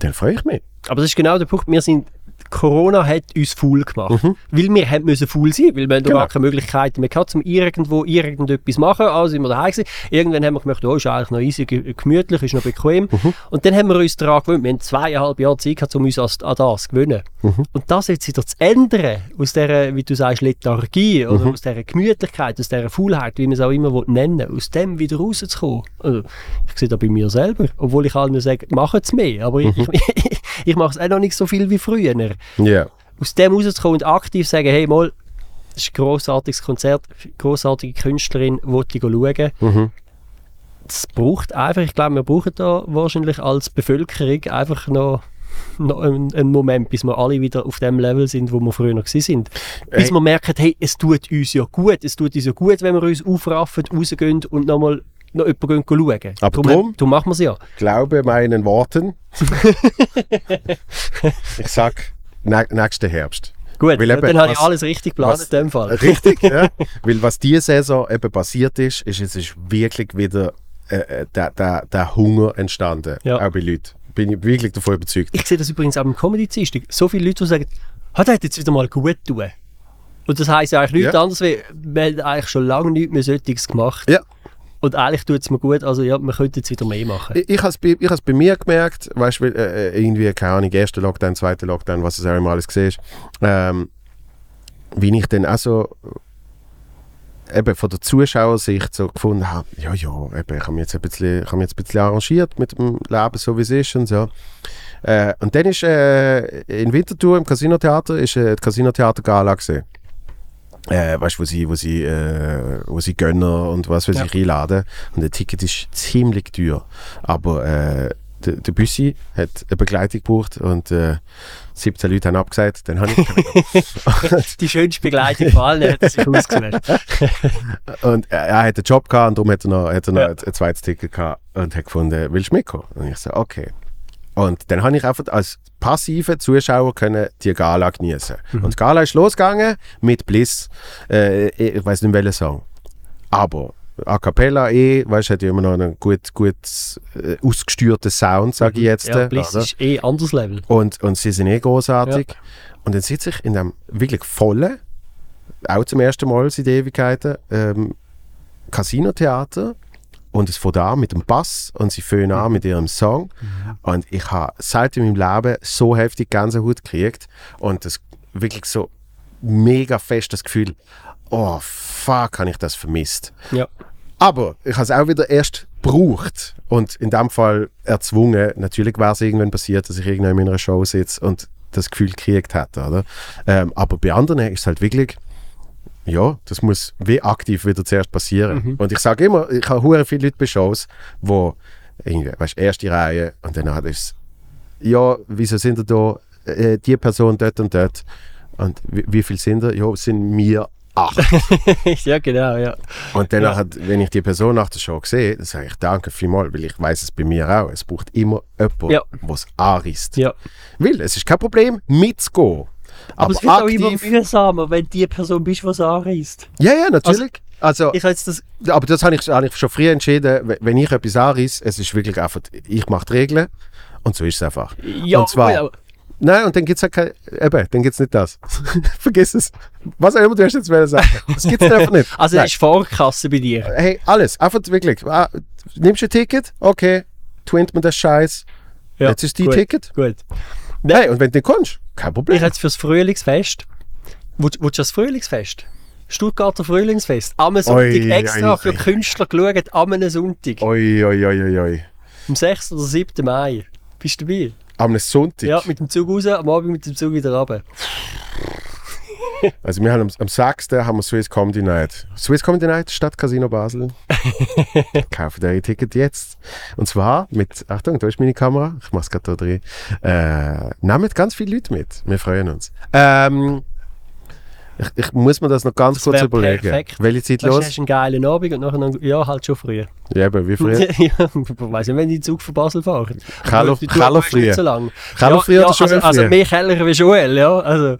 dann freue ich mich. Aber das ist genau der Punkt. Wir sind, Corona hat uns faul gemacht. Weil wir haben müssen faul sein, weil wir Mhm. Genau. gar keine Möglichkeiten mehr gehabt, um irgendwo irgendetwas zu machen. Also sind wir daheim gewesen. Irgendwann haben wir gemerkt, oh, ist eigentlich noch easy, ge- gemütlich, ist noch bequem. Mhm. Und dann haben wir uns daran gewöhnt. Wir haben zweieinhalb Jahre Zeit gehabt, um uns an, an das zu gewöhnen. Mhm. Und das jetzt wieder zu ändern, aus dieser, wie du sagst, Lethargie oder Mhm. aus dieser Gemütlichkeit, aus dieser Faulheit, wie man es auch immer will nennen aus dem wieder rauszukommen. Also, ich sehe das bei mir selber, obwohl ich allen sage, macht es mehr. Aber ich, ich, ich mache es auch noch nicht so viel wie früher. Ja. Aus dem rauszukommen und aktiv sagen, hey, mal, das ist ein grossartiges Konzert, grossartige Künstlerin, wollte ich schauen. Mhm. Das braucht einfach, ich glaube, wir brauchen da wahrscheinlich als Bevölkerung einfach noch, noch einen, Moment, bis wir alle wieder auf dem Level sind, wo wir früher noch sind. Bis Hey. wir merken, hey, es tut uns ja gut, es tut uns ja gut, wenn wir uns aufraffen, rausgehen und nochmal noch jemanden schauen. Aber Darum, drum- darum machen wir es ja. Glaube meinen Worten. ich sag, nä nächsten Herbst. Gut, Weil eben, dann habe ich alles richtig geplant was- in dem Fall. Richtig, ja. Weil was diese Saison eben passiert ist, ist, es ist wirklich wieder äh, äh, der, der, der Hunger entstanden. Ja. Auch bei Leuten. Bin ich wirklich davon überzeugt. Ich sehe das übrigens auch im comedy So viele Leute, die sagen, hat er jetzt wieder mal gut tun. Und das heisst ja eigentlich nichts Ja. anderes, wie wir eigentlich schon lange nichts mehr Solches gemacht. Ja. Und eigentlich tut es mir gut, also ja, wir könnten jetzt wieder mehr machen. Ich, ich habe es bei, bei mir gemerkt, weißt du, äh, äh, irgendwie, keine Ahnung, erster Lockdown, zweiter Lockdown, was es auch immer alles ist, ähm, wie ich dann auch so äh, eben von der Zuschauersicht so gefunden habe, ja, ja, eben, ich habe mich jetzt ein bisschen, mich jetzt ein bisschen arrangiert mit dem Leben, so wie es ist und so. Äh, und dann ist äh, in Winterthur im Casinotheater ist äh, die Casinotheater-Gala gesehen. Äh, weißt du, wo sie, wo sie, äh, wo sie Gönner und was für Ja. sich einladen. Und der Ticket ist ziemlich teuer. Aber äh, der, der Büssi hat eine Begleitung gebraucht und äh, 17 Leute haben abgesagt, dann habe ich können. Die schönste Begleitung von allen hat sich ausgewählt. Und er, er hat einen Job gehabt und darum hat er noch, hat er noch Ja. ein, ein zweites Ticket gehabt und hat gefunden, willst du mitkommen? Und ich so, okay. Und dann habe ich einfach als passiver Zuschauer können die Gala genießen. Mhm. Und die Gala ist losgegangen mit Bliss, äh, ich weiß nicht welchen Song. Aber A Cappella eh, weißt du, hat ja immer noch einen gut, gut äh, ausgesteuerten Sound, sage ich jetzt. Mhm. Ja, äh, Bliss oder? ist eh ein anderes Level. Und, und sie sind eh großartig. Und dann sitze ich in einem wirklich vollen, auch zum ersten Mal seit Ewigkeiten, ähm, Casino-Theater. Und es fängt an mit dem Bass und sie fangen an mit ihrem Song. Und ich habe selten in meinem Leben so heftig Gänsehaut gekriegt. Und das wirklich so mega fest das Gefühl, oh fuck, habe ich das vermisst. Ja. Aber ich habe es auch wieder erst gebraucht und in dem Fall erzwungen. Natürlich wäre es irgendwann passiert, dass ich irgendwann in einer Show sitze und das Gefühl gekriegt hätte. Oder? Ähm, aber bei anderen ist es halt wirklich, ja, das muss wie aktiv wieder zuerst passieren. Und ich sage immer, ich habe hure viele Leute bei Shows, wo irgendwie, weißt, erste Reihe und dann hat es, ja, wieso sind da, da äh, die Person dort und dort? Und wie, wie viel sind da? Ja, es sind wir acht. ja, genau, ja. Und dann, Ja. hat, wenn ich die Person nach der Show sehe, dann sage ich danke vielmals, weil ich weiß es bei mir auch. Es braucht immer jemanden, Ja. es anreißt. ja. Weil es ist kein Problem, mitzugehen. Aber, Aber, es wird auch immer mühsamer, wenn die Person bist, die es anreißt. ja, ja, natürlich. Also, Ich habe jetzt das... aber das habe ich, habe ich schon früher entschieden, wenn ich etwas anreiße, es ist wirklich einfach, ich mache die Regeln und so ist es einfach. Ja, und zwar, aber- nein, und dann gibt es halt kein, eben, dann gibt es nicht das. Vergiss es. Was auch immer du hast jetzt wollen sagen. Das gibt es einfach nicht. Also Nein. es ist Vorkasse bei dir. hey, alles, einfach wirklich. Ah, nimmst du ein Ticket? Okay, twint mir das Scheiß. Ja, Jetzt ist die gut, Ticket. Gut. Hey, und wenn du nicht kommst, kein Problem. Ich jetzt fürs Frühlingsfest. Willst willst du das Frühlingsfest? Stuttgarter Frühlingsfest. Am Sonntag Oi, extra oi, für oi. Künstler geschaut, am Sonntag. Oi, oi, oi, oi, oi. Am 6. oder 7. Mai. Bist du dabei? Am Sonntag. Ja, mit dem Zug raus, am Abend mit dem Zug wieder runter. Also wir haben am, am 6. haben wir Swiss Comedy Night. Swiss Comedy Night, Stadtcasino Basel. Kauft euer Ticket jetzt. Und zwar mit, Achtung, da ist meine Kamera, ich mach's gerade da drin. Äh, nehmt ganz viele Leute mit, wir freuen uns. Ähm, ich, ich muss mir das noch ganz Das kurz überlegen. perfekt. Welche Zeit Weißt du, los? hast einen geilen Abend und nachher noch, ja, halt schon früh. Ja, eben, wie früher? ja, ich weiss nicht, wenn die Zug von Basel fahren. Kello- Aber die Tour Kello ist nicht früh. so lang. Kello ja, oder Joel also, also früh? mehr Keller wie Joel, ja. Also,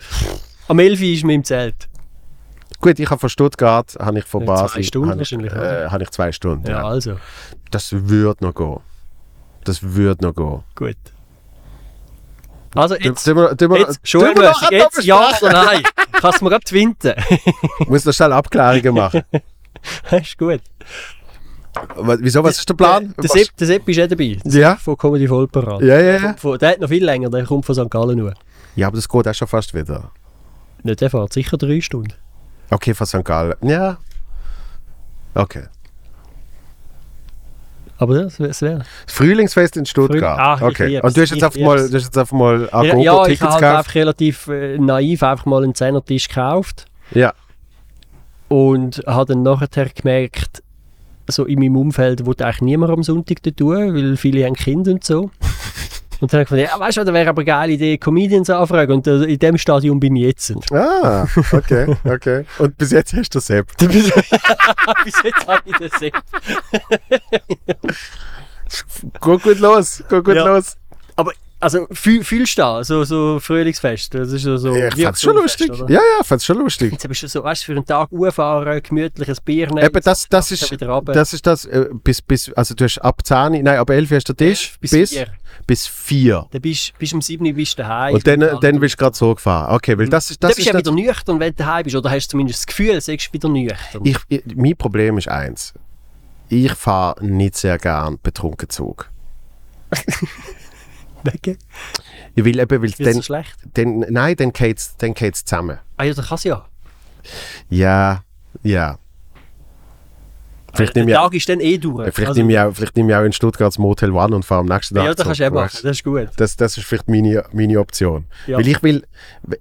am 11 Uhr ist man im Zelt. Gut, ich habe von Stuttgart, habe ich von Ja, Basel. zwei Stunden habe ich, äh, habe ich zwei Stunden. Ja, Ja. also, Das würde noch gehen. Das würde noch gehen. gut. Also jetzt, Tun wir- tun wir- jetzt, eine jetzt ja oder nein? Kannst du mir gerade twinten? Ich muss noch schnell Abklärungen machen. ist gut. Wieso, was ist der Plan? Der Sepp, der Sepp ist auch dabei. Der Ja. Von Comedy Vollparat. Ja, ja, ja. Von, der hat noch viel länger, der kommt von St. Gallen nur. Ja, aber das geht auch schon fast wieder. Nicht, der fährt sicher drei Stunden. Okay, von St. Gallen. Ja. Okay. Aber das, das wäre. Das Frühlingsfest in Stuttgart. Früh- Ach, ich okay. Und du hast jetzt ich einfach mal, du hast jetzt einfach mal Ja, ja, ich Tickets habe halt einfach relativ äh, naiv einfach mal einen Zehnertisch gekauft Ja. und habe dann nachher gemerkt, so in meinem Umfeld wollte eigentlich niemand am Sonntag da tun, weil viele haben Kinder und so. Und dann habe ich gedacht, ja, weißt du, da wäre aber eine geile Idee, Comedians anfragen. Und äh, in dem Stadium bin ich jetzt. Ah, okay, okay. Und bis jetzt hast du Sepp. Bis jetzt habe ich das Sepp. Gut, gut los. Gut, gut Ja. los. Aber, also, fühl, fühlst du da, so, so Frühlingsfest? Das ist so, so ich wie fand's schon lustig. oder? Ja, ja, fand's schon lustig. Jetzt bist du so, weißt du, für einen Tag fahren, gemütliches Bier nehmen. Eben, das, das, ist, das ist das, äh, bis, bis, also du hast ab 10, nein, ab 11 hast du Tisch, bis bis, vier. Bis 4. Dann bist du um 7 Uhr bist du daheim. Und dann, dann bist du gerade so gefahren. Okay, weil das ist, dann das bist du ja wieder nüchtern, wenn du daheim bist. Oder hast du zumindest das Gefühl, du bist wieder nüchtern. ich, ich, mein Problem ist eins. Ich fahre nicht sehr gern betrunken Zug. Wegen? Ich will eben, weil Ist so dann, schlecht? dann, nein, dann geht es dann geht's zusammen. Ah ja, das kann es ja. Ja, ja. Vielleicht Der nehme ich, auch- Tag ist dann eh durch. vielleicht Also, nehme ich, auch, vielleicht nehme ich auch in Stuttgart das Motel One und fahre am nächsten Tag ja, das kannst du eh machen. Das ist gut. Das, das ist vielleicht meine, meine Option. Ja. Weil ich will,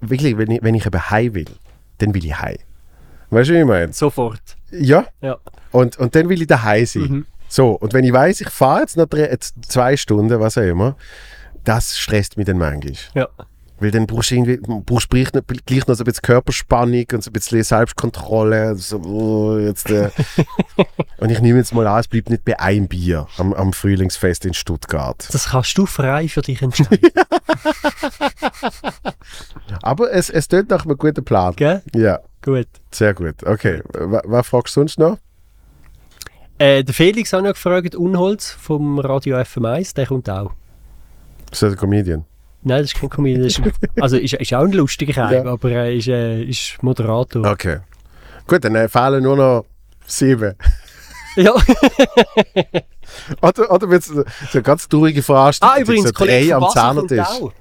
wirklich, wenn ich, wenn ich eben heim will, dann will ich heim. Weißt du, wie ich meine? Sofort. Ja. Ja. Und, und dann will ich daheim sein. Mhm. So, und wenn ich weiß, ich fahre jetzt noch drei, zwei Stunden, was auch immer, das stresst mich dann manchmal. Ja. Weil dann brauchst du irgendwie, brauchst gleich noch, gleich noch so ein bisschen Körperspannung und so ein bisschen Selbstkontrolle. So, oh, jetzt, äh. und ich nehme jetzt mal an, es bleibt nicht bei einem Bier am, am Frühlingsfest in Stuttgart. Das kannst du frei für dich entscheiden. Aber es, es tönt nach einem guten Plan. Gell? Ja, Gut. sehr gut. Okay, was, was fragst du sonst noch? Äh, der Felix hat noch gefragt, Unholz vom Radio FM1, der kommt auch. Ist das ein Comedian? Nein, das ist kein Comedian. Ist also ist, ist auch ein lustiger Kerl, Ja. aber er ist, äh, ist Moderator. Okay. Gut, dann äh, fehlen nur noch sieben. Ja. Oder, oder wird es so eine ganz traurige Veranstaltung? ah, übrigens, so ein Kollege am Basel kommt Zahnertisch. auch.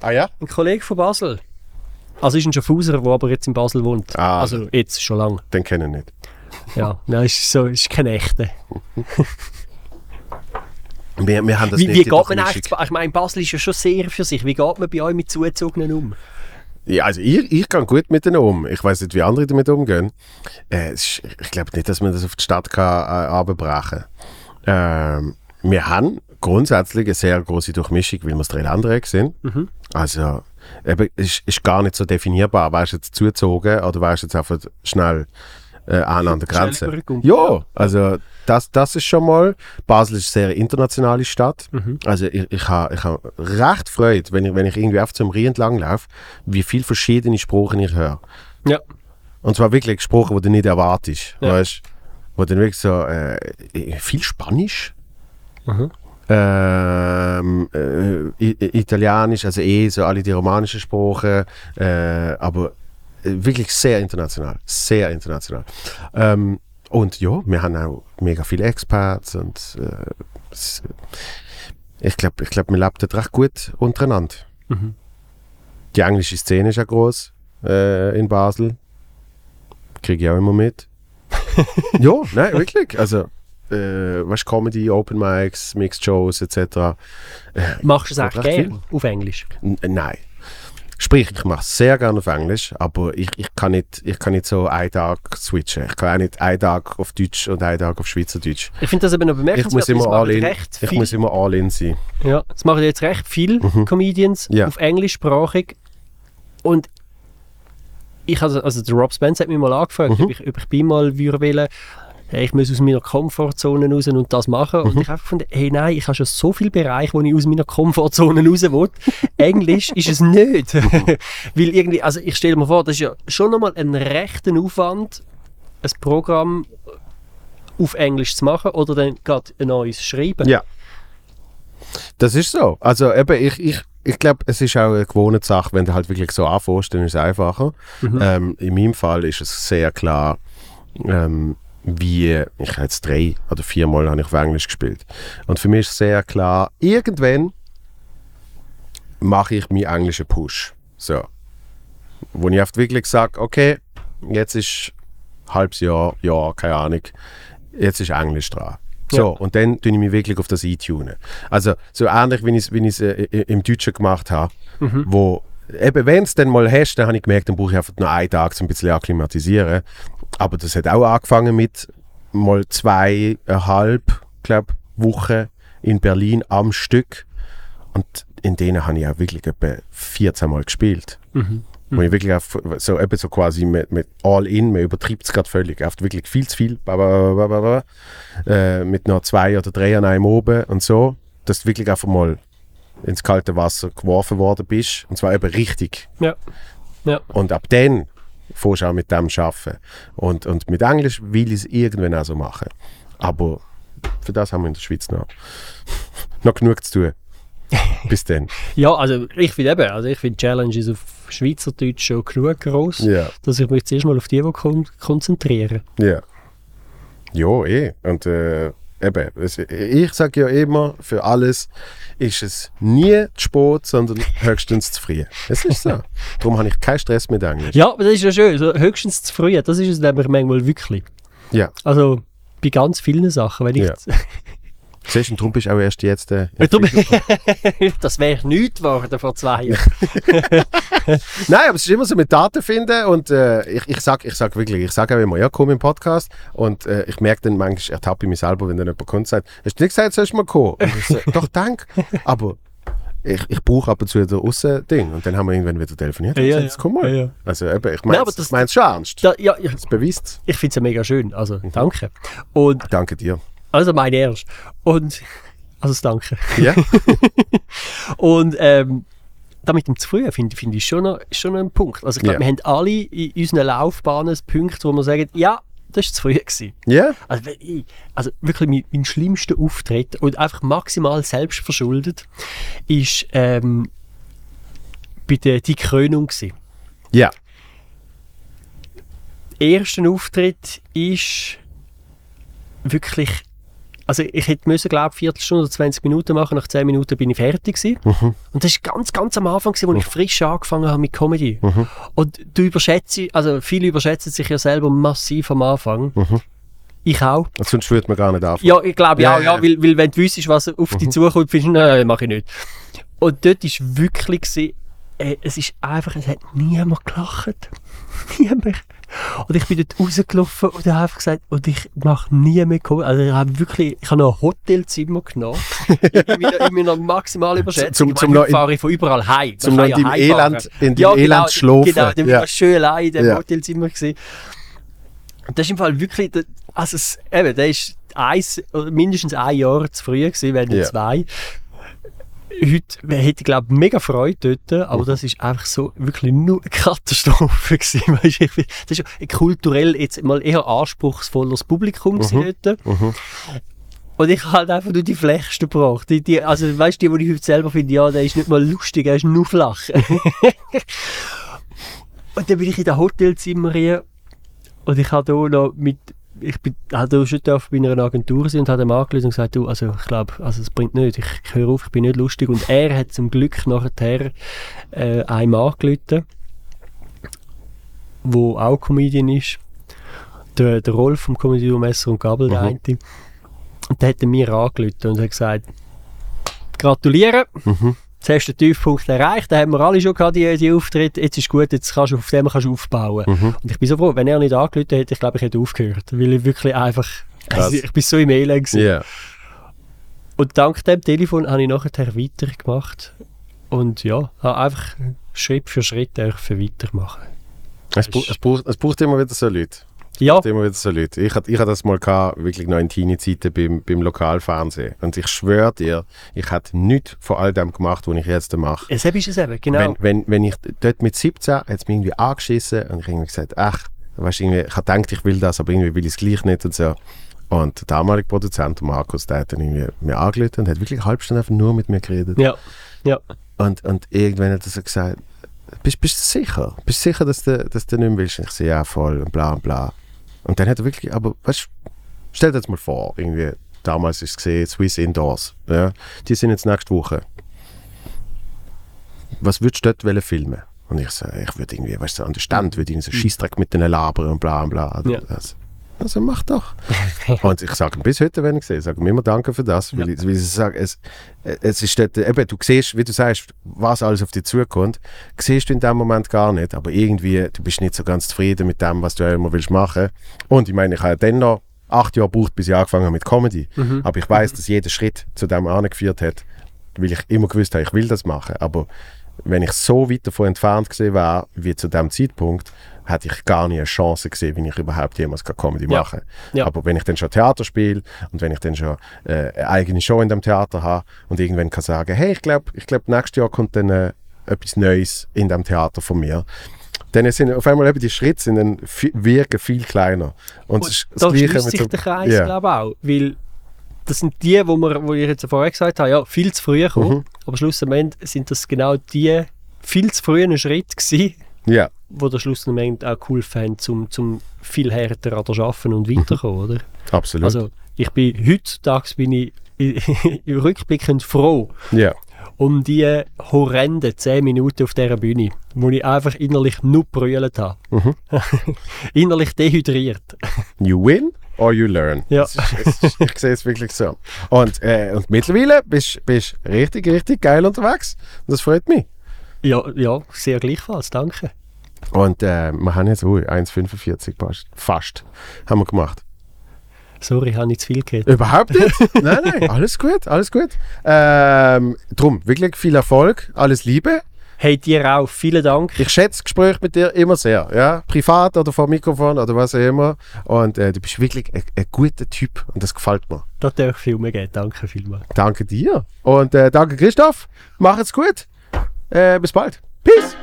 Ah ja? Ein Kollege von Basel. Also ist ein Schaffhauser, der aber jetzt in Basel wohnt. Ah. Also jetzt schon lange. Den kenne ich nicht. Ja, nein, ist so, ist kein echter. Wir, wir haben das Wie, nicht wie geht man eigentlich? Ba- Ich meine, Basel ist ja schon sehr für sich. Wie geht man bei euch mit Zuzogenen um? Ja, also ich, ich gehe gut mit denen um. Ich weiß nicht, wie andere damit umgehen. Äh, es ist, ich glaube nicht, dass man das auf die Stadt kann, äh, runterbrechen ähm, Wir haben grundsätzlich eine sehr große Durchmischung, weil wir das Dreiländereck sind. Mhm. Also eben, ist, ist gar nicht so definierbar. Wärst du jetzt zugezogen oder wärst du jetzt einfach schnell äh, an der Grenze? Ja, also das, das ist schon mal. Basel ist eine sehr internationale Stadt. Mhm. Also ich, ich habe ich ha recht Freude, wenn ich, wenn ich irgendwie auf zum Rhein entlang laufe, wie viele verschiedene Sprachen ich höre. Ja. Und zwar wirklich Sprachen, die du nicht erwartest. Ja. Weißt Wo dann wirklich so äh, viel Spanisch. Mhm. Ähm, äh, Italienisch, also eh so alle die romanischen Sprachen, äh, aber äh, wirklich sehr international, sehr international. Ähm, und ja, wir haben auch mega viele Experts und äh, es, ich glaube, ich glaub, wir leben dort recht gut untereinander. Mhm. Die englische Szene ist ja groß äh, in Basel. Kriege ich auch immer mit. ja, nein, wirklich. Also, äh, weißt Comedy, Open Mics, Mixed Shows etc. Machst du es auch gerne auf Englisch? N nein. Sprich, ich mache es sehr gerne auf Englisch, aber ich, ich, kann nicht, ich kann nicht so einen Tag switchen. Ich kann auch nicht einen Tag auf Deutsch und einen Tag auf Schweizerdeutsch. Ich finde das eben noch Ich bemerkenswert. muss immer das machen all in, recht ich muss immer all in sein. ja, das machen jetzt recht viele Comedians Ja. auf englischsprachig. Und ich also, also der Rob Spence hat mich mal angefragt, Mhm. ob, ich, ob ich bei mal würde wollen, hey, ich muss aus meiner Komfortzone raus und das machen. Mhm. Und ich habe gefunden, hey nein, ich habe schon so viele Bereiche, wo ich aus meiner Komfortzone raus will. Englisch ist es nicht. Mhm. Weil irgendwie, also ich stelle mir vor, das ist ja schon nochmal ein rechter Aufwand, ein Programm auf Englisch zu machen oder dann gerade ein neues schreiben. Ja. Das ist so. Also eben, ich, ich, ich glaube, es ist auch eine gewohnte Sache, wenn du halt wirklich so anfängst, dann ist es einfacher. Ähm, in meinem Fall ist es sehr klar, ähm, wie, ich habe jetzt drei oder viermal habe ich auf Englisch gespielt. Und für mich ist sehr klar, irgendwann mache ich meinen englischen Push. So. Wo ich oft wirklich sage, okay, jetzt ist halbes Jahr, Jahr, keine Ahnung, jetzt ist Englisch dran. So, und dann tue ich mich wirklich auf das eintunen. Also, so ähnlich, wie ich es wie ich's, äh, i- im Deutschen gemacht habe, wo, eben, wenn es dann mal hast, dann habe ich gemerkt, dann brauche ich einfach nur einen Tag, um ein bisschen akklimatisieren. Aber das hat auch angefangen mit mal zweieinhalb, glaube Wochen in Berlin am Stück. Und in denen habe ich auch wirklich etwa 14 Mal gespielt. Wo ich wirklich auf, so, eben so quasi mit, mit All-In, man übertreibt es gerade völlig, oft wirklich viel zu viel, äh, mit noch zwei oder drei an einem oben und so, dass du wirklich einfach mal ins kalte Wasser geworfen worden bist. Und zwar eben richtig. Ja. Ja. Und ab dann fährst auch mit dem arbeiten. Und, und mit Englisch will ich es irgendwann auch so machen. Aber für das haben wir in der Schweiz noch, noch genug zu tun. Bis dann. Ja, also ich finde eben, also ich finde Challenges auf Schweizerdeutsch schon genug groß, Ja. dass ich mich zuerst mal auf die wo kon konzentrieren. Ja. Ja, eh. Und äh, eben, ich sage ja immer, für alles ist es nie zu spät, sondern höchstens zu früh. Es ist so. Darum habe ich keinen Stress mit Englisch. Ja, aber das ist ja schön, so höchstens zu früh, das ist es nämlich manchmal wirklich. Ja. Also bei ganz vielen Sachen, wenn ich... Ja. Siehst du, darum bist du auch erst jetzt äh, das wäre nichts geworden vor zwei Jahren. Nein, aber es ist immer so mit Daten finden und äh, ich, ich sage ich sag wirklich, ich sage auch immer, ja, komm im Podcast und äh, ich merke dann manchmal, ertappe ich mich selber, wenn dann jemand kommt und sagt, hast du nicht gesagt, sollst du mal kommen? Ich so, doch, danke, aber ich, ich brauche ab und zu wieder Aussen-Ding und dann haben wir irgendwann wieder telefoniert Ja, ja. jetzt komm mal. Ja. Also eben, ich meine aber es ich schon ernst. Da, ja, ja, Das beweist ich finde es ja mega schön, also danke. Und Danke dir. Also mein Ernst. Und also das danke. Ja? Und ähm, da mit dem zu früh finde find ich schon, noch, schon noch ein Punkt. Also ich glaube, Ja. wir haben alle in unseren Laufbahnen Punkte, wo wir sagen, ja, das war zu früh. Gewesen. Ja? Also, ich, also wirklich mein, mein schlimmster Auftritt und einfach maximal selbstverschuldet ist ähm, bei der die Krönung gewesen. Ja. Ersten Auftritt ist wirklich also ich hätte müssen glaube ich Viertelstunde oder 20 Minuten machen nach 10 Minuten bin ich fertig gewesen. und das ist ganz ganz am Anfang gewesen, wo ich frisch angefangen habe mit Comedy und du überschätzt also viele überschätzen sich ja selber massiv am Anfang ich auch Sonst würde man gar nicht anfangen. Ja, ich glaube ja, Ja, ja, ja. Mhm. Weil, weil wenn du wüsstest, was auf dich zukommt, findest du, nein, mache ich nicht. Und dort war wirklich, gewesen, äh, es ist einfach, es hat niemand gelacht. Niemand. Und ich bin dort rausgelaufen und habe gesagt, und ich mache nie mehr kommen. Also ich habe wirklich, ich habe noch ein Hotelzimmer genommen. ich bin bin noch maximal überschätzt. Zum- ich zum meine, ich fahre von überall heim. Zum noch in deinem. Elend, in deinem Ja, genau, Elend schlafen. Genau, dann ja. war schön allein in dem Ja. Hotelzimmer gewesen. Und das ist im Fall wirklich, also es, eben, der ist eins, mindestens ein Jahr zu früh gewesen, wenn nicht Ja. zwei. Heute hätte ich glaube mega Freude dort, aber Mhm. das ist einfach so wirklich nur eine Katastrophe gewesen. Weisst du, ich Das ist kulturell jetzt mal eher anspruchsvolleres Publikum gewesen dort. Mhm. Und ich habe halt einfach nur die Flachsten gebracht. Die, die, also weißt du, die, die ich heute selber finde, ja, der ist nicht mal lustig, er ist nur flach. und dann bin ich in das Hotelzimmer hier und ich habe hier noch mit, ich bin, habe hier schon dürfen bei einer Agentur sein und habe ihm angerufen und gesagt, du, also ich glaube, also es bringt nicht, ich, ich höre auf, ich bin nicht lustig. Und er hat zum Glück nachher äh, einem angerufen, der auch Comedian ist. Der, der Rolf vom Comedy Messer und Gabel, der Mhm. eine. Und der hat mir angerufen und hat gesagt, gratulieren, Mhm. Jetzt hast du den Tiefpunkt erreicht, da haben wir alle schon gehabt, die, die Auftritte, jetzt ist gut, jetzt kannst du auf dem kannst du aufbauen. Mhm. Und ich bin so froh, wenn er nicht angerufen hätte, ich glaube, ich hätte aufgehört, weil ich wirklich einfach, also ich bin so im Elend. Ja. Und dank dem Telefon habe ich nachher weitergemacht und ja, habe einfach Schritt für Schritt weitermachen. Es, es, braucht, es braucht immer wieder so Leute. Ja, Es braucht immer wieder so Leute. Ich hatte ich das mal gehabt, wirklich noch in Teenie-Zeiten beim, beim Lokalfernsehen. Und ich schwöre dir, ich hätte nichts von all dem gemacht, was ich jetzt mache. es ist es eben, genau. Wenn, wenn, wenn ich dort mit 17 hat es mich irgendwie angeschissen und ich irgendwie gesagt, ach, weißt, irgendwie, ich habe gedacht, ich will das, aber irgendwie will ich es gleich nicht und so. Und der damalige Produzent, Markus, der hat dann irgendwie mir angerufen und hat wirklich eine halbe Stunde einfach nur mit mir geredet. ja, ja. Und, und irgendwann hat er so gesagt, bist, bist du sicher? Bist du sicher, dass du, dass du nicht mehr willst? Und ich so, ja, voll, und bla und bla. Und dann hat er wirklich, aber weißt stell dir jetzt mal vor, irgendwie, damals ist es gesehen, Swiss Indoors, ja, die sind jetzt nächste Woche. Was würdest du dort wollen filmen? Und ich so, ich würde irgendwie, weißt du, an den Stand, würde irgendwie so Scheissdreck mit denen labern und bla und bla. Ja. Also, also mach doch. und ich sage ihm bis heute, wenn ich sehe, sage ihm immer Danke für das, weil, ich, weil ich sage, es, es ist dort, eben, du siehst, wie du sagst, was alles auf dich zukommt, siehst du in dem Moment gar nicht, aber irgendwie, du bist nicht so ganz zufrieden mit dem, was du immer willst machen. Und ich meine, ich habe ja dann noch acht Jahre gebraucht, bis ich angefangen habe mit Comedy. Aber ich weiß, dass jeder Schritt zu dem angeführt hat, weil ich immer gewusst habe, ich will das machen. Aber wenn ich so weit davon entfernt gesehen war, wie zu dem Zeitpunkt, hätte ich gar nie eine Chance gesehen, wie ich überhaupt jemals kann Comedy Ja. machen Ja. Aber wenn ich dann schon Theater spiele und wenn ich dann schon äh, eine eigene Show in dem Theater habe und irgendwann kann sagen, hey, ich glaube, ich glaub, nächstes Jahr kommt dann äh, etwas Neues in dem Theater von mir, dann sind auf einmal eben die Schritte sind dann wirken viel kleiner. Und, ist das da schließt sich so- der Kreis, Ja. glaube ich, auch. Weil das sind die, wo, wir, wo ich jetzt vorher gesagt habe, ja, viel zu früh gekommen. Mhm. Aber schlussendlich sind das genau die viel zu frühen Schritte gewesen, Ja, wo der schlussendlich auch cool fand, zum, zum viel härter an der Arbeiten und weiterkommen, oder? absolut. Also ich bin heutzutage bin ich rückblickend froh ja. um die horrenden 10 Minuten auf dieser Bühne, wo ich einfach innerlich nur brüllt habe. Mhm. innerlich dehydriert. You win or you learn. Ja. Ist, ich sehe es wirklich so. Und, äh, und mittlerweile bist du richtig, richtig geil unterwegs. Und das freut mich. Ja, ja, sehr gleichfalls, danke. Und äh, wir haben jetzt ui, 1,45 fast, fast haben wir gemacht. Sorry, habe ich zu viel geredet. Überhaupt nicht? nein, nein, alles gut, alles gut. Ähm, drum, wirklich viel Erfolg, alles Liebe. Hey, dir auch, vielen Dank. Ich schätze Gespräche mit dir immer sehr, ja, privat oder vor dem Mikrofon oder was auch immer. Und äh, du bist wirklich ein, ein guter Typ und das gefällt mir. Da darf ich viel mehr geben. Danke vielmals. Danke dir und äh, danke Christoph. Mach es gut. Äh, bis bald. Peace.